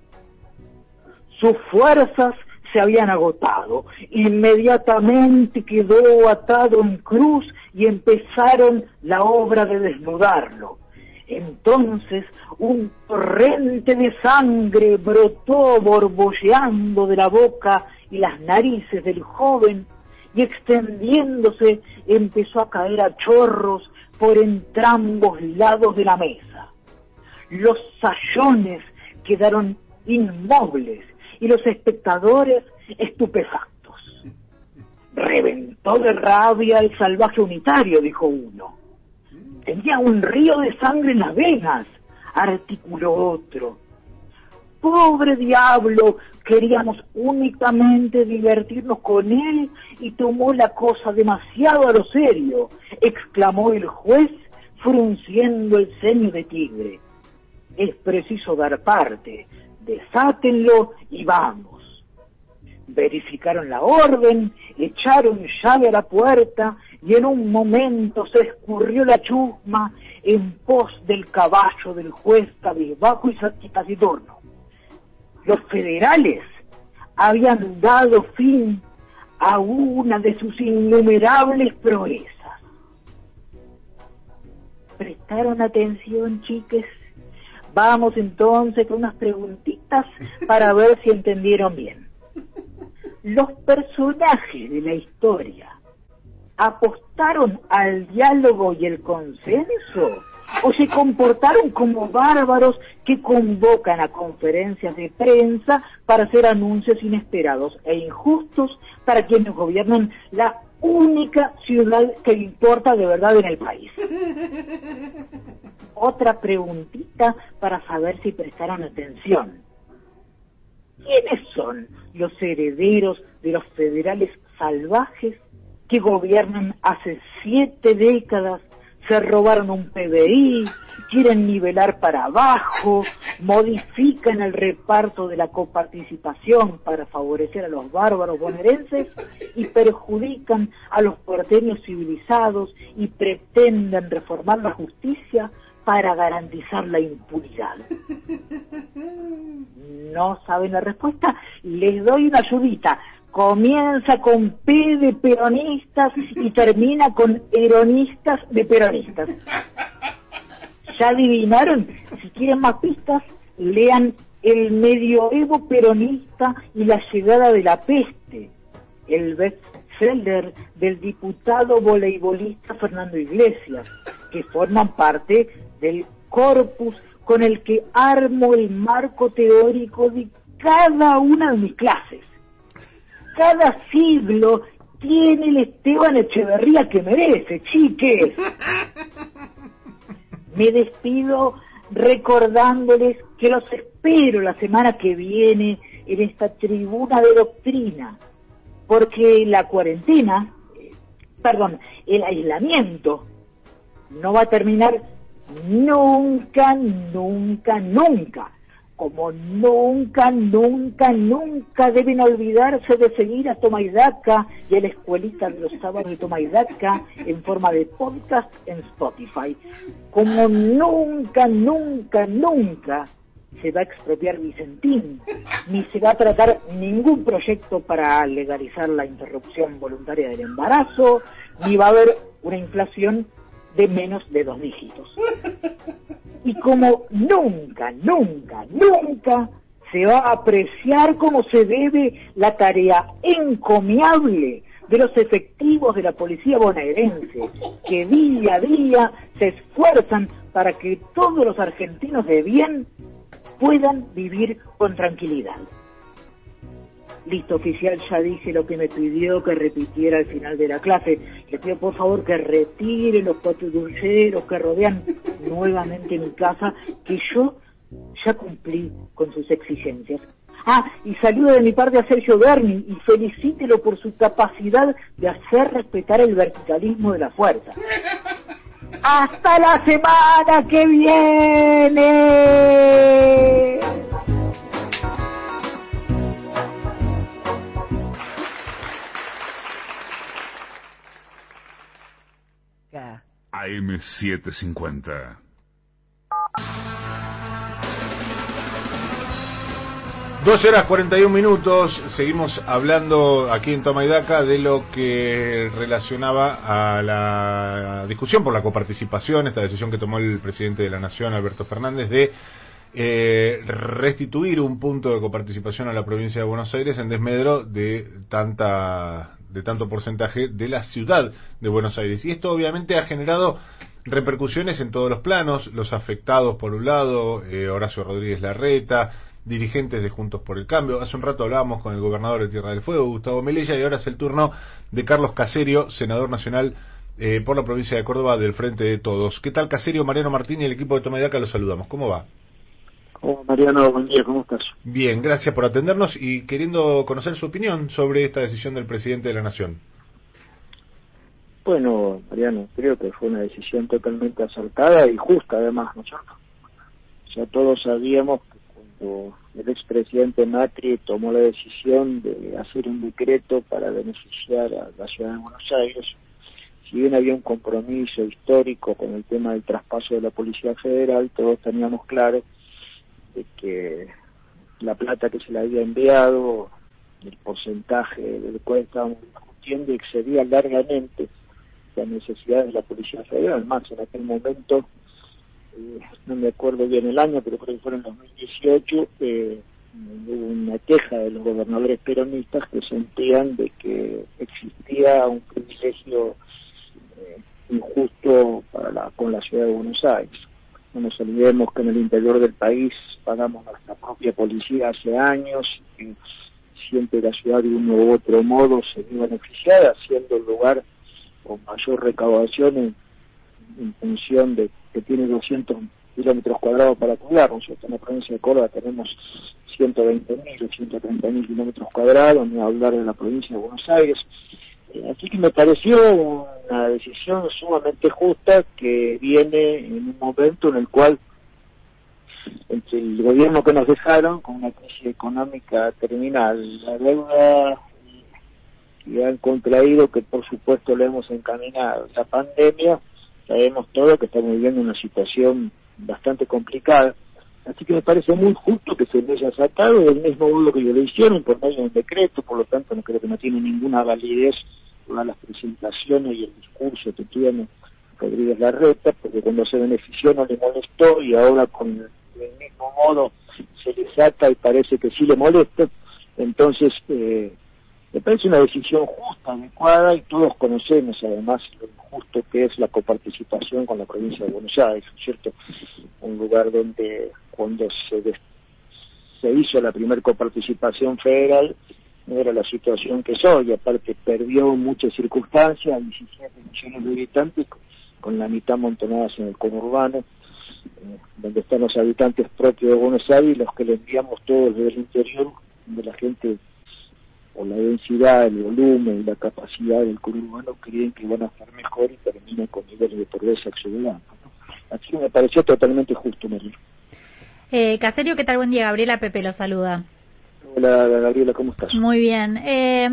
Sus fuerzas se habían agotado. Inmediatamente quedó atado en cruz y empezaron la obra de desnudarlo. Entonces un torrente de sangre brotó borbolleando de la boca y las narices del joven y extendiéndose empezó a caer a chorros por entrambos lados de la mesa. Los sayones quedaron inmóviles y los espectadores estupefactos. Reventó de rabia el salvaje unitario, dijo uno. Tenía un río de sangre en las venas, articuló otro. Pobre diablo, queríamos únicamente divertirnos con él y tomó la cosa demasiado a lo serio, exclamó el juez frunciendo el ceño de tigre. Es preciso dar parte, desátenlo y vamos. Verificaron la orden, echaron llave a la puerta y en un momento se escurrió la chusma en pos del caballo del juez cabizbajo y taciturno. Los federales habían dado fin a una de sus innumerables proezas. ¿Prestaron atención, chiques? Vamos entonces con unas preguntitas para ver si entendieron bien. Los personajes de la historia apostaron al diálogo y el consenso o se comportaron como bárbaros que convocan a conferencias de prensa para hacer anuncios inesperados e injustos para quienes gobiernan la única ciudad que importa de verdad en el país. [laughs] Otra preguntita para saber si prestaron atención. ¿Quiénes son los herederos de los federales salvajes que gobiernan hace siete décadas se robaron un PBI, quieren nivelar para abajo, modifican el reparto de la coparticipación para favorecer a los bárbaros bonaerenses y perjudican a los porteños civilizados y pretenden reformar la justicia para garantizar la impunidad. [laughs] ¿No saben la respuesta? Les doy una ayudita comienza con P de peronistas y termina con eronistas de peronistas. [laughs] ¿Ya adivinaron? Si quieren más pistas, lean El medioevo peronista y la llegada de la peste, el bestseller del diputado voleibolista Fernando Iglesias, que forman parte del corpus con el que armo el marco teórico de cada una de mis clases cada siglo tiene el Esteban Echeverría que merece, chiques. [laughs] Me despido recordándoles que los espero la semana que viene en esta tribuna de doctrina, porque la cuarentena, eh, perdón, el aislamiento no va a terminar nunca, nunca, nunca como nunca, nunca, nunca deben olvidarse de seguir a Tomaidaca y a la escuelita de los sábados de Tomaidaca en forma de podcast en Spotify. Como nunca, nunca, nunca se va a expropiar Vicentín, ni se va a tratar ningún proyecto para legalizar la interrupción voluntaria del embarazo, ni va a haber una inflación de menos de dos dígitos. Y como nunca, nunca, nunca se va a apreciar como se debe la tarea encomiable de los efectivos de la policía bonaerense, que día a día se esfuerzan para que todos los argentinos de bien puedan vivir con tranquilidad. Listo, oficial, ya dije lo que me pidió que repitiera al final de la clase. Le pido por favor que retire los patulleros que rodean nuevamente mi casa, que yo ya cumplí con sus exigencias. Ah, y saludo de mi parte a Sergio Berni y felicítelo por su capacidad de hacer respetar el verticalismo de la fuerza. ¡Hasta la semana que viene! AM750. Dos horas 41 minutos, seguimos hablando aquí en Toma y Daca de lo que relacionaba a la discusión por la coparticipación, esta decisión que tomó el presidente de la Nación, Alberto Fernández, de eh, restituir un punto de coparticipación a la provincia de Buenos Aires en desmedro de tanta de tanto porcentaje de la ciudad de Buenos Aires. Y esto obviamente ha generado repercusiones en todos los planos, los afectados por un lado, eh, Horacio Rodríguez Larreta, dirigentes de Juntos por el Cambio. Hace un rato hablábamos con el gobernador de Tierra del Fuego, Gustavo Melella, y ahora es el turno de Carlos Caserio, senador nacional eh, por la provincia de Córdoba del Frente de Todos. ¿Qué tal Caserio, Mariano Martín y el equipo de Tomedaca? Los saludamos. ¿Cómo va? Oh, Mariano, buen día, ¿cómo estás? Bien, gracias por atendernos y queriendo conocer su opinión sobre esta decisión del presidente de la Nación. Bueno, Mariano, creo que fue una decisión totalmente acertada y justa además, ¿no es cierto? O sea, todos sabíamos que cuando el expresidente Macri tomó la decisión de hacer un decreto para beneficiar a la ciudad de Buenos Aires, si bien había un compromiso histórico con el tema del traspaso de la Policía Federal, todos teníamos claro de que la plata que se le había enviado, el porcentaje del cual estábamos discutiendo, excedía largamente las necesidades de la Policía Federal. Más, en aquel momento, eh, no me acuerdo bien el año, pero creo que fue en 2018, eh, hubo una queja de los gobernadores peronistas que sentían de que existía un privilegio eh, injusto para la, con la ciudad de Buenos Aires. No nos olvidemos que en el interior del país pagamos nuestra propia policía hace años que siempre la ciudad de uno u otro modo se vio beneficiada, siendo el lugar con mayor recaudación en, en función de que tiene 200 kilómetros cuadrados para cuidar. Nosotros en la provincia de Córdoba tenemos 120.000 o 130.000 kilómetros cuadrados, ni hablar de la provincia de Buenos Aires. Eh, Así que me pareció una decisión sumamente justa que viene en un momento en el cual entre el gobierno que nos dejaron con una crisis económica terminal, la deuda que han contraído, que por supuesto le hemos encaminado, la pandemia, sabemos todo que estamos viviendo una situación bastante complicada. Así que me parece muy justo que se le haya sacado del mismo modo que ellos lo hicieron por medio de un decreto, por lo tanto no creo que no tiene ninguna validez todas las presentaciones y el discurso que tiene Rodríguez Larreta, porque cuando se benefició no le molestó y ahora con el mismo modo se le saca y parece que sí le molesta. Entonces, eh, me parece una decisión justa, adecuada, y todos conocemos además lo injusto que es la coparticipación con la provincia de Buenos Aires, ¿no es ¿cierto? Un lugar donde cuando se, se hizo la primera coparticipación federal era la situación que es hoy, aparte perdió muchas circunstancias, 17 millones de habitantes, con- la mitad montonadas en el conurbano, eh, donde están los habitantes propios de Buenos Aires, los que le enviamos todos desde el interior, donde la gente por la densidad, el volumen y la capacidad del conurbano creen que van a estar mejor y terminan con niveles de pobreza exorbitantes. ¿no? Así me pareció totalmente justo, María. Eh, Caserio, ¿qué tal? Buen día. Gabriela Pepe lo saluda. Hola, Gabriela, ¿cómo estás? Muy bien. Eh,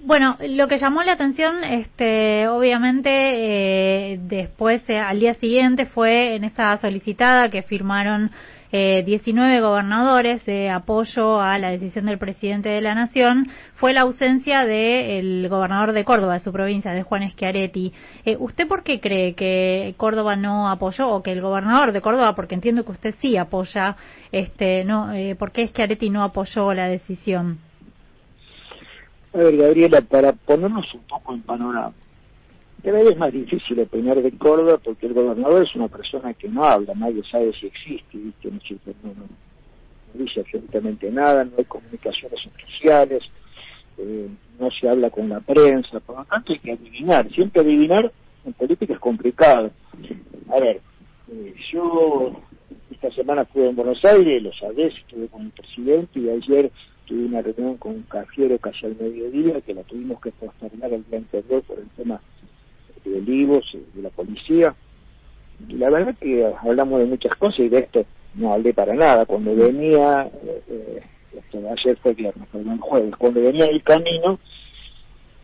bueno, lo que llamó la atención, este, obviamente, eh, después, eh, al día siguiente, fue en esa solicitada que firmaron eh, 19 gobernadores de apoyo a la decisión del presidente de la Nación, fue la ausencia del gobernador de Córdoba, de su provincia, de Juan Schiaretti. Eh, ¿Usted por qué cree que Córdoba no apoyó, o que el gobernador de Córdoba, porque entiendo que usted sí apoya, este, no, eh, ¿por qué Schiaretti no apoyó la decisión? A ver, Gabriela, para ponernos un poco en panorama, cada vez es más difícil opinar de Córdoba porque el gobernador es una persona que no habla, nadie sabe si existe, ¿viste? No, no, no- dice absolutamente nada, no hay comunicaciones oficiales, eh, no se habla con la prensa, por lo tanto hay que adivinar, siempre adivinar en política es complicado. A ver, eh, yo esta semana estuve en Buenos Aires, lo sabés, estuve con el presidente y ayer tuve una reunión con un cafiero casi al mediodía que la tuvimos que postergar el día anterior por el tema de Olivos, eh, de la policía. Y la verdad que hablamos de muchas cosas y de esto no hablé para nada. Cuando venía, eh, eh, esto de ayer fue viernes, perdón, el jueves, cuando venía el camino,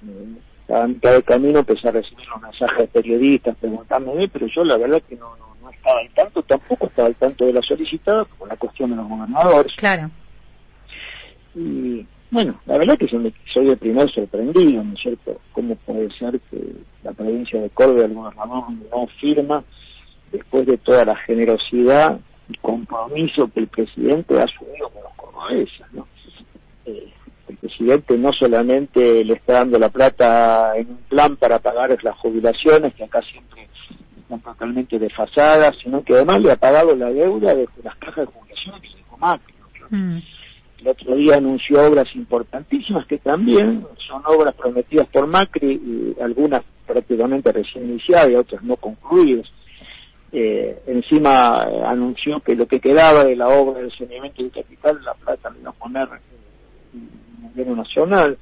eh, a mitad del camino empecé a recibir los mensajes de periodistas preguntándome, pero yo la verdad que no, no, no estaba al tanto, tampoco estaba al tanto de la solicitada por la cuestión de los gobernadores. Claro. Y bueno, la verdad que yo me- soy el primer sorprendido, ¿no es cierto? ¿Cómo puede ser que la provincia de Córdoba, el gobernador, no firma después de toda la generosidad y compromiso que el presidente ha asumido con los cordobeses, ¿no? Eh, el presidente no solamente le está dando la plata en un plan para pagar las jubilaciones, que acá siempre están totalmente desfasadas, sino que además le ha pagado la deuda de las cajas de jubilaciones que dejó Macri. Mm. El otro día anunció obras importantísimas que también son obras prometidas por Macri, y algunas prácticamente recién iniciadas y otras no concluidas. Eh, encima eh, anunció que lo que quedaba de la obra del saneamiento del capital, la plata le iba a poner eh, el gobierno nacional.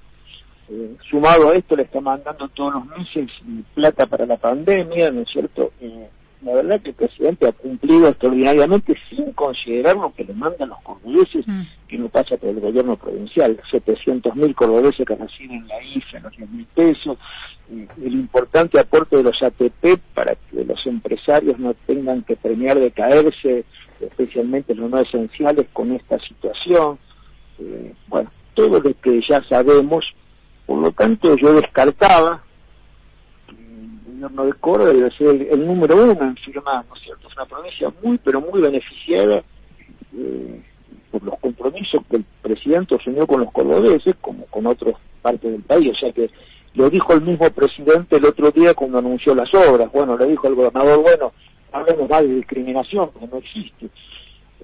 Eh, sumado a esto le está mandando todos los meses plata para la pandemia, ¿no es cierto? La verdad que el presidente ha cumplido extraordinariamente sin considerar lo que le mandan los cordobeses, que no pasa por el gobierno provincial. 700 mil cordobeses que reciben la IFE, los 10 mil pesos, eh, el importante aporte de los ATP para que los empresarios no tengan que premiar de caerse, especialmente los no esenciales, con esta situación. Eh, bueno, todo lo que ya sabemos, por lo tanto yo descartaba gobierno de Córdoba debe ser el, el número uno en firmar, ¿no es cierto? Es una provincia muy, pero muy beneficiada eh, por los compromisos que el presidente asumió con los cordobeses, como con otras partes del país. O sea que lo dijo el mismo presidente el otro día cuando anunció las obras. Bueno, le dijo al gobernador, bueno, hablemos más de discriminación, porque no existe.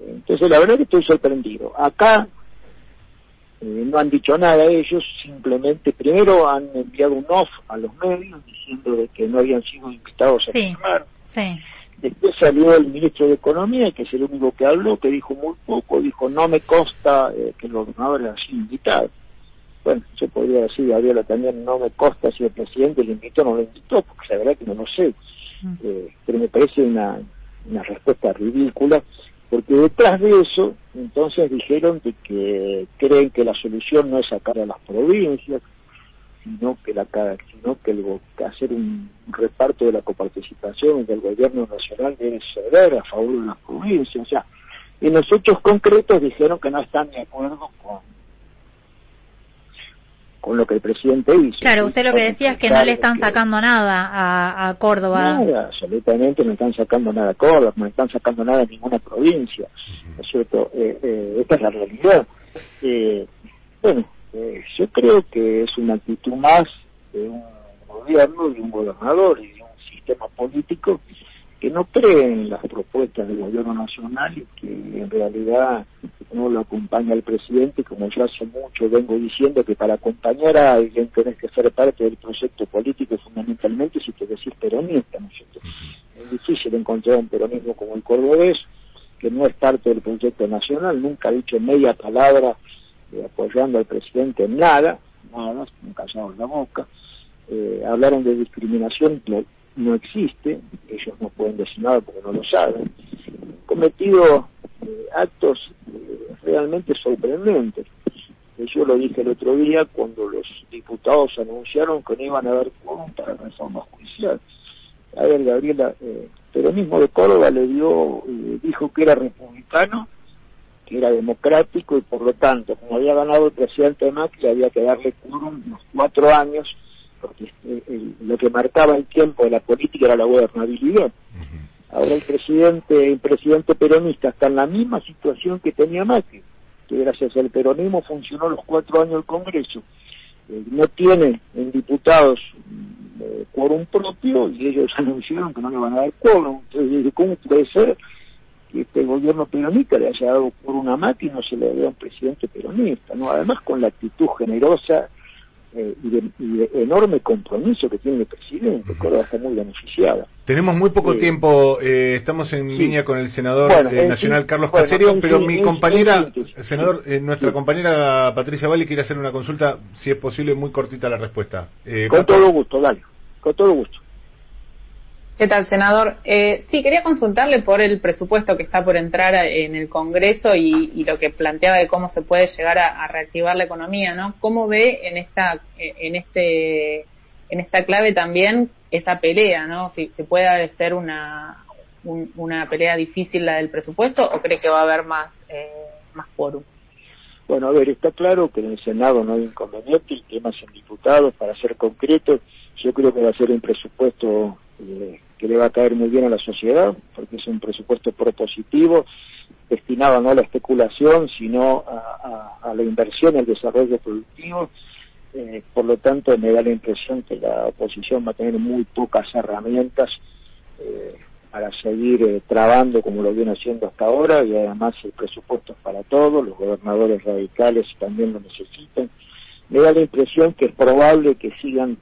Entonces, la verdad que estoy sorprendido. Acá eh, no han dicho nada ellos, simplemente primero han enviado un off a los medios diciendo de que no habían sido invitados a Sí. firmar. Sí. Después salió el ministro de Economía, que es el único que habló, que dijo muy poco, dijo no me consta eh, que el gobernador haya sido invitado. Bueno, yo podría decir, Gabriela, también no me consta si el presidente lo invitó o no lo invitó, porque la verdad que no lo sé. Eh, pero me parece una, una respuesta ridícula, porque detrás de eso, entonces dijeron de que creen que la solución no es sacar a las provincias, sino que la sino que, el hacer un reparto de la coparticipación del gobierno nacional debe ceder a favor de las provincias. O sea, en los hechos concretos dijeron que no están de acuerdo con con lo que el presidente hizo. Claro, usted lo que decía es que no le están que- sacando nada a, a Córdoba. Nada, absolutamente no están sacando nada a Córdoba, no están sacando nada a ninguna provincia, ¿no es cierto? Eh, eh, esta es la realidad. Eh, bueno, eh, yo creo que es una actitud más de un gobierno, de un gobernador y de un sistema político que no cree en las propuestas del gobierno nacional y que en realidad no lo acompaña el presidente, como yo hace mucho vengo diciendo que para acompañar a alguien tenés que ser parte del proyecto político fundamentalmente si te decís peronista, ¿no es cierto? Es difícil encontrar un peronismo como el cordobés, que no es parte del proyecto nacional, nunca ha dicho media palabra eh, apoyando al presidente en nada, nada, han callado la boca. Eh, hablaron de discriminación, no, existe, ellos no pueden decir nada porque no lo saben. Cometido eh, actos eh, realmente sorprendentes. Eh, Yo lo dije el otro día cuando los diputados anunciaron que no iban a haber para reforma judicial. A ver, Gabriela, eh, peronismo de Córdoba le dio, dijo que era republicano, que era democrático y por lo tanto, como había ganado el presidente Macri, había que darle quórum unos cuatro años, porque eh, el- lo que marcaba el tiempo de la política era la gobernabilidad. Ahora el presidente, el presidente peronista está en la misma situación que tenía Macri, que gracias al peronismo funcionó los cuatro años el Congreso. Eh, no tiene en diputados mm, eh, quórum propio y ellos [laughs] anunciaron que no le van a dar quórum. Entonces, ¿cómo puede ser que este gobierno peronista le haya dado por una y no se le dé a un presidente peronista? no Además con la actitud generosa eh, y, de, y de enorme compromiso que tiene el presidente, Córdoba está muy beneficiada. Tenemos muy poco tiempo, eh, estamos en línea con el senador Bueno, eh, nacional Carlos bueno, Caserio, en pero mi en- compañera, senador, eh, nuestra Sí. compañera Patricia Valle quiere hacer una consulta, si es posible, muy cortita la respuesta. Eh, Con Pato. todo gusto, dale, con todo gusto. ¿Qué tal, senador? Eh, sí, quería consultarle por el presupuesto que está por entrar en el Congreso y, y lo que planteaba de cómo se puede llegar a, reactivar la economía, ¿no? ¿Cómo ve en esta, en este, en esta clave también esa pelea, ¿no? Si se puede ser una, un- una pelea difícil la del presupuesto o cree que va a haber más, eh, más quórum? Bueno, a ver, está claro que en el Senado no hay inconveniente, el tema es en diputados, para ser concreto, yo creo que va a ser un presupuesto eh, que le va a caer muy bien a la sociedad, porque es un presupuesto propositivo, destinado no a la especulación, sino a, la inversión, al desarrollo productivo. Eh, por lo tanto, me da la impresión que la oposición va a tener muy pocas herramientas eh, para seguir eh, trabando como lo viene haciendo hasta ahora y además el presupuesto es para todos, los gobernadores radicales también lo necesitan. Me da la impresión que es probable que sigan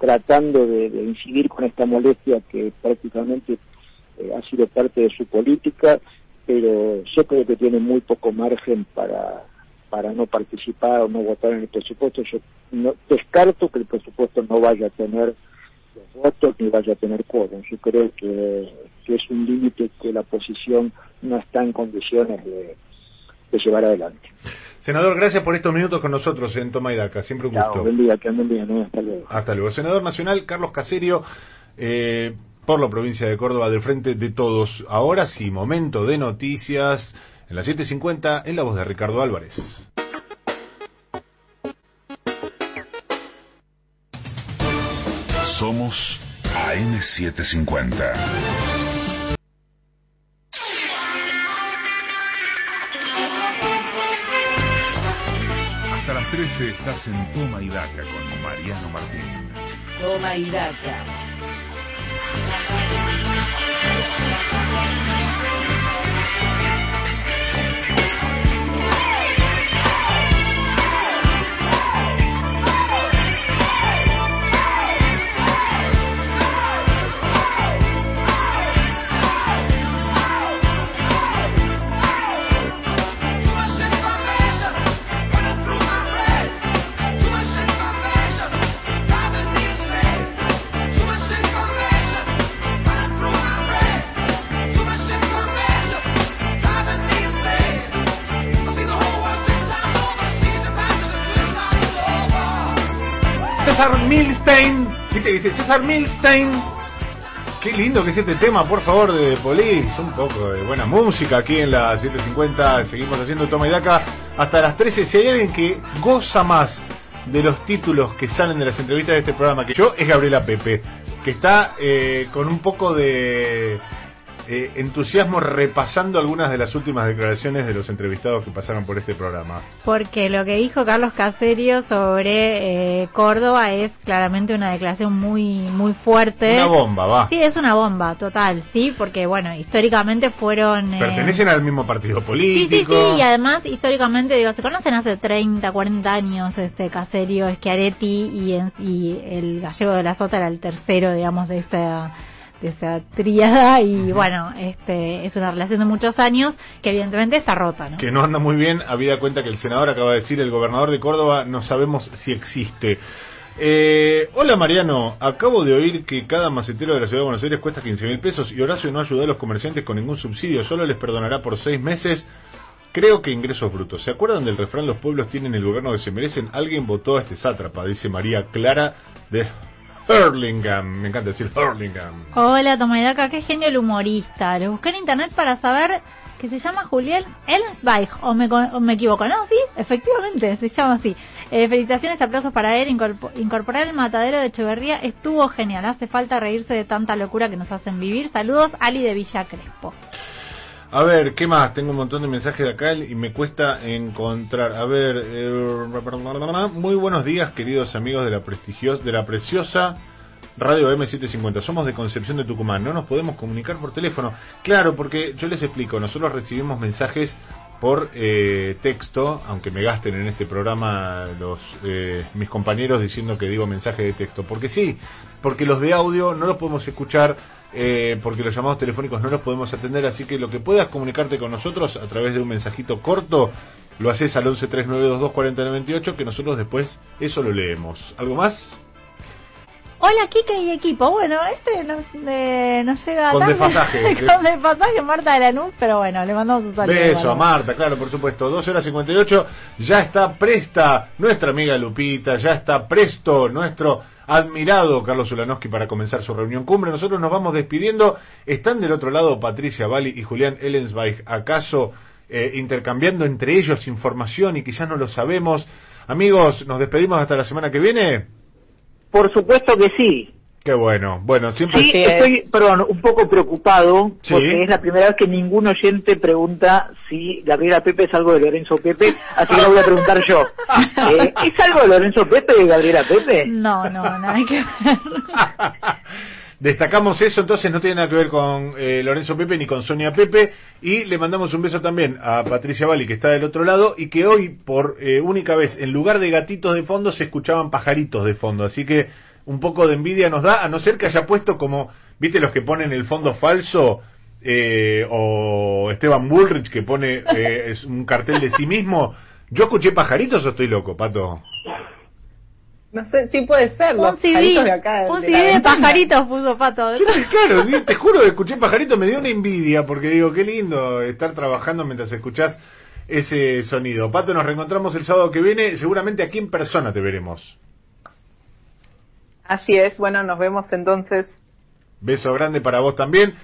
tratando de, incidir con esta molestia que prácticamente eh, ha sido parte de su política, pero yo creo que tiene muy poco margen para para no participar o no votar en el presupuesto. Yo no, descarto que el presupuesto no vaya a tener votos ni vaya a tener quórum. Yo creo que, que es un límite que la oposición no está en condiciones de, de llevar adelante. Senador, gracias por estos minutos con nosotros en Toma y Daca. Siempre un gusto. Chao, buen día, que anden bien, ¿eh? hasta luego. Hasta luego. Senador Nacional Carlos Caserio, eh, por la provincia de Córdoba, del Frente de Todos. Ahora sí, momento de noticias en las 7.50 en la voz de Ricardo Álvarez. Somos AM750. 13 estás en Toma y Daca con Mariano Martín. Toma y daca. Dice César Milstein? Qué lindo que es este tema, por favor, de Police. Un poco de buena música aquí en la 750. Seguimos haciendo Toma y Daca hasta las 13. Si hay alguien que goza más de los títulos que salen de las entrevistas de este programa que yo, es Gabriela Pepe, que está eh, con un poco de eh, entusiasmo repasando algunas de las últimas declaraciones de los entrevistados que pasaron por este programa. Porque lo que dijo Carlos Caserio sobre eh, Córdoba es claramente una declaración muy muy fuerte. Una bomba, va. Sí, es una bomba, total, sí, porque bueno, históricamente fueron... eh, Pertenecen al mismo partido Sí, sí, político. sí, y además históricamente, digo, se conocen hace 30, 40 años, este Caserio, Schiaretti y, en- y el gallego de la Sota era el tercero, digamos, de esta de esa tríada y bueno, este es una relación de muchos años que evidentemente está rota, ¿no? que no anda muy bien, habida cuenta que el senador acaba de decir, el gobernador de Córdoba, no sabemos si existe. Eh, hola Mariano, acabo de oír que cada macetero de la ciudad de Buenos Aires cuesta 15 mil pesos y Horacio no ayudó a los comerciantes con ningún subsidio, solo les perdonará por seis meses. Creo que ingresos brutos. ¿Se acuerdan del refrán los pueblos tienen el gobierno que se merecen? Alguien votó a este sátrapa, dice María Clara de Hurlingham. Me encanta decir Hurlingham. Hola, Tomaidaka, qué genio el humorista. Lo busqué en internet para saber que se llama Julián Ellensweig, o me, o me equivoco, ¿no? Sí, efectivamente, se llama así. Eh, felicitaciones, aplausos para él. Incorpo- incorporar el matadero de Echeverría estuvo genial. Hace falta reírse de tanta locura que nos hacen vivir. Saludos, Ali de Villa Crespo. A ver, ¿qué más? Tengo un montón de mensajes de acá y me cuesta encontrar. A ver, eh, muy buenos días, queridos amigos de la prestigiosa, de la preciosa Radio M750. Somos de Concepción de Tucumán. No nos podemos comunicar por teléfono. Claro, porque yo les explico. Nosotros recibimos mensajes por eh, texto, aunque me gasten en este programa los eh, mis compañeros diciendo que digo mensaje de texto, porque sí, porque los de audio no los podemos escuchar, eh, porque los llamados telefónicos no los podemos atender, así que lo que puedas comunicarte con nosotros a través de un mensajito corto, lo haces al 1139224098, que nosotros después eso lo leemos. ¿Algo más? Hola, Kike y equipo. Bueno, este nos, eh, nos llega Con desfasaje. [laughs] Con desfasaje Marta de Lanús, pero bueno, le mandamos un saludo. Beso a. Marta, claro, por supuesto. 12 horas 58. Ya está presta nuestra amiga Lupita, ya está presto nuestro admirado Carlos Ulanowski para comenzar su reunión cumbre. Nosotros nos vamos despidiendo. Están del otro lado Patricia Bali y Julián Ellensweig, acaso eh, intercambiando entre ellos información y quizás no lo sabemos. Amigos, nos despedimos hasta la semana que viene. Por supuesto que sí. Qué bueno. Bueno, siempre... Sí, estoy, perdón, un poco preocupado Sí. porque es la primera vez que ningún oyente pregunta si Gabriela Pepe es algo de Lorenzo Pepe, así que lo voy a preguntar yo. [laughs] Eh, ¿Es algo de Lorenzo Pepe de Gabriela Pepe? No, no, nada que ver. [laughs] Destacamos eso, entonces no tiene nada que ver con eh, Lorenzo Pepe ni con Sonia Pepe. Y le mandamos un beso también a Patricia Bali, que está del otro lado, y que hoy, por eh, única vez, en lugar de gatitos de fondo, se escuchaban pajaritos de fondo. Así que un poco de envidia nos da, a no ser que haya puesto como, viste, los que ponen el fondo falso, eh, o Esteban Bullrich, que pone eh, es un cartel de sí mismo. ¿Yo escuché pajaritos o estoy loco, Pato? No sé, sí puede ser. Un los CD, pajaritos de acá. un de CD de pajaritos puso Pato. Yo, claro, te juro que escuché pajarito, me dio una envidia, porque digo, qué lindo estar trabajando mientras escuchás ese sonido. Pato, nos reencontramos el sábado que viene, seguramente aquí en persona te veremos. Así es, bueno, nos vemos entonces. Beso grande para vos también.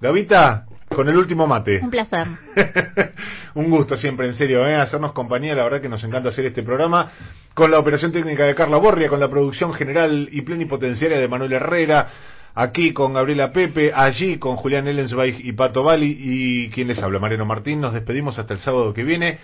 Gavita, con el último mate. Un placer. [laughs] Un gusto siempre, en serio, ¿eh? hacernos compañía. La verdad que nos encanta hacer este programa. Con la operación técnica de Carla Borria, con la producción general y plenipotenciaria de Manuel Herrera. Aquí con Gabriela Pepe, allí con Julián Ellensweig y Pato Bali. Y quien les habla, Mariano Martín. Nos despedimos hasta el sábado que viene.